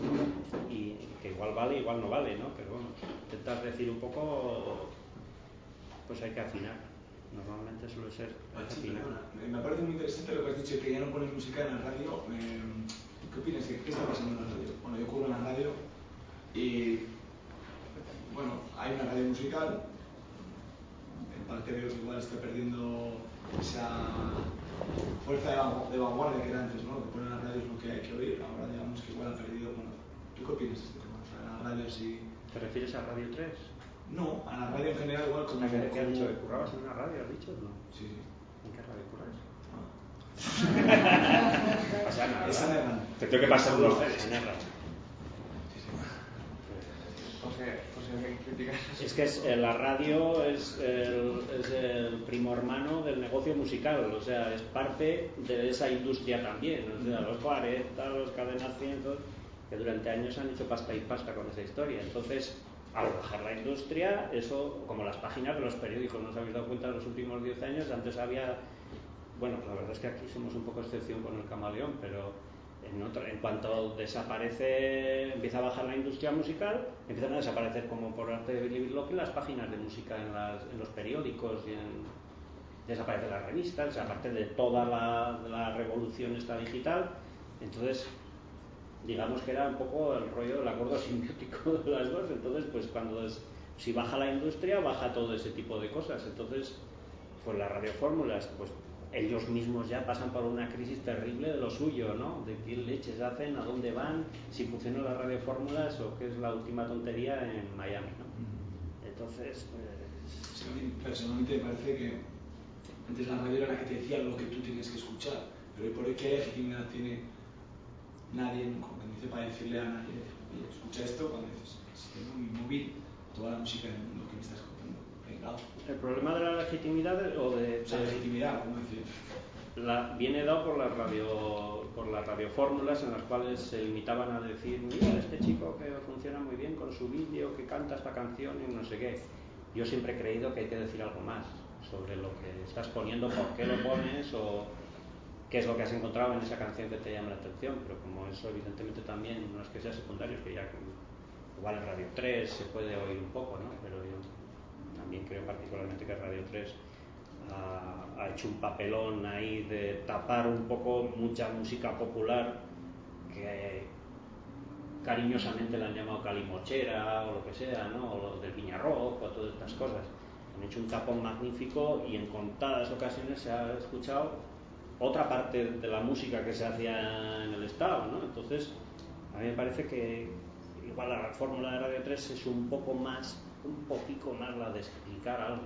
y que igual vale, igual no vale, ¿no? Pero bueno, intentar decir un poco, pues hay que afinar. Normalmente suele ser afinar. me parece muy interesante lo que has dicho, que ya no pones música en la radio. ¿Qué opinas? ¿Qué está pasando en la radio? Bueno, yo cubro en la radio y bueno, hay una radio musical, parte de ellos igual está perdiendo esa fuerza de vanguardia que era antes, ¿no? Que poner las radios lo que hay que oír, ahora digamos que igual ha perdido. Bueno, ¿tú qué opinas de este tema? O sea, las radios ¿Te refieres a Radio 3? No, a la radio en general igual como... ¿Qué, has dicho? ¿Currabas en una radio, has dicho? No. Sí, sí. ¿En qué radio currabas? Ah. Esa negra. Te tengo que pasar unos... Esa negra. Sí, sí. Pues, Jorge... Es que es- eh, la radio es el, es el primo hermano del negocio musical, o sea, es parte de esa industria también. O sea, los 40, los cadenas 100, que durante años han hecho pasta y pasta con esa historia. Entonces, al bajar la industria, eso, como las páginas de los periódicos, ¿no os habéis dado cuenta en los últimos 10 años? Antes había, bueno, la verdad es que aquí somos un poco excepción con el camaleón, pero en, cuanto desaparece, empieza a bajar la industria musical, empiezan a desaparecer como por arte de Billy las páginas de música en, los periódicos y en, desaparecen las revistas, aparte de toda la, la revolución esta digital. Entonces, digamos que era un poco el rollo del acuerdo simbiótico de las dos. Entonces, pues cuando es- si baja la industria, baja todo ese tipo de cosas. Entonces, pues las radiofórmulas, pues ellos mismos ya pasan por una crisis terrible de lo suyo, ¿no? De qué leches hacen, a dónde van, si funcionan las radiofórmulas o qué es la última tontería en Miami, ¿no? Entonces, pues, Sí, personalmente me parece que antes la radio era la que te decía lo que tú tienes que escuchar, pero hoy por hoy qué legitimidad tiene nadie, como quien dice, para decirle a nadie, escucha esto cuando dices, si tengo mi móvil, toda la música del mundo que me estás contando, pegado. El problema de la legitimidad o de, de- legitimidad, como decir, la- viene dado por las radio por las radiofórmulas en las cuales se limitaban a decir mira este chico que funciona muy bien con su vídeo que canta esta canción y no sé qué yo siempre he creído que hay que decir algo más sobre lo que estás poniendo por qué lo pones o qué es lo que has encontrado en esa canción que te llama la atención. Pero como eso evidentemente también no es que sea secundario es que ya igual en Radio 3 se puede oír un poco ¿no? pero yo también creo particularmente que Radio 3 ha, ha hecho un papelón ahí de tapar un poco mucha música popular que cariñosamente la han llamado calimochera o lo que sea, ¿no? o los del Viñarrock o todas estas cosas. Han hecho un tapón magnífico y en contadas ocasiones se ha escuchado otra parte de la música que se hacía en el Estado, ¿no? Entonces, a mí me parece que igual la fórmula de Radio 3 es un poco más, un poquito más la de explicar algo.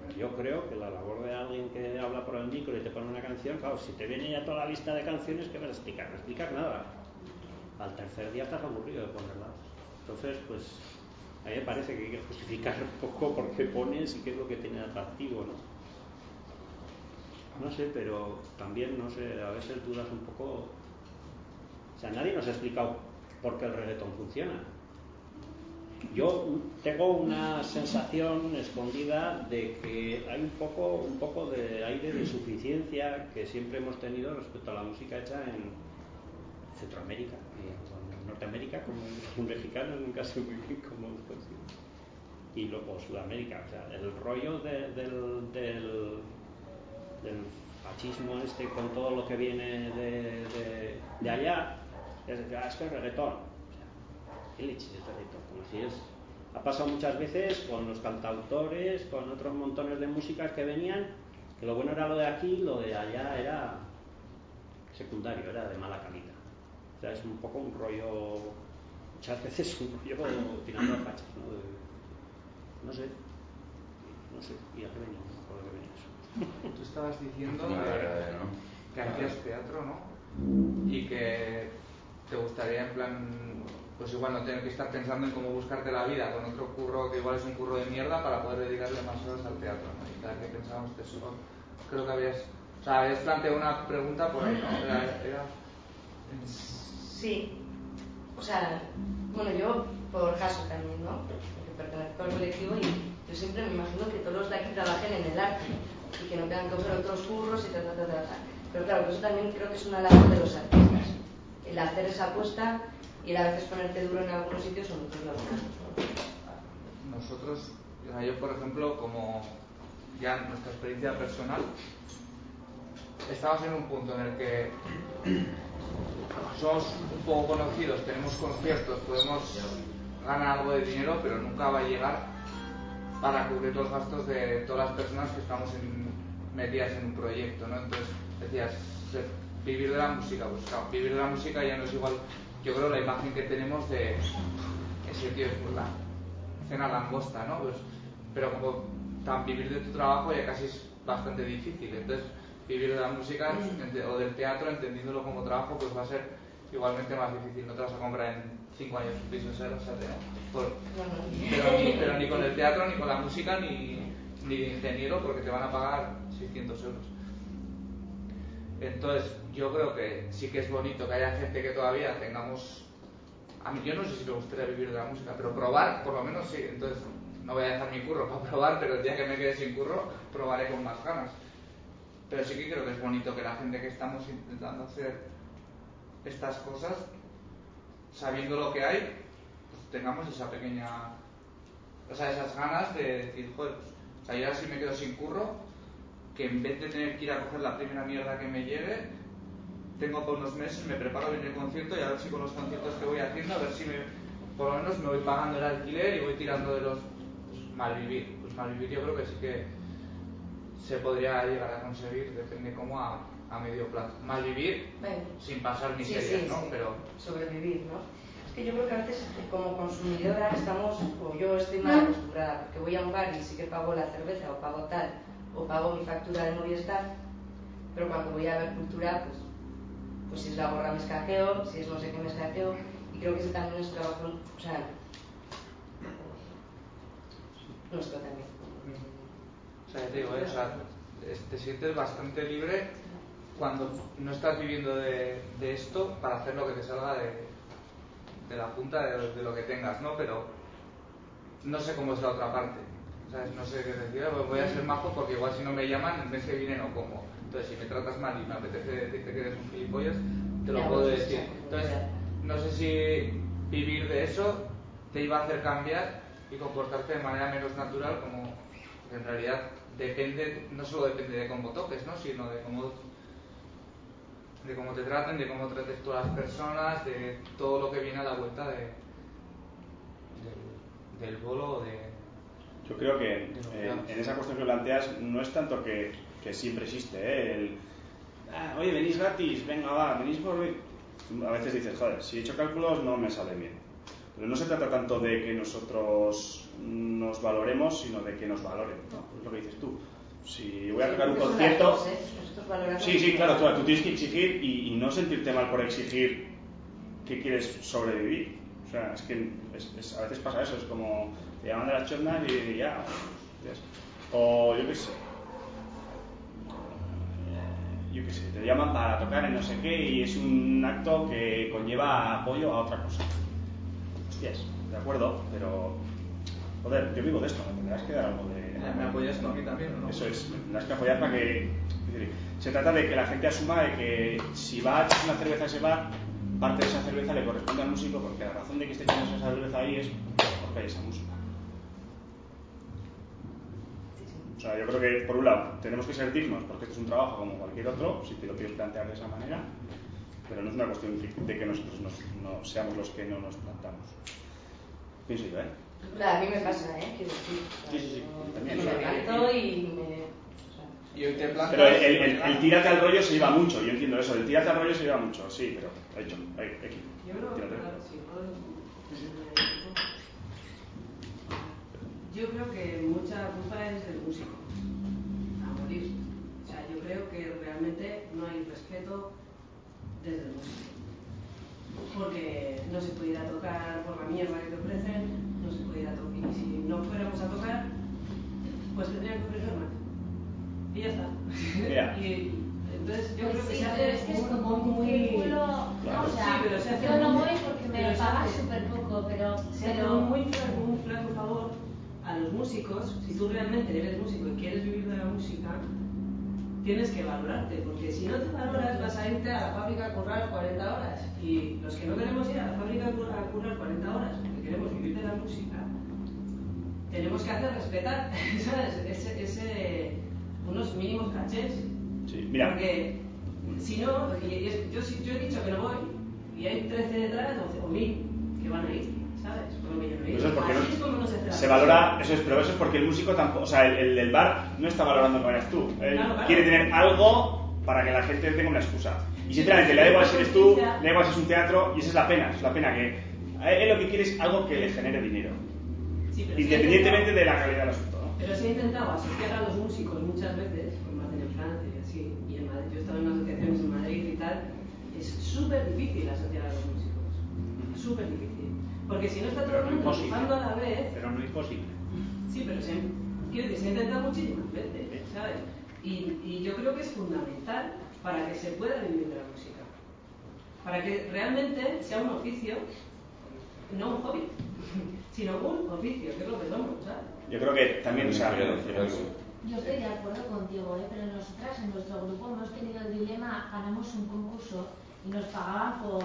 Pero yo creo que la labor de alguien que habla por el micro y te pone una canción, claro, si te viene ya toda la lista de canciones, ¿qué vas a explicar? No explicar nada. Al tercer día estás aburrido de ponerlas. Entonces, pues, a mí me parece que hay que justificar un poco por qué pones y qué es lo que tiene de atractivo, ¿no? No sé, pero también, no sé, a veces dudas un poco. O sea, nadie nos ha explicado por qué el reggaetón funciona. Yo tengo una sensación escondida de que hay un poco, un poco de aire de suficiencia que siempre hemos tenido respecto a la música hecha en Centroamérica en Norteamérica, como un mexicano, nunca sé muy bien cómo. Y luego Sudamérica, o sea, el rollo de- del, del, del fascismo este con todo lo que viene de, de- allá, es, "Ah, es que es reggaetón. ¿qué leches es reggaetón? Es... Ha pasado muchas veces con los cantautores, con otros montones de músicas que venían, que lo bueno era lo de aquí, lo de allá era secundario, era de mala calidad. O sea, es un poco un rollo, muchas veces un rollo tirando a fachas, ¿no? De- no sé, no sé, y a qué me acuerdo qué venía eso. Tú estabas diciendo que, verdad, ¿no? que hacías teatro, ¿no? Y que te gustaría, en plan, pues igual no tener que estar pensando en cómo buscarte la vida con otro curro que igual es un curro de mierda para poder dedicarle más horas al teatro, ¿no? Y cada que eso, creo que habías, o sea, habías planteado una pregunta por ahí, Sí, o sea, bueno, yo por caso también, ¿no? Porque pertenezco al colectivo y yo siempre me imagino que todos los de aquí trabajen en el arte y que no tengan que hacer otros curros y tal, tal, tal. Pero claro, eso también creo que es una labor de los artistas, el hacer esa apuesta y a veces ponerte duro en algunos sitios o otros laborales, ¿no? nosotros, yo por ejemplo, como ya nuestra experiencia personal, estamos en un punto en el que somos un poco conocidos, tenemos conciertos, podemos ganar algo de dinero, pero nunca va a llegar para cubrir los gastos de todas las personas que estamos en- metidas en un proyecto, ¿no? Entonces, decías, vivir de la música, pues claro, vivir de la música ya no es igual, yo creo, la imagen que tenemos de ese tío es la cena langosta, ¿no? Pues, pero como tan vivir de tu trabajo ya casi es bastante difícil. Entonces, vivir de la música o del teatro, entendiéndolo como trabajo, pues va a ser igualmente más difícil. No te vas a comprar en cinco años un piso en Sarasate, ¿no? Por- pero, ni, pero ni con el teatro, ni con la música, ni, ni de ingeniero, porque te van a pagar 600 euros. Entonces, yo creo que sí que es bonito que haya gente que todavía tengamos. A yo no sé si me gustaría vivir de la música, pero probar, por lo menos sí. Entonces, no voy a dejar mi curro para probar, pero el día que me quede sin curro, probaré con más ganas. Pero sí que creo que es bonito que la gente que estamos intentando hacer estas cosas, sabiendo lo que hay, pues tengamos esa pequeña. O sea, esas ganas de decir, joder, pues, o sea, yo ahora sí me quedo sin curro, que en vez de tener que ir a coger la primera mierda que me llegue, tengo por unos meses, me preparo bien el concierto y a ver si con los conciertos que voy haciendo, a ver si me, por lo menos me voy pagando el alquiler y voy tirando de los pues, malvivir. Pues malvivir yo creo que sí que se podría llegar a conseguir, depende cómo a, a medio plazo. Malvivir Bueno. sin pasar Sí, miserias, sí, ¿no? sí. Pero sobrevivir, ¿no? Es que yo creo que a veces eh, como consumidora estamos, o yo estoy mal acostumbrada, porque voy a un bar y sí que pago la cerveza o pago tal, o pago mi factura de Movistar, pero cuando voy a ver cultura, pues, pues si es la gorra me si es no sé qué me escajeo, y creo que ese también es trabajo, o sea, nuestro también. O sea, te digo, ¿eh? o sea, te sientes bastante libre cuando no estás viviendo de, de esto para hacer lo que te salga de, de la punta de, de lo que tengas, ¿no? Pero no sé cómo es la otra parte. ¿Sabes? No sé qué decir, pues voy a ser majo porque igual si no me llaman, el mes que viene no como. Entonces, si me tratas mal y me apetece decirte que eres un gilipollas, te lo Ya, puedo pues, decir. Entonces, no sé si vivir de eso te iba a hacer cambiar y comportarte de manera menos natural, como en realidad depende, no solo depende de cómo toques, ¿no? sino de cómo, de cómo te traten, de cómo trates tú a las personas, de todo lo que viene a la vuelta de, del, del bolo o de... Yo creo que en esa cuestión que planteas no es tanto que, que siempre existe, ¿eh? El, "Ah, oye, venís gratis, venga, va, venís por... A veces dices, joder, si he hecho cálculos no me sale bien. Pero no se trata tanto de que nosotros nos valoremos, sino de que nos valoren, ¿no? Es lo que dices tú. Si voy a tocar un concierto... ¿eh? Sí, sí, claro, tú, valoramos. tú tienes que exigir y, y no sentirte mal por exigir que quieres sobrevivir. O sea, es que es- es- a veces pasa eso, es como te llaman de las chondas y ya, o yo qué sé, yo qué sé, te llaman para tocar en no sé qué y es un acto que conlleva apoyo a otra cosa. Hostias, de acuerdo, pero joder, yo vivo de esto, me tendrás que dar algo de... ¿Me apoyas tú a mí también o no? Eso es, me tendrás que apoyar para que. decir, se trata de que la gente asuma de que si va a echarse una cerveza a ese bar, parte de esa cerveza le corresponde al músico, porque la razón de que esté echando esa cerveza ahí es porque hay esa música. O sea, yo creo que, por un lado, tenemos que ser dignos, porque esto es un trabajo como cualquier otro, si te lo quieres plantear de esa manera, pero no es una cuestión de que nosotros nos- no seamos los que no nos plantamos. Pienso yo, ¿eh? Claro, a mí me pasa, ¿eh? Quiero decir, Sí, sí, sí, yo también. me y me... Y hoy te plantas... Pero el, el, el- el tírate al rollo se lleva mucho, yo entiendo eso, el tírate al rollo se lleva mucho, sí, pero hecho, hay, hay, Yo creo, tírate. claro, si puedo- Yo creo que mucha culpa es del músico, a morir. O sea, yo creo que realmente no hay respeto desde el músico. Porque no se puede ir a tocar por la mierda que te ofrecen, no se puede ir a tocar. Y si no fuéramos a tocar, pues tendrían que ofrecer más. Y ya está. Ya. y entonces yo Pues creo que se hace es que es muy- como un muy- ¿no? O sea, Sí, pero se hace yo no muy- voy porque me hace- súper poco, pero, se hace pero muy flaco, un flaco favor a los músicos. Si tú realmente eres músico y quieres vivir de la música, tienes que valorarte, porque si no te valoras vas a irte a la fábrica a currar 40 horas. Y los que no queremos ir a la fábrica a currar, a currar 40 horas porque queremos vivir de la música, tenemos que hacer respetar ¿sabes? Ese, ese, unos mínimos cachés. Sí, mira. Porque si no, yo, yo he dicho que no voy, y hay 13 detrás o 1000 que van a ir, ¿sabes? Por lo que yo no he ido. Eso es porque Así no- es como no se se valora, eso es, pero eso es porque el músico tampoco, o sea, el, el del bar no está valorando que vayas tú, él Claro, claro. quiere tener algo para que la gente tenga una excusa. Y sinceramente, le da igual si eres tú, le da igual si es un teatro, y esa es la pena, es la pena que A él, lo que quiere es algo que le genere dinero. Sí, pero Independientemente de la calidad del asunto, ¿no? Pero se ha intentado asociar a los músicos muchas veces, como hacen en Francia y así, y en Madrid. Yo he estado en asociaciones en Madrid y tal. Es súper difícil asociar a los músicos. Súper difícil. Porque si no está todo Pero el no mundo a la vez. Pero no imposible. Sí, pero se, quiero decir, se ha intentado muchísimas veces, ¿sabes? Y, y yo creo que es fundamental para que se pueda vivir de la música. Para que realmente sea un oficio, no un hobby, sino un oficio, que es lo que somos, ¿sabes? Yo creo que también, o sea, Yo estoy de acuerdo contigo, ¿eh? pero nosotras en nuestro grupo hemos tenido el dilema, ganamos un concurso y nos pagaban por,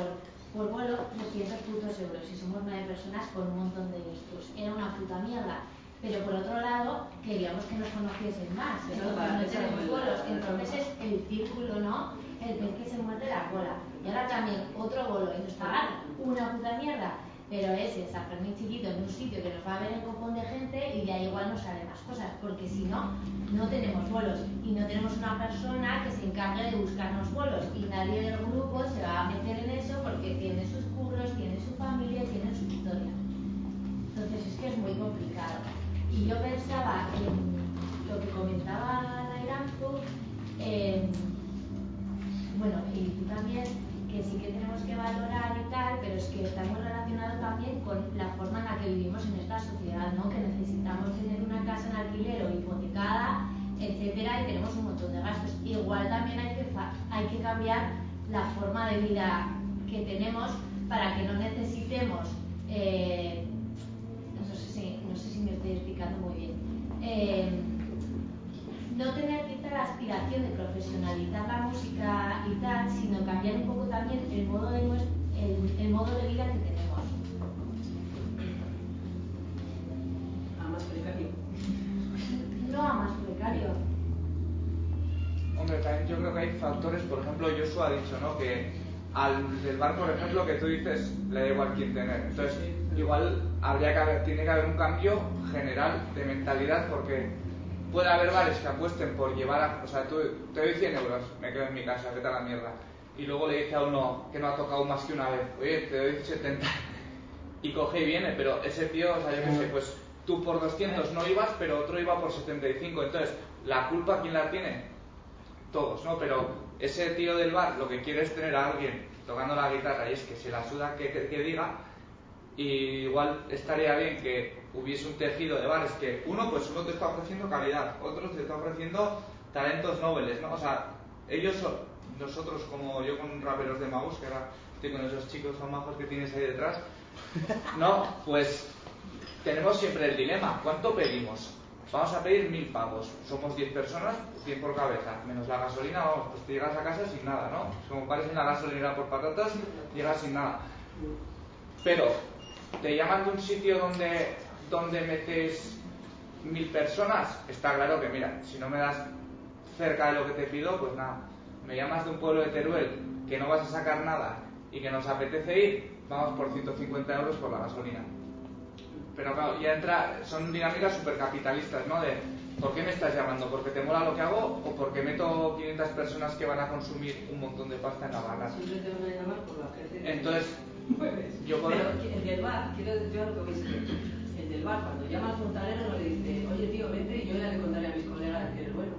por vuelo 300 putos euros y somos nueve personas con un montón de estos. Era una puta mierda. Pero por otro lado, queríamos que nos conociesen más, para- no tenemos verdad. entonces es el círculo, ¿no? El pez que se muerde la cola. Y ahora también otro vuelo y nos pagan una puta mierda, pero es en San Fermín chiquito, en un sitio que nos va a ver en copón de gente y de ahí igual nos sale más cosas, porque si no, no tenemos vuelos y no tenemos una persona que se encargue de buscarnos vuelos y nadie del grupo se va a meter en eso porque tiene sus curros, tiene su familia tiene su historia. Entonces es que es muy complicado. Y yo pensaba en lo que comentaba Nairanzu, eh, bueno, y tú también, que sí que tenemos que valorar y tal, pero es que está muy relacionado también con la forma en la que vivimos en esta sociedad, ¿no? Que necesitamos tener una casa en alquiler o hipotecada, etcétera, y tenemos un montón de gastos. Igual también hay que, hay que cambiar la forma de vida que tenemos para que no necesitemos, eh, no, sé si, no sé si me estoy explicando muy bien, eh, no tener quizá la aspiración de profesionalizar la música y tal, sino cambiar un poco también el modo de, el modo de vida que tenemos. A más precario. No a más precario. Hombre, también yo creo que hay factores, por ejemplo, Joshua ha dicho, ¿no? Que al del bar, por ejemplo, que tú dices, le da igual quién tener. Entonces, igual habría que haber, tiene que haber un cambio general de mentalidad porque puede haber bares que apuesten por llevar a, o sea, tú, te doy 100 euros, me quedo en mi casa, vete a la mierda. Y luego le dice a uno que no ha tocado más que una vez, oye, te doy 70 y coge y viene, pero ese tío, o sea, yo qué sé, pues tú por 200 no ibas, pero otro iba por 75. Entonces, ¿la culpa quién la tiene? todos, ¿no? Pero ese tío del bar lo que quiere es tener a alguien tocando la guitarra y es que se la suda que, que- que diga y igual estaría bien que hubiese un tejido de bares que uno pues uno te está ofreciendo calidad, otro te está ofreciendo talentos nobles, ¿no? O sea, ellos son, nosotros como yo con raperos de Magus, que ahora estoy con esos chicos tan majos que tienes ahí detrás, no, pues tenemos siempre el dilema, ¿cuánto pedimos? Vamos a pedir mil pavos. Somos 10 personas, 100 por cabeza. Menos la gasolina, vamos, pues te llegas a casa sin nada, ¿no? Como pares en la gasolinera por patatas, llegas sin nada. Pero, te llaman de un sitio donde, donde metes mil personas, está claro que, mira, si no me das cerca de lo que te pido, pues nada. Me llamas de un pueblo de Teruel que no vas a sacar nada y que nos apetece ir, vamos por 150 euros por la gasolina. Pero claro, ya entra, son dinámicas supercapitalistas, ¿no? De, ¿por qué me estás llamando? ¿Porque te mola lo que hago o porque meto 500 personas que van a consumir un montón de pasta en la barra? Siempre te van a llamar por la gente. Entonces, yo Pero el bar, quiero decir yo algo que bar, cuando llama al fontanero, no le dice, oye tío, vente y yo ya le contaré a mis colegas que eres bueno.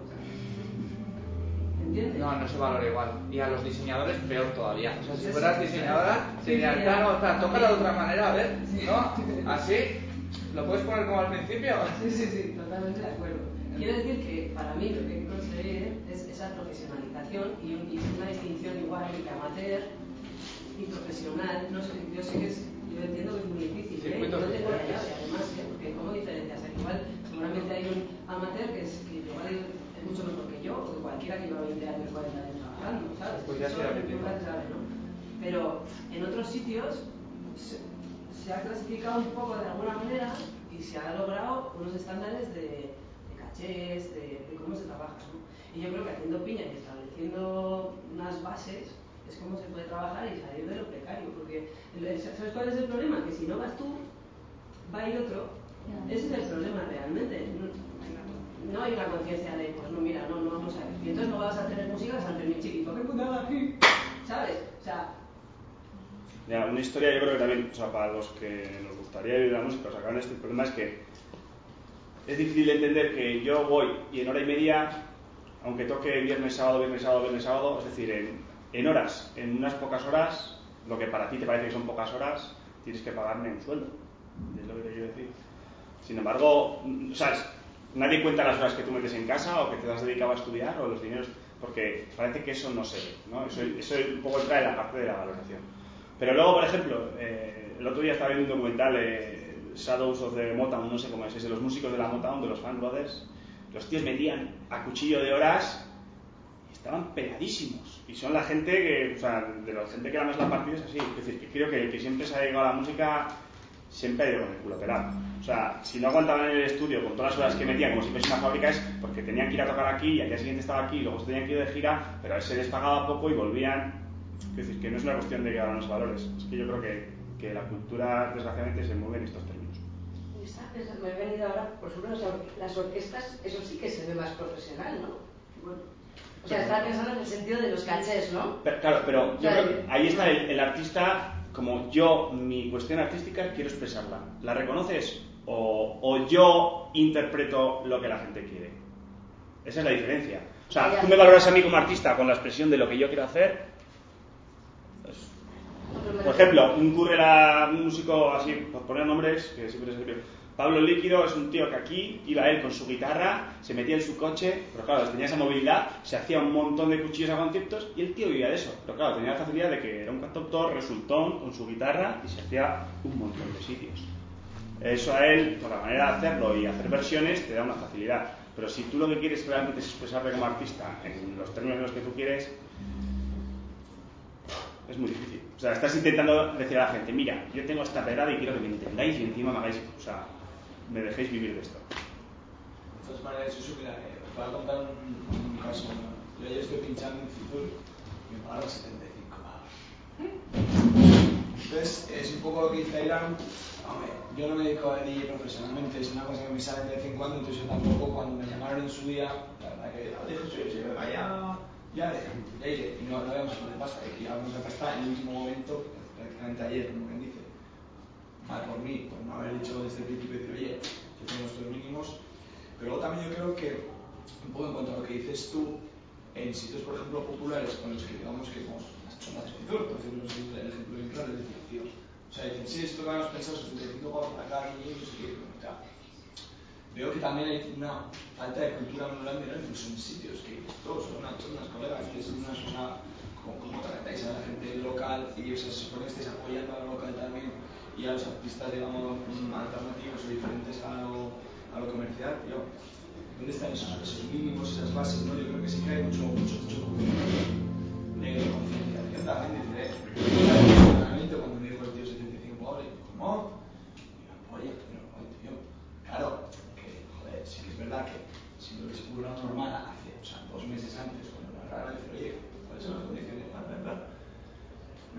¿Entiendes? No, no se valora igual. Y a los diseñadores peor todavía. O sea, si fueras diseñadora, dirían, sí, "Ta, ya. no, ta, tócala de otra manera, a ver, ¿no? Así, ¿lo puedes poner como al principio? Sí, sí, sí, totalmente de acuerdo. Quiero decir que para mí lo que hay que conseguir es esa profesionalización y una distinción igual entre amateur y profesional. No sé, yo sé que es, yo entiendo que es muy difícil, ¿eh? Circuitos no tengo la diferentes. llave además, ¿eh? porque ¿cómo diferencias? Al igual, seguramente hay un amateur que es, que igual es mucho mejor que yo, o que cualquiera que lleva 20 años, 40 años trabajando, ¿sabes? Pues ya Eso será que nunca se sabe, ¿no? Pero en otros sitios se, se ha clasificado un poco de alguna manera y se ha logrado unos estándares de, de cachés, de, de cómo se trabaja. ¿no? Y yo creo que haciendo piña y estableciendo unas bases es como se puede trabajar y salir de lo precario. Porque, ¿sabes cuál es el problema? Que si no vas tú, va a ir otro. Ese es el problema realmente. No, hay una conciencia de, pues no, mira, no, no vamos a ver. Y entonces no vas a tener música de San Fermín chiquito. ¿Qué putada aquí? ¿Sabes? O sea, Una historia yo creo que también, o sea, para los que nos gustaría vivir la música, o sea, este problema es que es difícil entender que yo voy y en hora y media, aunque toque viernes, sábado, viernes, sábado, viernes, sábado, es decir, en, en horas, en unas pocas horas, lo que para ti te parece que son pocas horas, tienes que pagarme un sueldo. Es lo que te quiero decir. Sin embargo. Nadie cuenta las horas que tú metes en casa o que te has dedicado a estudiar o los dineros, porque parece que eso no se ve, ¿no? Eso, eso un poco entra en la parte de la valoración. Pero luego, por ejemplo, eh, el otro día estaba viendo un documental, eh, Shadows of the Motown, no sé cómo es, es de los músicos de la Motown, de los Fan Brothers. Los tíos metían a cuchillo de horas y estaban pegadísimos. Y son la gente que, o sea, de la gente que más la partida es así. Es decir, que creo que el que siempre se ha llegado a la música siempre ha ido con el culo pelado. O sea, si no aguantaban en el estudio con todas las horas que metían como si fuese una fábrica es porque tenían que ir a tocar aquí y al día siguiente estaba aquí y luego se tenían que ir de gira, pero a veces les pagaba poco y volvían. Es decir, que no es una cuestión de que hagan los valores. Es que yo creo que, que la cultura, desgraciadamente, se mueve en estos términos. Me he venido ahora, por ejemplo, las orquestas, eso sí que se ve más profesional, ¿no? O sea, estaba pensando en el sentido de los cachés, ¿no? claro, pero yo creo que ahí está el, el artista como yo, mi cuestión artística, quiero expresarla. ¿La reconoces? O, o, yo interpreto lo que la gente quiere. Esa es la diferencia. O sea, tú me valoras a mí como artista con la expresión de lo que yo quiero hacer. Por ejemplo, un un músico así, por poner nombres, que siempre es el Pablo Líquido es un tío que aquí iba él con su guitarra, se metía en su coche, pero claro, tenía esa movilidad, se hacía un montón de cuchillos a conciertos y el tío vivía de eso. Pero claro, tenía la facilidad de que era un cantautor resultón con su guitarra y se hacía un montón de sitios. Eso a él, por la manera de hacerlo y hacer versiones, te da una facilidad. Pero si tú lo que quieres realmente es expresarte como artista en los términos en los que tú quieres, es muy difícil. O sea, estás intentando decir a la gente, mira, yo tengo esta pedrada y quiero que me entendáis y encima me hagáis, o sea, me dejéis vivir de esto. De todas maneras, eso, mira, eh, os voy a contar un, un caso. Yo ayer estoy pinchando en Fitur y me pagaron 75 pavos. Entonces, es un poco lo que dice Airan. Hombre, yo no me dedico a DJ profesionalmente, es una cosa que me sale de vez en cuando, entonces yo tampoco, cuando me llamaron en su día, la verdad que dije, sí, sí, me vaya, ya, ya iré. Y no, no habíamos hablado de pasta, y que íbamos a pasta en el último momento, prácticamente ayer, como quien dice mal por mí, por no haber dicho desde el principio, decir, oye, yo tengo estos mínimos. Pero luego también yo creo que, un poco en cuanto a lo que dices tú, en sitios, por ejemplo, populares con los que digamos que como son más escritor, por ejemplo, el ejemplo bien claro es decir, o sea, dicen, sí, esto que hemos pensado, 75 pavos para acá, y no sé qué. Veo que también hay una falta de cultura incluso en sitios que todos son unas, unas colegas, que es una cosa como, como tratáis a la gente local y o sea, se supone que estáis apoyando a la local también y a los artistas, digamos, alternativos o diferentes a lo, a lo comercial, tío, ¿dónde están esos, esos, mínimos, esas bases? ¿no? Yo creo que sí que hay mucho, mucho, mucho de concienciación también, de realmente cuando me dijo el tío 75 pobres, ¿cómo? Oye, pero, oye, tío, claro, joder, sí que es verdad que si lo hubiese publicado normal hace, o sea, dos meses antes, cuando me rara, decir, oye, ¿cuáles son las condiciones? Bla, bla.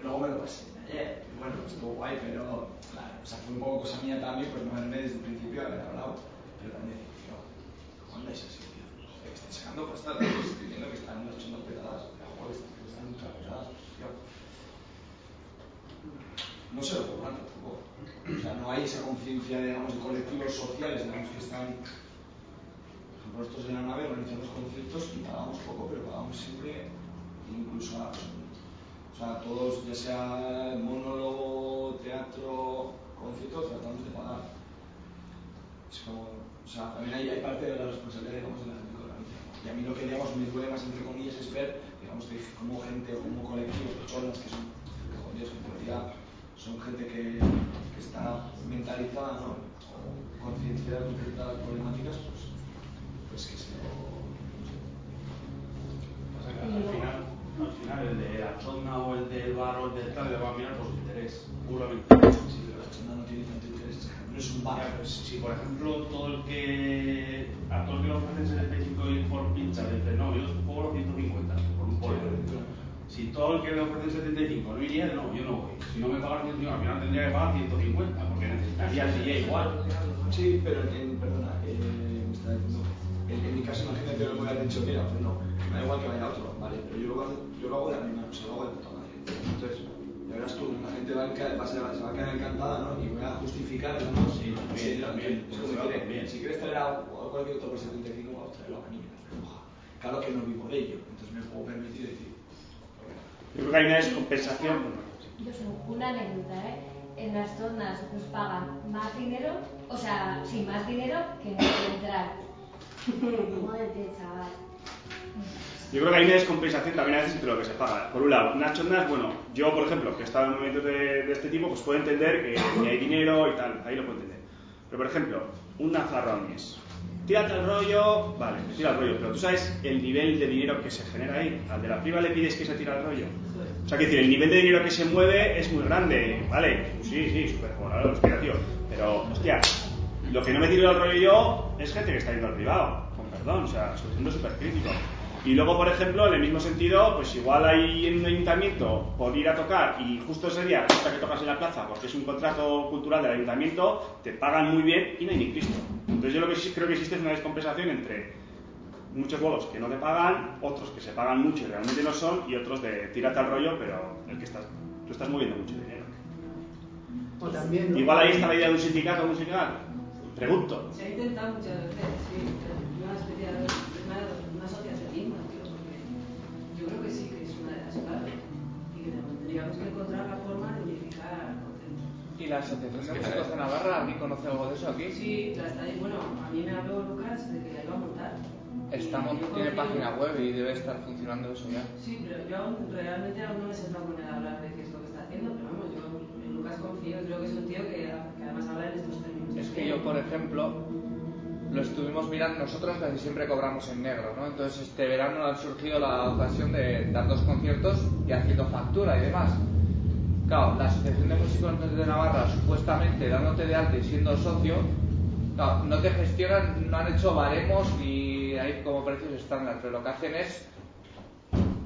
Luego me lo pasé ayer, y bueno, estuvo guay, pero claro, o sea, fue un poco cosa mía también, pues no haberme desde el principio haber hablado, pero también decir, tío, ¿cómo andáis así, tío? Joder, que estoy sacando pasta, estoy viendo que están echando pedadas, que están ultra pesadas, tío. No se lo cobran tampoco. O sea, no hay esa conciencia, digamos, de colectivos sociales, digamos, que están nosotros en la nave organizamos conciertos y pagamos poco, pero pagamos siempre incluso a, o sea, todos, ya sea monólogo, teatro, concierto, tratamos de pagar. Es como, o sea, también hay, hay parte de la responsabilidad, digamos, de la gente que organiza. Y a mí lo que, digamos, me duele entre comillas, es ver, digamos, que como gente o como colectivos, personas que son, que jodidos, en realidad son gente que, está mentalizada, ¿no? O concienciada con ciertas problemáticas, pues que se lo... Pasa que al final, al final el de la chonda o el del bar o el del tal le va a mirar por su interés, puramente. Sí, pero la chonda no tiene tanto interés, no es un bar. Si por ejemplo todo el que a todo el que le ofrecen 75 y por pincha le dice, no, yo cobro 150 por un polero. Si todo el que le ofrecen 75 no iría, no, yo no voy. Si no me pagan 150, al final tendría que pagar 150, porque necesitaría el DJ igual. Sí, pero en, perdona, eh, me está diciendo, en, en, mi caso imagínate lo que me dicho, mira, pues no, me da igual que vaya otro, vale, pero yo lo, hago, yo lo hago de la misma, o sea, lo hago de puta verás tú, la gente va, a va a ser- se va a quedar encantada, ¿no? Y voy a justificarlo, ¿no? Sí, también, Si- también, es como quieres traer a, a cualquier otro por 75, vamos a traerlo a Vanilla, Rioja. Claro que no vivo de ello, entonces me puedo permitir decir. Yo creo que hay una descompensación. Yo soy una anécdota, ¿eh? En las zonas nos pagan más dinero, o sea, sí, más dinero que en el entrar. Jódete, chaval. Yo creo que hay una descompensación también a veces entre lo que se paga. Por un lado, unas chondas, bueno, yo por ejemplo, que he estado en momentos de, de este tipo, pues puedo entender que ni hay dinero y tal, ahí lo puedo entender. Pero por ejemplo, una farrones. Tírate el rollo, vale, me tira el rollo, pero tú sabes el nivel de dinero que se genera ahí. Al de la priva le pides que se tira el rollo. O sea, que decir, el nivel de dinero que se mueve es muy grande, ¿vale? Pues sí, sí, súper jugador, hostia, tío. Pero, hostia, lo que no me tiro el rollo yo es gente que está yendo al privado, con perdón, o sea, estoy siendo súper crítico. Y luego, por ejemplo, en el mismo sentido, pues igual hay en un ayuntamiento por ir a tocar y justo ese día resulta que tocas en la plaza porque es un contrato cultural del ayuntamiento, te pagan muy bien y no hay ni Cristo. Entonces yo lo que sí creo que existe es una descompensación entre muchos bolos que no te pagan, otros que se pagan mucho y realmente no son, y otros de tírate al rollo, pero el que estás, tú estás moviendo mucho dinero. O también, ¿no? Igual ahí está la idea de un sindicato musical. Pregunto. Se ha intentado muchas veces, sí, tendríamos que encontrar la forma de unificar. ¿Y la Asociación de Músicos de Navarra, alguien conoce algo de eso aquí? Sí, la está, bueno, a mí me habló Lucas de que la iba a montar. Tiene página web y debe estar funcionando eso ya. Sí, pero yo aún- realmente aún no me he sentado con él a hablar de qué es lo que está haciendo, pero vamos, yo en Lucas confío, creo que es un tío que, que además habla en estos términos. Es que yo, por ejemplo, lo estuvimos mirando, nosotros casi siempre cobramos en negro, ¿no? Entonces este verano ha surgido la ocasión de dar dos conciertos y haciendo factura y demás. Claro, la Asociación de Músicos de Navarra, supuestamente dándote de alta y siendo socio, claro, no te gestionan, no han hecho baremos ni hay como precios estándar, pero lo que hacen es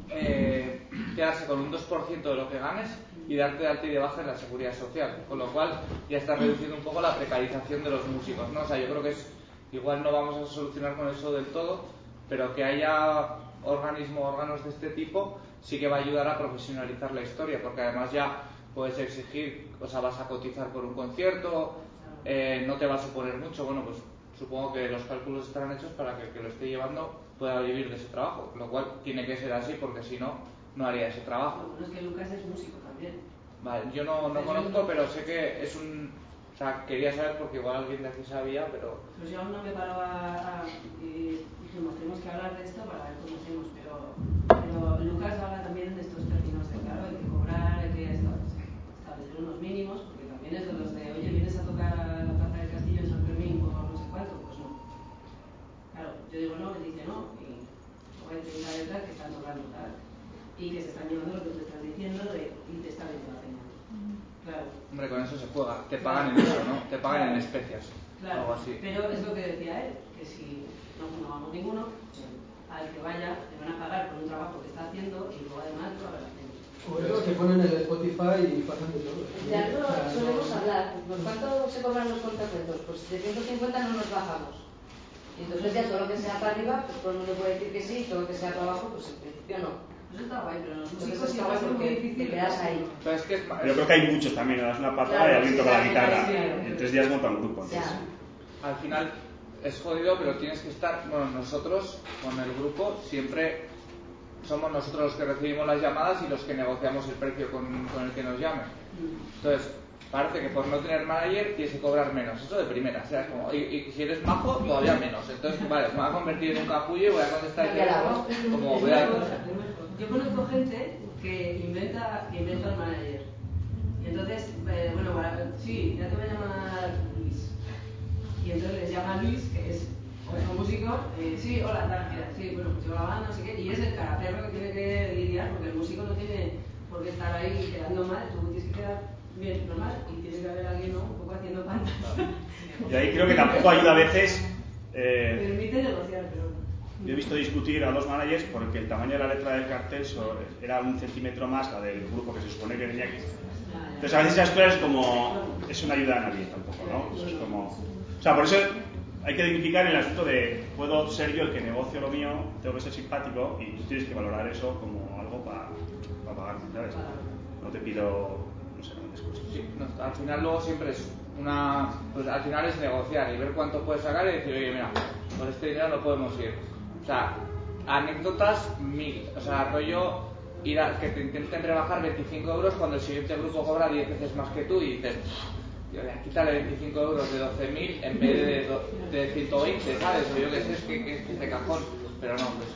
eh, quedarse con un 2% de lo que ganes y darte de alta y de baja en la seguridad social, con lo cual ya está reduciendo un poco la precarización de los músicos, ¿no? O sea, yo creo que es, igual no vamos a solucionar con eso del todo, pero que haya organismos, órganos de este tipo, sí que va a ayudar a profesionalizar la historia, porque además ya puedes exigir, o sea, vas a cotizar por un concierto, eh, no te va a suponer mucho, bueno, pues supongo que los cálculos estarán hechos para que el que lo esté llevando pueda vivir de ese trabajo, lo cual tiene que ser así porque si no, no haría ese trabajo. Bueno, es que Lucas es músico también. Vale, yo no, no conozco, pero sé que es un... Quería saber porque igual alguien de aquí sabía, pero... Pues yo aún no me paro a, a- y dijimos, tenemos que hablar de esto para ver cómo hacemos, pero, Lucas habla también de estos términos de, claro, hay que cobrar, hay que esta- establecer unos mínimos, porque también es de los de, oye, vienes a tocar a la Plaza del Castillo en San Fermín por no sé cuánto, pues no. Claro, yo digo no, él dice no, y luego hay 30 letras que están tocando tal, y que se están llevando lo que tú estás diciendo de, y te está viendo la peña. Claro. Hombre, con eso se juega. Te pagan en eso, ¿no? Te pagan en especias. Claro, Algo así. pero es lo que decía él, que si no, no vamos ninguno, al que vaya le van a pagar por un trabajo que está haciendo y luego además lo habrá haciendo. O eso que ponen el Spotify y pasan de todo. De algo O sea, no- solemos hablar. ¿Por cuánto se cobran los contracuentos? Pues de 150 no nos bajamos. Y entonces ya todo lo que sea para arriba, pues todo el mundo puede decir que sí, y todo lo que sea para abajo, pues en principio no. Pues está guay, pero los músicos está igual guay es muy difícil. te quedas ahí. Pero es que es Yo creo que hay muchos también, le das una patada Claro, y alguien sí, toca la guitarra. Y en tres días monta un grupo. entonces. Ya. Al final es jodido, pero tienes que estar. Bueno, nosotros con el grupo siempre somos nosotros los que recibimos las llamadas y los que negociamos el precio con, con el que nos llame. Entonces, parece que por no tener manager tienes que cobrar menos. Eso de primera. O sea, es como, y, y si eres majo, todavía menos. Entonces, vale, me voy a convertir en un capullo y voy a contestar el teléfono como voy a. Yo conozco gente que inventa, que inventa el manager. Y entonces, eh, bueno, para- sí, ya te voy a llamar Luis. Y entonces les llama Luis, que es otro músico. eh, sí, hola, tal, mira, sí, bueno, pues yo la banda, no sé qué. Y es el caraperro que tiene que lidiar, porque el músico no tiene por qué estar ahí quedando mal, tú tienes que quedar bien, normal, y tiene que haber alguien, ¿no? Un poco haciendo pantas. Y ahí creo que tampoco ayuda a veces. eh, Permite negociar, pero. Yo he visto discutir a dos managers porque el tamaño de la letra del cartel era un centímetro más la del grupo que se supone que tenía que. Entonces a veces esas cosas es como. Es una ayuda a nadie tampoco, ¿no? Es como. O sea, por eso hay que dignificar el asunto de puedo ser yo el que negocio lo mío, tengo que ser simpático y tú tienes que valorar eso como algo para pagar, ¿sabes? no te pido, no sé, grandes cosas. Sí, no, al final luego siempre es una, pues al final es negociar y ver cuánto puedes sacar y decir, oye, mira, con este dinero no podemos ir. O sea, anécdotas mil, o sea, rollo ir a, que te intenten rebajar 25 euros cuando el siguiente grupo cobra 10 veces más que tú y dices, quítale 25 euros de 12.000 en vez de, do- de 120, ¿sabes? O yo qué sé, es que, es de cajón, pero no, pues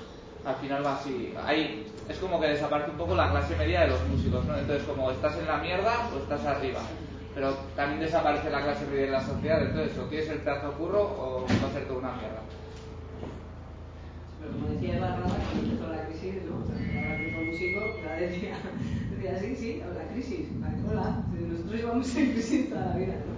al final va así. Ahí es como que desaparece un poco la clase media de los músicos, ¿no? Entonces, como estás en la mierda o estás arriba. Pero también desaparece la clase media de la sociedad, entonces, o quieres el pedazo curro o va a ser toda una mierda. Pero como decía Eva Rada cuando empezó la crisis, ¿no? Ahora que fue músico, ya decía, decía, sí, sí, la crisis, la cola, nosotros llevamos en crisis toda la vida, ¿no?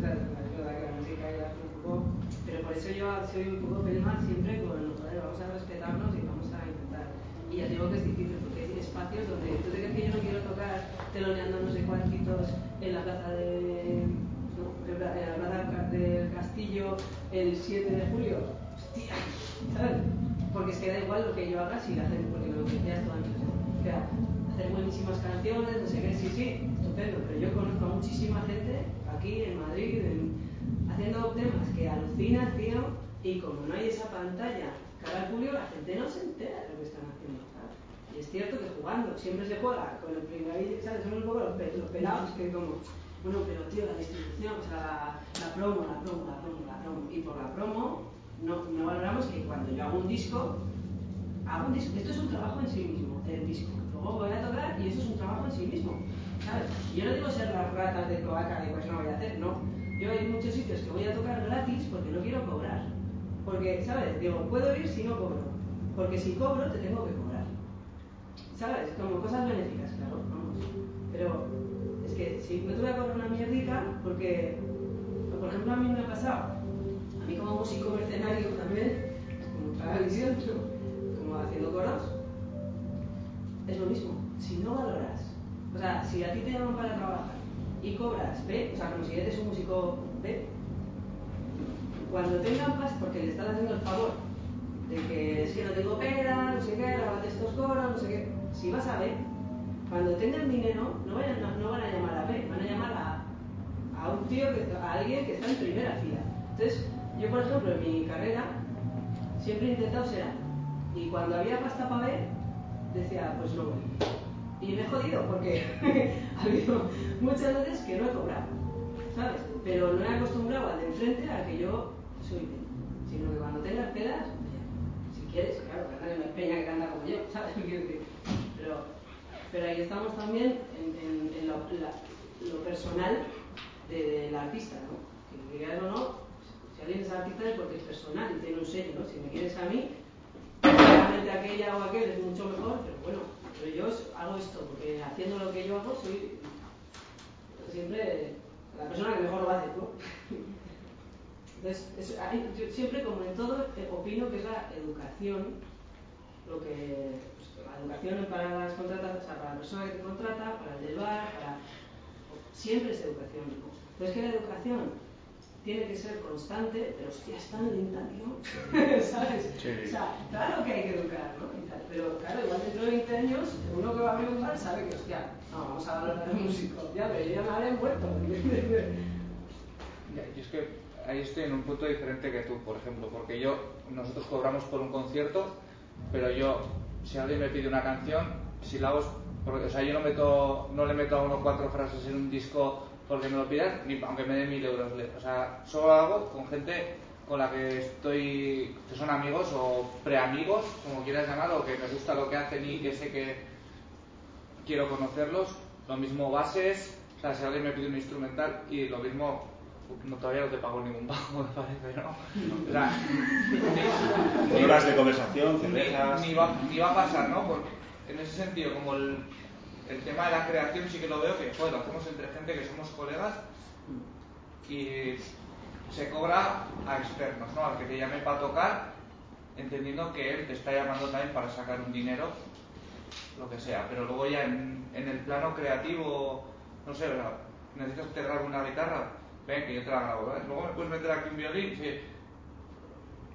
Claro, verdad que la música fue un poco... Pero por eso yo soy un poco pelma siempre con, joder, vamos a respetarnos y vamos a intentar. Y ya digo que es difícil, porque hay espacios donde tú te crees que yo no quiero tocar teloneando no sé cuántitos en la plaza de... ¿no? en la plaza del Castillo el 7 de julio. Hostia, ¿sabes? Porque es que da igual lo que yo haga si la gente, porque lo que decías tú antes, ¿no? que hacer buenísimas canciones, no sé qué, sí, sí, estupendo, pero yo conozco a muchísima gente aquí en Madrid en- haciendo temas que alucinas, tío, y como no hay esa pantalla cara al público, la gente no se entera de lo que están haciendo. Y es cierto que jugando siempre se juega con el pringadillo, ¿sabes? Somos un poco los, pe- los pelados que como, bueno, pero tío, la distribución, o sea, la, la promo, la promo, la promo, la promo, y por la promo no, no valoramos que cuando yo hago un disco, hago un disco, esto es un trabajo en sí mismo, el disco. Luego voy a tocar y eso es un trabajo en sí mismo. ¿sabes? Yo no digo ser las ratas de cloaca de pues no voy a hacer, no. Yo hay muchos sitios que voy a tocar gratis porque no quiero cobrar. Porque, ¿sabes? Digo, puedo ir si no cobro. Porque si cobro te tengo que cobrar. ¿Sabes? Como cosas benéficas, claro, vamos. Pero es que si no te voy a cobrar una mierdica, porque, por ejemplo, a mí me ha pasado, a mí como músico mercenario también, como tradición, como haciendo coros, es lo mismo. Si no valoras, o sea, si a ti te llaman para trabajar y cobras B, o sea, como si eres un músico B, cuando tengan pasta, porque le están haciendo el favor de que es que no tengo pera, no sé qué, grábate estos coros, no sé qué, si vas a B, cuando tengan dinero, no, vayan no van a llamar a B, van a llamar a, a un tío, a alguien que está en primera fila. Entonces, yo por ejemplo, en mi carrera, siempre he intentado ser A. Y cuando había pasta para B, decía, pues no voy. Y me he jodido porque ha habido muchas veces que no he cobrado, ¿sabes? Pero no he acostumbrado al de enfrente a que yo soy B. Sino que cuando tengas pedas, si quieres, claro, que nadie me peña que canta como yo, ¿sabes? Pero, pero ahí estamos también en, lo, personal de- del artista, ¿no? Que quieras o no, alguien es artista porque es personal y tiene un sello, ¿no? Si me quieres a mí, Realmente aquella o aquel es mucho mejor, pero bueno, pero yo hago esto, porque haciendo lo que yo hago soy siempre la persona que mejor lo hace, ¿no? Entonces, es- hay- yo siempre como en todo opino que es la educación, lo que, pues, la educación para las contratas, o sea, para la persona que te contrata, para el del bar, para, siempre es educación. Pero es que la educación tiene que ser constante, pero hostia, es tan lenta, tío. ¿Sabes? Sí. O sea, claro que hay que educar, ¿no? Y tal, Pero claro, igual dentro de 20 años, uno que va a abrir un bar sabe que, hostia, no, vamos a valorar al músico. Ya, pero yo ya me habré muerto. yo es que ahí estoy en un punto diferente que tú, por ejemplo, porque yo, nosotros cobramos por un concierto, pero yo, si alguien me pide una canción, si la hago, porque, o sea, yo no, meto, no le meto a uno cuatro frases en un disco porque me lo pidan, ni aunque me den mil euros. O sea, solo hago con gente con la que estoy, que son amigos o preamigos, como quieras llamar, o que me gusta lo que hacen y que sé que quiero conocerlos. Lo mismo bases, o sea, si alguien me pide un instrumental y lo mismo, no, todavía no te pago ningún pago, me parece, ¿no? O sea, ni- horas de conversación, ni, cervezas. ni va, ni va a pasar, ¿no? Porque en ese sentido, como el, el tema de la creación sí que lo veo que, joder, lo hacemos entre gente que somos colegas y se cobra a externos, ¿no? Al que te llame para tocar, entendiendo que él te está llamando también para sacar un dinero, lo que sea. Pero luego ya en, en el plano creativo, no sé, sea, necesitas te grabe una guitarra, ven que yo te la grabo, ¿eh? Luego me puedes meter aquí un violín, sí.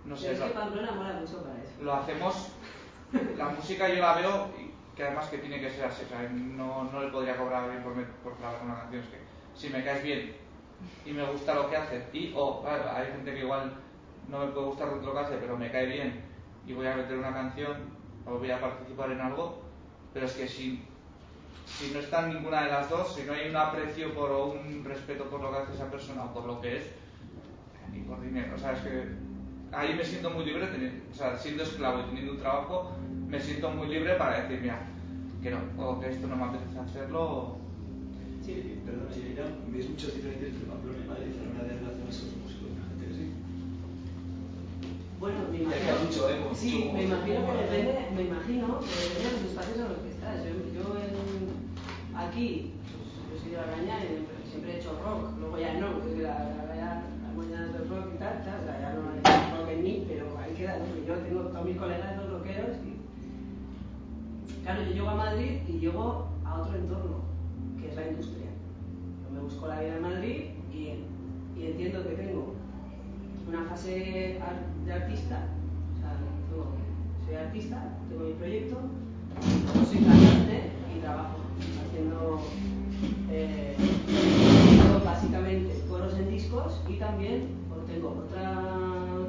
No sé, es lo- que Pamplona mola mucho para eso. lo hacemos, la música yo la veo que además que tiene que ser así, o sea, no, no le podría cobrar bien por, me- por grabar una canción, es que si me caes bien y me gusta lo que haces, y, o, claro, hay gente que igual no me puede gustar lo que hace, pero me cae bien y voy a meter una canción o voy a participar en algo, pero es que si, si no está ninguna de las dos, si no hay un aprecio por, o un respeto por lo que hace esa persona o por lo que es, ni por dinero, o sea, es que ahí me siento muy libre, o sea, siendo esclavo y teniendo un trabajo, me siento muy libre para decir, mira, que no, o que esto no me apetece hacerlo, o... Sí, perdona, Yaira, ¿ves muchas diferencias entre Pamplona y Madrid a la hora de relacionarse con los músicos? La gente que sí. Bueno, me imagino, que has dicho, ¿eh? Sí, me imagino que depende, me imagino que depende de los espacios en los que estás. Yo, yo en, aquí, pues, yo soy de Araña y siempre he hecho rock, luego ya no, porque la, la, ya, las mañanas del rock y tal, tal, ya no hay rock en mí, pero ahí queda, ¿no? Yo tengo todos mis colegas y claro, yo llego a Madrid y llego a otro entorno, que es la industria. Yo me busco la vida en Madrid y, entiendo que tengo una fase de artista, o sea, soy artista, tengo mi proyecto, soy cantante y trabajo haciendo eh, básicamente coros en discos y también pues, tengo otra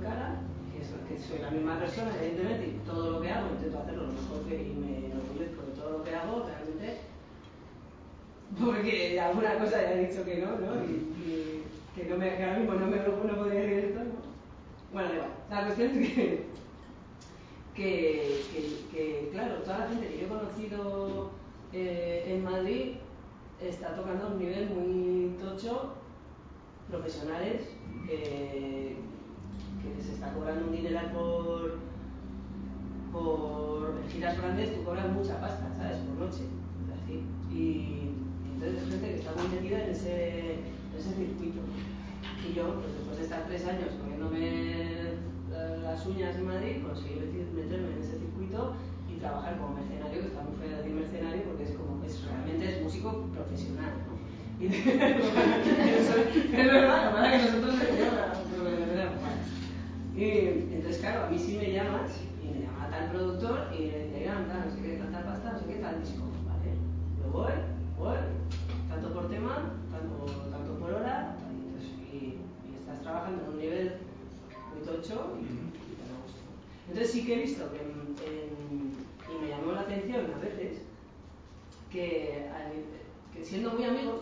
cara, que, es, que soy la misma persona, evidentemente, y todo lo que hago intento hacerlo lo mejor que y me hago, porque alguna cosa ya he dicho que no, ¿no? Y, que, no me, que ahora mismo no me no podría decir esto, ¿no? Bueno, igual. La cuestión es que, que, que, claro, toda la gente que yo he conocido eh, en Madrid está tocando a un nivel muy tocho, profesionales, que, que se está cobrando un dineral por, por giras grandes, tú cobras mucha pasta, ¿sabes? Por noche, así. Y, entonces es gente que está muy metida en ese, en ese circuito. Y yo, pues después de estar tres años comiéndome la- las uñas en Madrid, conseguí meter- meterme en ese circuito y trabajar como mercenario, que está muy feo decir mercenario porque es como, es, realmente es músico profesional, ¿no? Y es verdad, lo que nosotros y entonces, claro, a mí sí me llamas tal productor y me dice, "Oigan, tal, no sé qué, tal pasta, no sé qué, tal disco, ¿vale? Yo voy, voy, tanto por tema, tanto, tanto por hora, y, entonces, y, estás trabajando en un nivel muy tocho y, y te da gusto. Entonces sí que he visto que, en- en- y me llamó la atención a veces, que, al- que siendo muy amigos,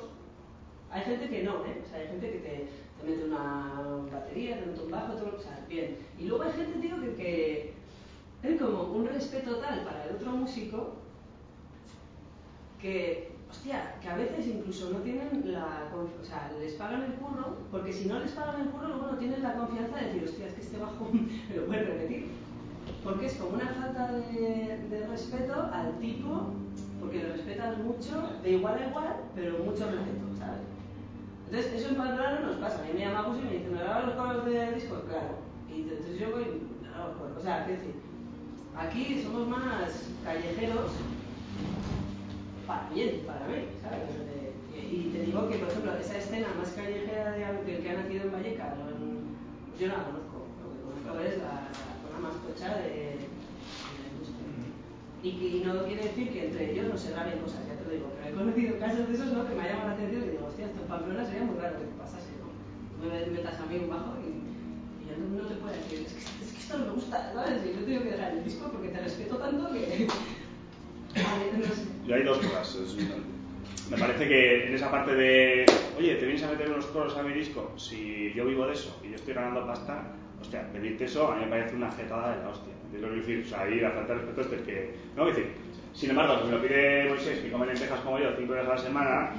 hay gente que no, ¿eh? O sea, hay gente que te, te mete una batería, te mete un bajo, todo, o sea, bien. Y luego hay gente, tío, que, que es como un respeto tal para el otro músico que, hostia, que a veces incluso no tienen la o sea, les pagan el curro, porque si no les pagan el curro, luego no tienes la confianza de decir, hostia, es que este bajo me lo puedes repetir. Porque es como una falta de, respeto al tipo, porque le respetas mucho, de igual a igual, pero mucho respeto, ¿sabes? Entonces, eso en Pamplona no nos pasa. A mí me llama Gus y me dice, ¿me grabas los coros del disco? Claro. Y entonces yo voy coros. O sea, quiero decir, aquí somos más callejeros para bien, para mí, ¿sabes? Y, te digo que, por ejemplo, esa escena más callejera de algo que, que ha nacido en Vallecas, yo no la conozco. Lo que conozco es la, zona más tocha de, de la industria. Y y no quiere decir que entre ellos no se graben cosas, ya te lo digo, pero he conocido casos de esos ¿no? que me ha llamado la atención y digo, hostia, esto en Pamplona sería muy raro que te pasase, ¿no? Me metas a mí un bajo y, no, no te puedo decir, es que, es que esto no me gusta, ¿sabes? Y yo tengo que dejar el disco porque te respeto tanto que... no sé. Yo hay dos cosas. Es- me parece que en esa parte de, oye, ¿te vienes a meter unos coros a mi disco? Si yo vivo de eso y yo estoy ganando pasta, hostia, pedirte eso a mí me parece una jetada de la hostia. ¿Entiendes lo que decir? O sea, ahí la falta de respeto es que... No, es decir, sin embargo, si me lo pide Moisés, que come lentejas como yo cinco días a la semana,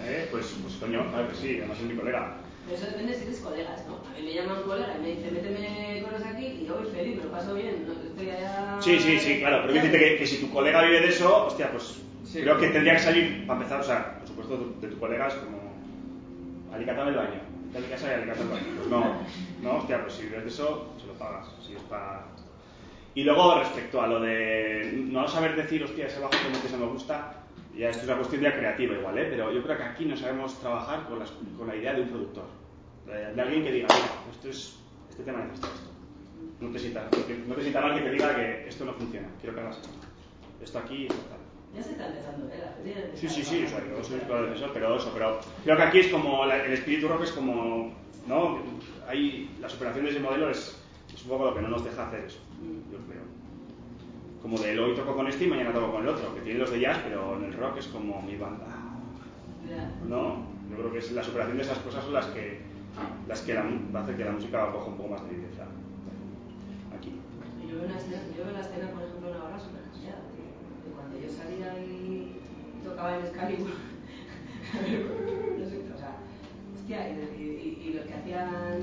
¿eh? pues, pues coño, claro que sí, además es mi colega. Pero eso depende si eres colegas, ¿no? A mí me llama un colega y me dice, méteme coros aquí y yo voy feliz, me lo paso bien, no estoy allá... Sí, sí, sí, claro, pero quiero decirte que, que si tu colega vive de eso, hostia, pues creo que tendría que salir, para empezar, o sea, por supuesto, de, de tu colega es como alicatame el baño, de mi casa y alicatame el baño. Pues no, no, hostia, pues si vives de eso, se lo pagas, si es para... Y luego, respecto a lo de no saber decir, hostia, ese bajo que metes no me gusta, ya esto es una cuestión ya creativa igual, ¿eh? Pero yo creo que aquí no sabemos trabajar con, las- con la idea de un productor. De, de alguien que diga, mira, esto es, este tema necesita esto. No te sienta, no te sienta mal que te diga que esto no funciona, quiero que hagas esto. esto aquí, esto tal. Ya se está empezando, ¿eh? La Sí, sí, sí, o sea, yo soy claro defensor, pero eso, pero creo que aquí es como, la- el espíritu rock es como, ¿no? Hay, la superación de modelo es, es un poco lo que no nos deja hacer eso, yo creo. Como de hoy toco con este y mañana toco con el otro, que tiene los de jazz, pero en el rock es como mi banda. No, yo creo que es la superación de esas cosas son las que, las que la, hacen que la música coja un poco más de viveza. Aquí. Yo veo una escena, yo veo la escena, por ejemplo, en Navarra súper cambiada, cuando yo salía y tocaba en Excalibur, no sé, o sea, hostia, y, y, y- y los que hacían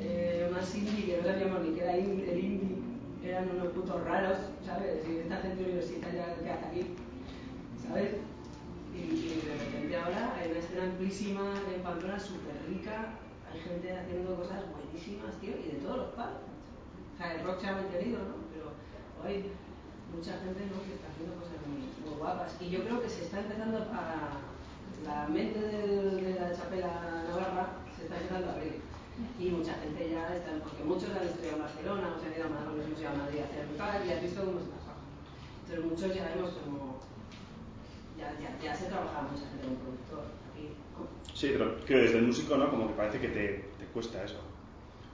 eh, más indie, que no sabíamos ni que era el indie, eran unos putos raros, ¿sabes? Y esta gente universitaria que hace aquí, ¿sabes? Y, y de repente ahora hay una escena amplísima en Pamplona súper rica, hay gente haciendo cosas buenísimas, tío, y de todos los palos. O sea, el rock se ha mantenido, ¿no? Pero hoy mucha gente ¿no? que está haciendo cosas muy, muy guapas. Y yo creo que se está empezando a... La mente de, de la chapela navarra se está empezando a abrir. Y mucha gente ya está... Porque muchos han estudiado en Barcelona, o se han ido a Madrid, han ido a Madrid a hacer y has visto cómo se trabaja. Entonces muchos ya vemos como... Ya, ya, ya se trabaja mucha gente como productor aquí. Sí, pero que desde el músico, ¿no? Como que parece que te, te cuesta eso.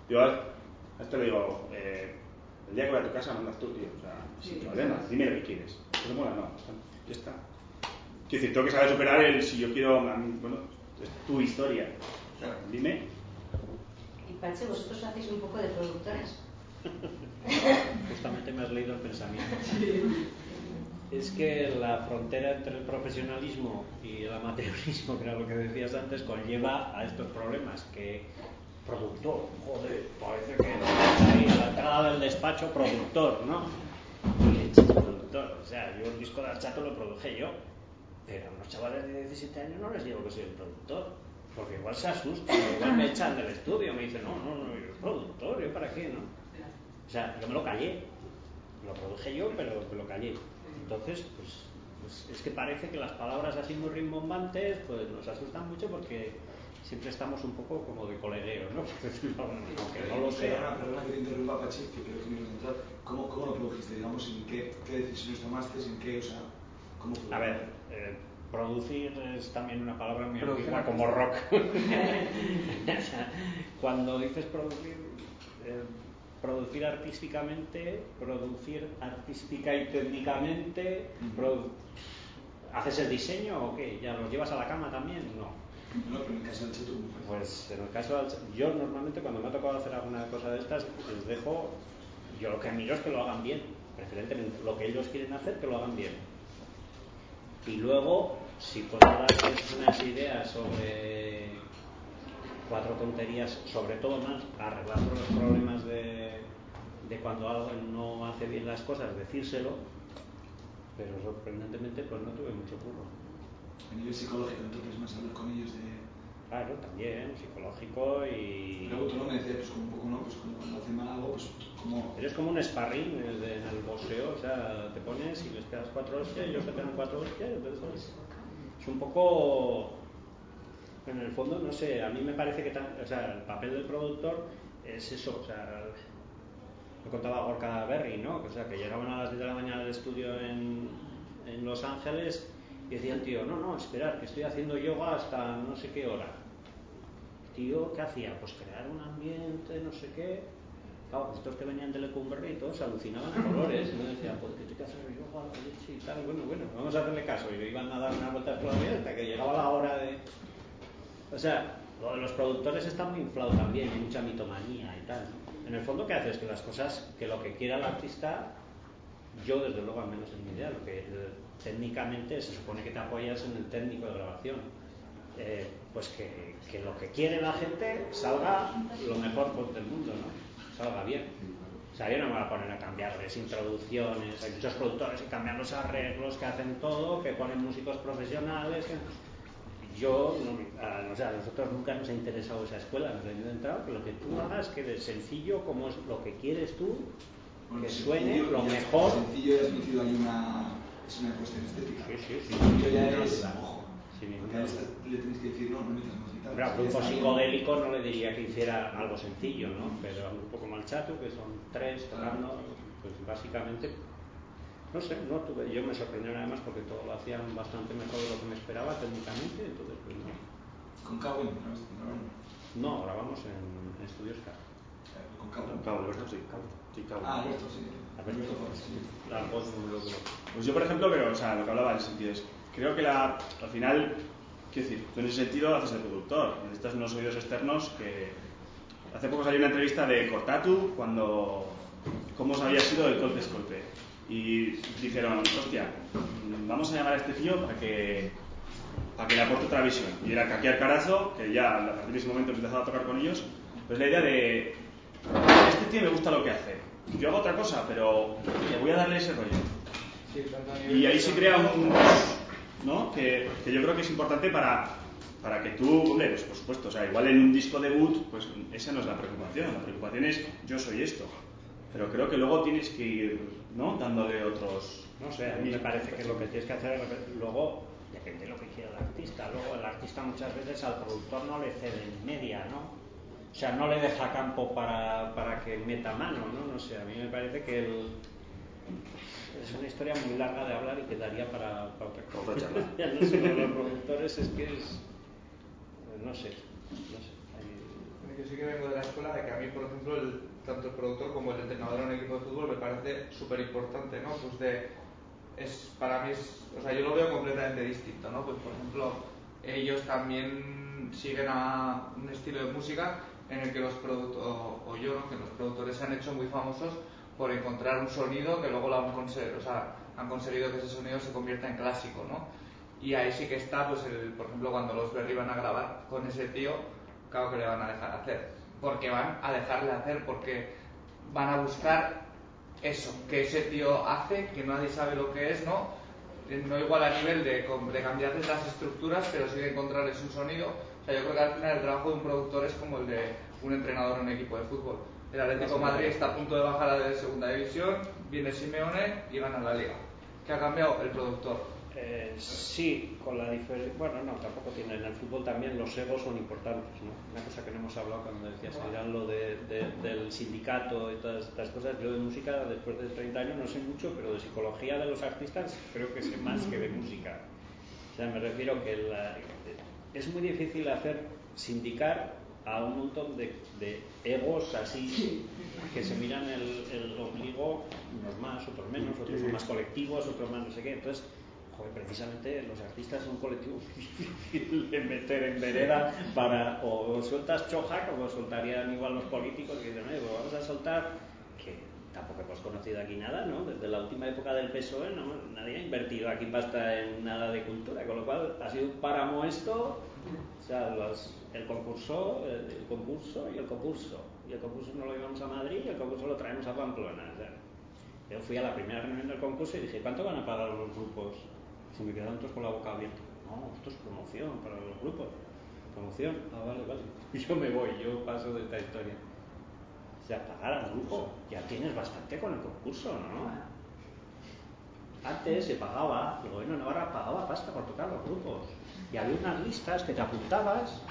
Yo a, a esto le digo, eh, el día que voy a tu casa mandas tú, tío. O sea, sin Sí. problema, dime lo que quieres. ¿Te mola? No, ya está. Quiero decir, tengo que saber superar el si yo quiero, bueno, es tu historia. O sea, dime. Pache, vosotros hacéis un poco de productores. Justamente me has leído el pensamiento. Es que la frontera entre el profesionalismo y el amateurismo, que era lo que decías antes, conlleva a estos problemas. Que productor, joder, parece que ahí a la entrada del despacho productor, ¿no? Productor. O sea, yo el disco de Archato lo produje yo, pero a unos chavales de 17 años no les digo que soy el productor. Porque igual se asustan, igual me echan del estudio, me dicen, no, no, no, yo soy productor, ¿yo para qué, no? O sea, yo me lo callé. Lo produje yo, pero me lo callé. Entonces, pues, pues es que parece que las palabras así muy rimbombantes pues nos asustan mucho porque siempre estamos un poco como de colegueo, ¿no? Aunque no lo Perdona, sea. perdona que te interrumpa, Pachi, que creo que me entrar. ¿Cómo, ¿Cómo lo produjiste? Digamos, ¿en qué, qué decisiones tomaste? ¿En qué, o sea, cómo fue? A ver, eh, producir es también una palabra muy Producir como rock. Cuando dices producir, eh, producir artísticamente, producir artística y técnicamente, produ- ¿haces el diseño o qué? ¿Ya los llevas a la cama también? No. No, pero en el caso del Cheto, ¿cómo fue? Pues en el caso del yo normalmente cuando me ha tocado hacer alguna cosa de estas, les dejo, yo lo que miro es que lo hagan bien, preferentemente lo que ellos quieren hacer, que lo hagan bien. Y luego, si puedo darles unas ideas sobre cuatro tonterías, sobre todo más arreglando los problemas de, de cuando alguien no hace bien las cosas, decírselo, pero sorprendentemente pues no tuve mucho curro. A nivel psicológico, entonces, más hablar con ellos de... Claro, también, psicológico y... Luego tú no me decías, pues como un poco, ¿no? Pues como cuando hacen mal algo, pues como... Eres como un sparring en el, de- en el boxeo, o sea, te pones y les pegas cuatro hostias, ellos te pegan cuatro hostias, entonces es un poco, en el fondo, no sé, a mí me parece que o sea, el papel del productor es eso, o sea, lo contaba Gorka Berry, ¿no? O sea, que llegaban a las 10 de la mañana al estudio en, en Los Ángeles y decía el tío, no, no, esperar, que estoy haciendo yoga hasta no sé qué hora. Tío, ¿qué hacía? Pues crear un ambiente, no sé qué. Claro, estos que venían de Lecumberri y todos alucinaban a colores. Me decían, pues que tengo que hacer yoga, la leche y tal. Bueno, bueno, vamos a hacerle caso. Y iban a dar una vuelta por la hasta que llegaba la hora de. O sea, lo de los productores está muy inflado también, hay mucha mitomanía y tal. En el fondo, ¿qué haces? Que las cosas, que lo que quiera el artista, yo desde luego, al menos en mi idea, lo que eh, técnicamente se supone que te apoyas en el técnico de grabación. Eh, pues que, que lo que quiere la gente salga lo mejor del mundo, ¿no? Salga bien. O sea, yo no me voy a poner a cambiarles introducciones, hay muchos productores que cambian los arreglos, que hacen todo, que ponen músicos profesionales. que- Yo, no, a, o sea, a nosotros nunca nos ha interesado esa escuela, nos ha entrado que lo que tú hagas quede sencillo como es lo que quieres tú, que suene lo mejor. Sencillo, ya has metido ahí una... Es una cuestión estética. Sí, sí, sí. Sencillo ya es... Ojo. Le tenéis que decir, no, no metas más. Hombre, a un grupo psicodélico no le diría que hiciera algo sencillo, ¿no? Pero a un grupo como el Chato, que son tres tocando, pues básicamente no sé, no tuve, yo me sorprendieron además porque todo lo hacían bastante mejor de lo que me esperaba técnicamente, entonces pues no. Con Cabo, ¿no? No, grabamos en, en Estudios K. Con Cabo. Sí. Cabo. Sí, Cabo. Ah, Alberto, sí. La voz. Pues yo, por ejemplo, pero, o sea, lo que hablaba en el sentido es, creo que la, al final, quiero decir, tú en ese sentido haces de productor, necesitas unos oídos externos que... Hace poco salió una entrevista de Cortatu cuando... cómo había sido el Colt Escolpe. Y dijeron, hostia, vamos a llamar a este tío para que para que le aporte otra visión. Y era Kaki Alcarazo, que ya a partir de ese momento empezaba a tocar con ellos, pues la idea de, este tío me gusta lo que hace. Yo hago otra cosa, pero le voy a darle ese rollo. Y ahí se crea un... ¿no? Que, que yo creo que es importante para, para que tú, hombre, pues por supuesto, o sea, igual en un disco debut, pues esa no es la preocupación. La preocupación es yo soy esto. Pero creo que luego tienes que ir, ¿no? Dándole otros... No sé, a mí me parece que lo que tienes que hacer es luego depende de lo que quiera el artista. Luego el artista muchas veces al productor no le cede en media, ¿no? O sea, no le deja campo para, para que meta mano, ¿no? No sé, a mí me parece que el, es una historia muy larga de hablar y quedaría para, para otra cosa. ya no sé, los productores es que es... No sé, no sé. Hay... Yo sí que vengo de la escuela de que a mí, por ejemplo, el, tanto el productor como el entrenador en un equipo de fútbol me parece súper importante, ¿no? Pues de, es, para mí es, o sea, yo lo veo completamente distinto, ¿no? Pues por ejemplo, ellos también siguen a un estilo de música en el que los productores, o yo, ¿no? que los productores se han hecho muy famosos por encontrar un sonido que luego lo han, conseguido, o sea, han conseguido que ese sonido se convierta en clásico, ¿no? Y ahí sí que está, pues, el, por ejemplo, cuando los Berry van a grabar con ese tío, claro que le van a dejar hacer. Porque van a dejarle hacer, porque van a buscar eso, que ese tío hace, que nadie sabe lo que es, ¿no? No igual a nivel de, de cambiarles las estructuras, pero sí de encontrarles un sonido. O sea, yo creo que al final el trabajo de un productor es como el de un entrenador en un equipo de fútbol. El Atlético Madrid está a punto de bajar a la segunda división, viene Simeone y gana la liga. ¿Qué ha cambiado? El productor. Eh, sí, con la diferencia. Bueno, no, tampoco tiene. En el fútbol también los egos son importantes, ¿no? Una cosa que no hemos hablado cuando decías, Irán, lo de, de, del sindicato y todas estas cosas. Yo de música, después de 30 años, no sé mucho, pero de psicología de los artistas creo que sé más que de música. O sea, me refiero que la, es muy difícil hacer sindicar a un montón de, de egos así que se miran el, el ombligo, unos más, otros menos, otros son más colectivos, otros más no sé qué. Entonces, joder, precisamente los artistas son un colectivo difícil de meter en vereda para o sueltas choja como soltarían igual los políticos que dicen, pues vamos a soltar tampoco hemos conocido aquí nada, ¿no? Desde la última época del PSOE no, nadie ha invertido aquí pasta en nada de cultura, con lo cual ha sido un páramo esto, o sea, los, el concurso, el, el, concurso y el concurso. Y el concurso no lo llevamos a Madrid y el concurso lo traemos a Pamplona. O sea, yo fui a la primera reunión del concurso y dije, ¿cuánto van a pagar los grupos? Se me quedaron todos con la boca abierta. No, esto es promoción para los grupos. Promoción. Ah, vale, vale. Yo me voy, yo paso de esta historia. O sea, pagar al grupo, ya tienes bastante con el concurso, ¿no? Antes se pagaba, el gobierno de Navarra pagaba pasta por tocar los grupos. Y había unas listas que te apuntabas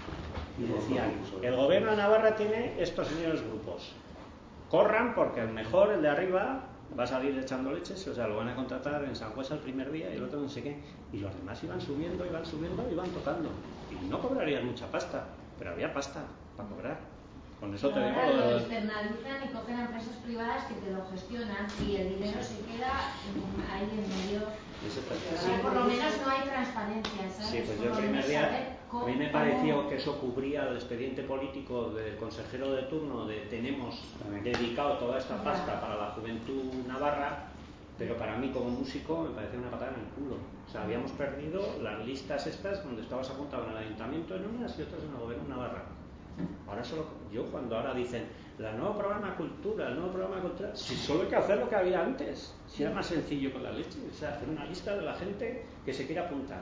y decían, el gobierno de Navarra tiene estos señores grupos. Corran porque el mejor, el de arriba, va a salir echando leches, o sea, lo van a contratar en San Juan el primer día y el otro no sé qué. Y los demás iban subiendo, iban subiendo, iban tocando. Y no cobrarían mucha pasta, pero había pasta para cobrar. Con eso te digo lo lo del- externalizan y cogen a empresas privadas que te lo gestionan y el dinero se queda ahí en medio. Sea, por lo menos no hay transparencia, ¿sabes? Sí, pues yo Por el lo primer día, a mí me pareció que eso cubría el expediente político del consejero de turno de tenemos dedicado toda esta pasta para la juventud navarra, pero para mí como músico me parecía una patada en el culo. O sea, habíamos perdido las listas estas donde estabas apuntado en el ayuntamiento en unas y otras en el gobierno de Navarra. Ahora solo, yo cuando ahora dicen, la nuevo programa cultura, el nuevo programa cultura, si solo hay que hacer lo que había antes, si era más sencillo con la leche, o sea, hacer una lista de la gente que se quiere apuntar.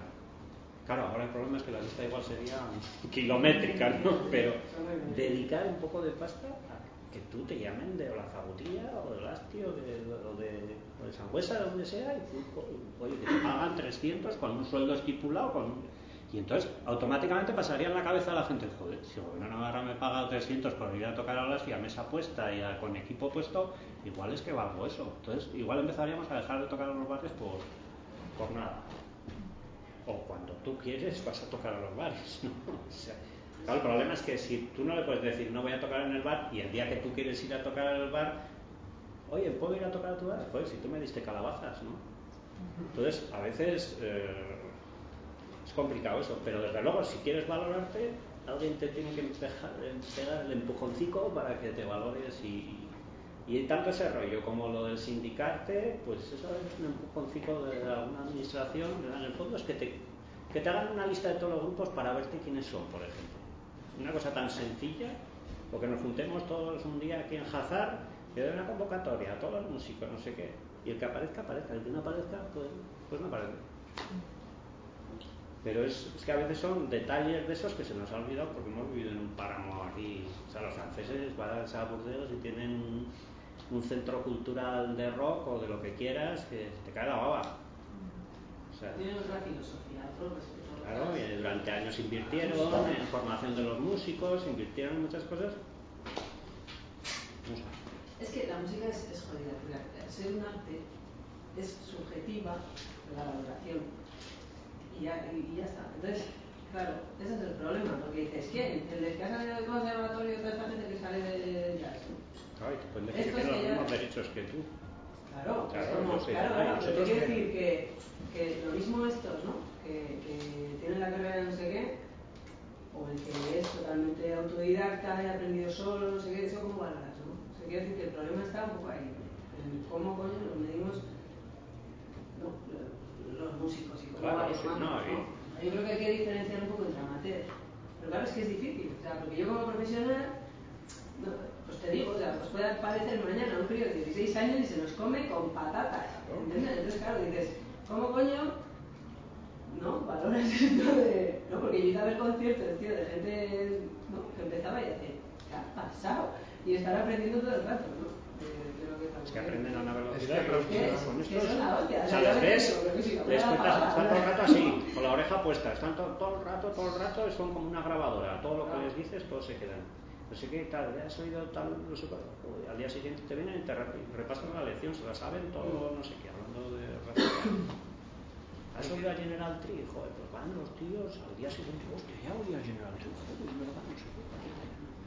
Claro, ahora el problema es que la lista igual sería kilométrica, ¿no? Pero dedicar un poco de pasta a que tú te llamen de la Zagutilla o del Asti o de, o de, o de Sangüesa, de donde sea, y tú, oye, que te pagan 300 con un sueldo estipulado, con Y entonces automáticamente pasaría en la cabeza a la gente, joder, si el gobierno de Navarra me paga 300 por ir a tocar a las y a mesa puesta y a- con equipo puesto, igual es que valgo eso. Entonces igual empezaríamos a dejar de tocar a los bares por, por nada. O cuando tú quieres vas a tocar a los bares. ¿no? O sea, claro, el problema es que si tú no le puedes decir no voy a tocar en el bar y el día que tú quieres ir a tocar al bar, oye, ¿puedo ir a tocar a tu bar? Pues si tú me diste calabazas, ¿no? Entonces, a veces eh, es complicado eso, pero desde luego, si quieres valorarte, alguien te tiene que empejar- pegar el empujoncico para que te valores y, y tanto ese rollo como lo del sindicarte, pues eso es un empujoncico de alguna administración, en el fondo es que te, que te hagan una lista de todos los grupos para verte quiénes son, por ejemplo. Una cosa tan sencilla, o que nos juntemos todos un día aquí en Hazard, que dé una convocatoria a todos los músicos, no sé qué, y el que aparezca, aparezca, el que no aparezca, pues, pues no aparece. Pero es, es que a veces son detalles de esos que se nos ha olvidado porque hemos vivido en un páramo aquí. O sea, los franceses van a Burdeos y tienen un, un centro cultural de rock o de lo que quieras que te cae la baba. O sea, Tienen otra filosofía, otro respeto. claro, y durante años invirtieron en formación de los músicos, invirtieron en muchas cosas. No sé. Es que la música es, es jodida, ser un arte es subjetiva la valoración. Y ya, y, ya está. Entonces, claro, ese es el problema, porque dices, ¿quién? El de que ha salido del conservatorio, toda esta gente que sale de jazz. Claro, y te pueden decir Esto que los ya- mismos derechos que tú. Claro, Claro, es como- yo sé, claro, ay, pero que- decir que, que lo mismo estos, ¿no? Que, que tienen la carrera de no sé qué, o el que es totalmente autodidacta y ha aprendido solo, no sé qué, eso como valoras, ¿no? O sea, quiero decir que el problema está un poco ahí, en cómo coño nos medimos no, los músicos Claro, sí, ¿no? y- Yo creo que hay que diferenciar un poco entre amateur, pero claro, es que es difícil, o sea, porque yo como profesional no, pues te digo, o sea, pues puede aparecer mañana un crío de 16 años y se los come con patatas. ¿Entiendes? Entonces, claro, dices, ¿cómo coño? ¿No? Valoras esto de. No, porque yo iba a ver conciertos, tío, de gente ¿no? que empezaba y decía, ¿qué ha pasado? Y estar aprendiendo todo el rato, ¿no? Es que aprenden a una velocidad Es que, es con estos- o sea, les ves, les cuentas, están todo el rato así, con la oreja puesta, están todo, todo el rato, todo el rato, son como una grabadora, todo lo que les dices, todos se quedan. No sé qué, tal, ya has oído tal, no sé al día siguiente te vienen y te repasan la lección, se la saben todo, no sé qué, hablando de. ¿Has oído a General Tree? Joder, pues van los tíos al día siguiente, hostia, ya oí a General Tree, joder, verdad, no sé qué.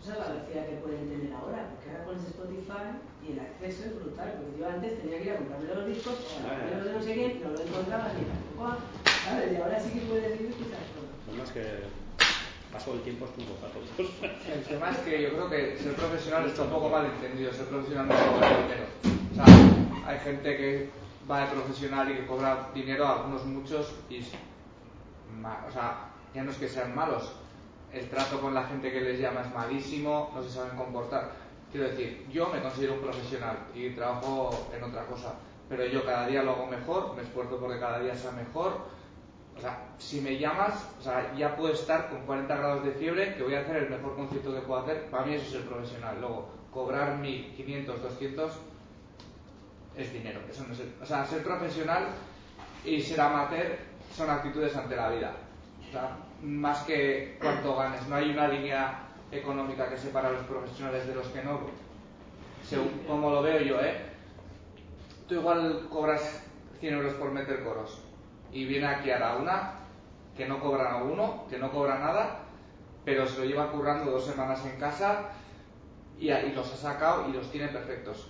Esa es la velocidad que pueden tener ahora, porque ahora pones Spotify y el acceso es brutal, porque yo antes tenía que ir a comprarme los discos o a comprarme los de no sé quién, no lo encontraba ni tampoco, ¿sabes? Y ahora sí que puedes ir y escuchar todo. No es que paso el tiempo es un para todos. El tema es que yo creo que ser profesional está un poco mal entendido. Ser profesional no es cobrar dinero. O sea, hay gente que va de profesional y que cobra dinero, algunos muchos, y o sea, ya no es que sean malos. El trato con la gente que les llama es malísimo, no se saben comportar. Quiero decir, yo me considero un profesional y trabajo en otra cosa, pero yo cada día lo hago mejor, me esfuerzo porque cada día sea mejor. O sea, si me llamas, o sea, ya puedo estar con 40 grados de fiebre, que voy a hacer el mejor concierto que puedo hacer. Para mí eso es ser profesional. Luego, cobrar 1.500, 200 es dinero. Eso no es o sea, ser profesional y ser amateur son actitudes ante la vida. O sea, más que cuánto ganes. No hay una línea económica que separa a los profesionales de los que no. Según como lo veo yo, ¿eh? Tú igual cobras 100 euros por meter coros y viene aquí a una que no cobra a uno, que no cobra nada, pero se lo lleva currando dos semanas en casa y, y los ha sacado y los tiene perfectos.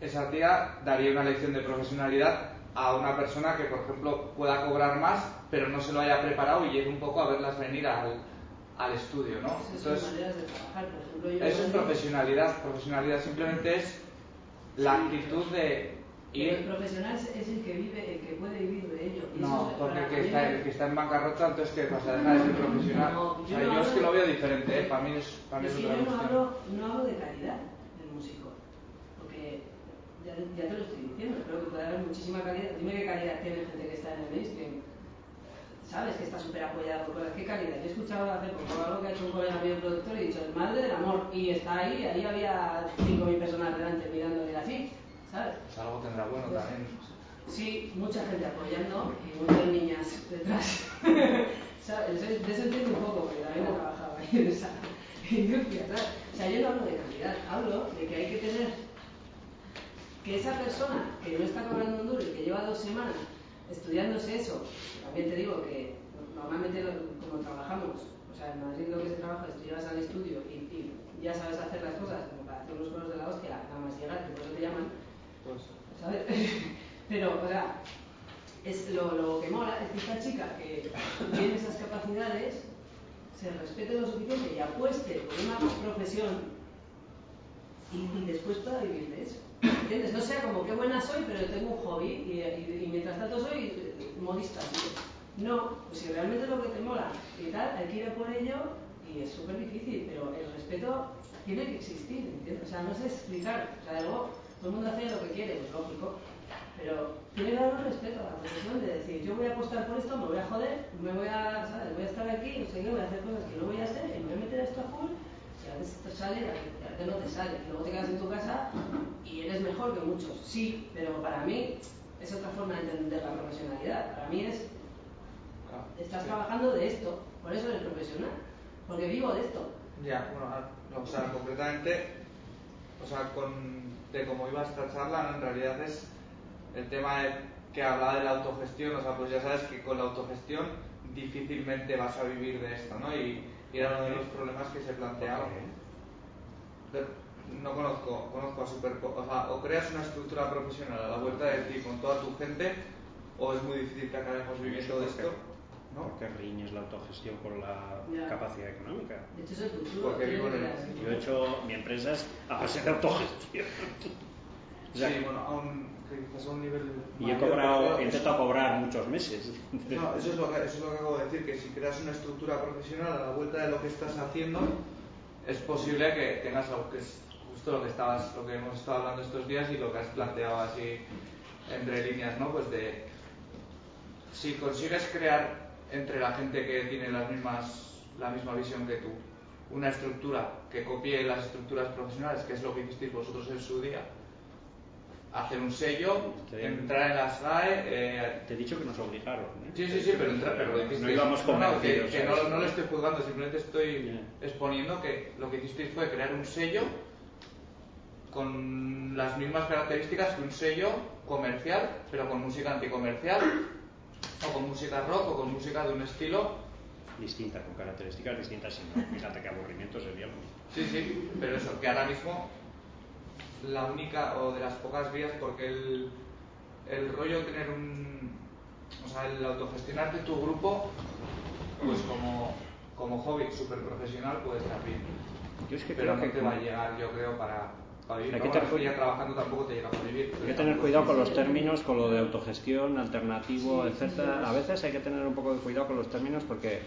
Esa tía daría una lección de profesionalidad a una persona que, por ejemplo, pueda cobrar más, pero no se lo haya preparado y llegue un poco a verlas venir al, al estudio, ¿no? Entonces, eso es profesionalidad. Profesionalidad simplemente es la actitud de Pero el ir. profesional es el que vive, el que puede vivir de ello. No, porque el que, está, el que está en bancarrota, entonces, ¿qué pasa? Deja de ser profesional. O sea, yo es que lo veo diferente, ¿eh? Para mí es, para mí Es que otra yo no cuestión. hablo, no hablo de calidad del músico, porque ya, ya te lo estoy diciendo, creo que puede haber muchísima calidad. Dime qué calidad tiene gente que está en el mainstream. Sabes que está súper apoyado qué calidad. Yo he escuchado hace poco algo que ha hecho un colega mío productor y he dicho el madre del amor y está ahí, ahí había 5.000 personas delante mirándole así, ¿sabes? Pues algo tendrá bueno Pues, también. Sí, mucha gente apoyando y muchas niñas detrás. ¿sabes? De eso entiendo un poco, porque también he trabajado ahí en esa industria, ¿sabes? O sea, yo no hablo de cantidad, hablo de que hay que tener que esa persona que no está cobrando un duro y que lleva dos semanas estudiándose eso, también te digo que normalmente como trabajamos, o sea, en Madrid lo que se trabaja es tú llevas al estudio y, y ya sabes hacer las cosas como para hacer unos coros de la hostia, nada más llegar, que por eso te llaman, Pues, ¿sabes? Pero, o sea, es lo, lo que mola es que esta chica que tiene esas capacidades se respete lo suficiente y apueste por una profesión y, y después pueda vivir de eso. ¿Entiendes? No sea como qué buena soy, pero tengo un hobby y, y- mientras tanto soy eh, modista. tío. No, pues si realmente es lo que te mola y tal, hay que ir a por ello y es súper difícil, pero el respeto tiene que existir. O sea, no sé explicar. O sea, luego todo el mundo hace lo que quiere, pues lógico. Pero tiene que haber un respeto a la profesión de decir, yo voy a apostar por esto, me voy a joder, me voy a, ¿sabes? Voy a estar aquí, no sé qué, voy a hacer cosas que no voy a hacer, y me voy a meter esto a full, a veces te sale y a veces no te sale. Luego te quedas en tu casa y eres mejor que muchos. Sí, pero para mí es otra forma de entender la profesionalidad. Para mí es, estás trabajando de esto, por eso eres profesional, porque vivo de esto. Ya, bueno, ah, no, o sea, concretamente, o sea, con, de cómo iba esta charla, ¿no? en realidad es el tema que hablaba de la autogestión, o sea, pues ya sabes que con la autogestión difícilmente vas a vivir de esto, ¿no? Y, y era uno de los problemas que se planteaba. Pero no conozco, conozco a Super, o sea, o creas una estructura profesional a la vuelta de ti con toda tu gente, o es muy difícil que acabemos viviendo de esto. ¿no? Porque riñes la autogestión con la Ya. capacidad económica. De hecho, es el futuro. Yo he hecho mi empresa es a base de autogestión. O sea, sí, bueno, a un, que a un nivel y he cobrado, he intentado cobrar muchos meses. No, eso es, lo que, eso es lo que acabo de decir, que si creas una estructura profesional a la vuelta de lo que estás haciendo, es posible que tengas algo que es justo lo que estabas, lo que hemos estado hablando estos días y lo que has planteado así entre líneas, ¿no? Pues de si consigues crear entre la gente que tiene las mismas, la misma visión que tú, una estructura que copie las estructuras profesionales, que es lo que hicisteis vosotros en su día, hacer un sello, entrar en las RAE, eh, Te he dicho que nos obligaron. ¿eh? Sí, sí, sí, pero, entra, pero lo hicisteis. no íbamos No, no, que, convencidos. no, no lo estoy juzgando, simplemente estoy exponiendo que lo que hicisteis fue crear un sello con las mismas características que un sello comercial, pero con música anticomercial, o con música rock, o con música de un estilo. Distinta, con características distintas. Si no, fíjate qué aburrimiento sería. Sí, sí, pero eso, que ahora mismo la única o de las pocas vías, porque el, el rollo de tener un. O sea, el autogestionarte tu grupo, pues como, como hobby súper profesional puede estar bien. Yo es que pero creo no que te va a llegar, yo creo, para, para vivir. Hay que No, tener es que cu- ya trabajando tampoco te llega para vivir. Hay que tener cuidado con los términos, con lo de autogestión, alternativo, etcétera. A veces hay que tener un poco de cuidado con los términos porque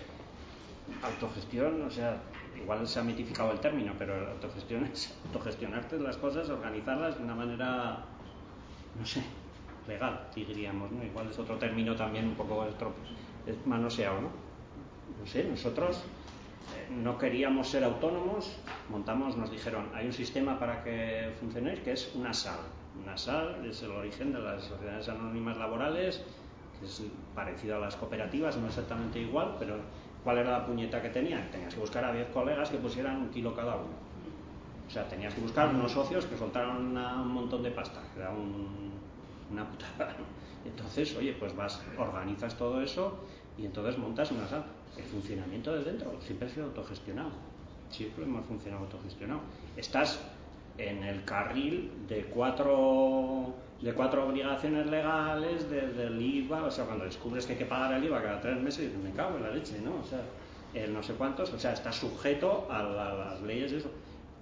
autogestión, o sea, igual se ha mitificado el término, pero autogestionarte las cosas, organizarlas de una manera, no sé, legal, diríamos, ¿no? Igual es otro término también un poco manoseado, ¿no? No sé, nosotros eh, no queríamos ser autónomos, montamos, nos dijeron, hay un sistema para que funcionéis que es una SAL. Una SAL es el origen de las sociedades anónimas laborales, que es parecido a las cooperativas, no exactamente igual, pero ¿cuál era la puñeta que tenían? Tenías que buscar a 10 colegas que pusieran un kilo cada uno. O sea, tenías que buscar unos socios que soltaran un montón de pasta, era un- una putada. Entonces, oye, pues vas, organizas todo eso y entonces montas una sala. El funcionamiento de dentro siempre ha sido autogestionado. Siempre hemos funcionado autogestionado. Estás en el carril de cuatro de cuatro obligaciones legales desde el IVA, o sea, cuando descubres que hay que pagar el IVA cada tres meses, dices, me cago en la leche, ¿no? O sea, el no sé cuántos, o sea, estás sujeto a, la- a las leyes de eso.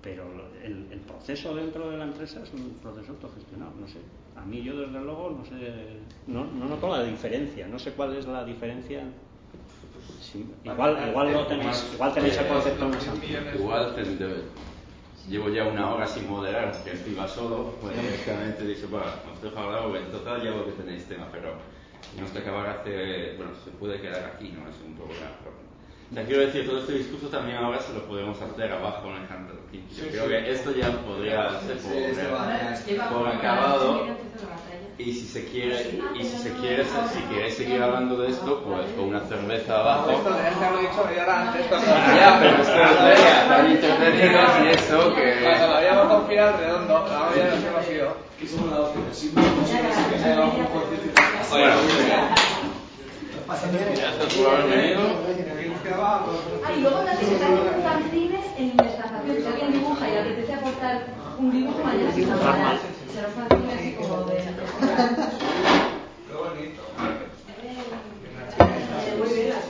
Pero el, el proceso dentro de la empresa es un proceso autogestionado, no sé. A mí yo desde luego no sé, no, no noto la diferencia, no sé cuál es la diferencia. Sí, igual, igual lo tenéis, igual tenéis el concepto más amplio. Igual llevo ya una hora sin moderar, que esto iba solo, bueno, básicamente dice, bueno, os dejo hablar, porque en total ya lo que tenéis tema, pero tenemos que acabar hace, bueno, se puede quedar aquí, no es un problema. Pero, o sea, quiero decir, todo este discurso también ahora se lo podemos hacer abajo en el canto. Yo Sí, creo sí. que esto ya podría ser por, Sí, por está. acabado. La. Y si se quiere, y si se quiere, si queréis seguir hablando de esto, pues con una cerveza abajo. Esto que haberlo dicho media hora antes. Ya, pero esto es de hay intermedios y eso que. Cuando lo habíamos confiado al redondo, ahora ya nos hemos ido. Que somos la hostia, sí, que. Bueno, gracias por haber venido. Ah, y luego hacen fanzines en estación. Si alguien dibuja y apetece aportar un dibujo, mañana se trabajará. Será un fanzine así como de... Qué bonito. Muy bien las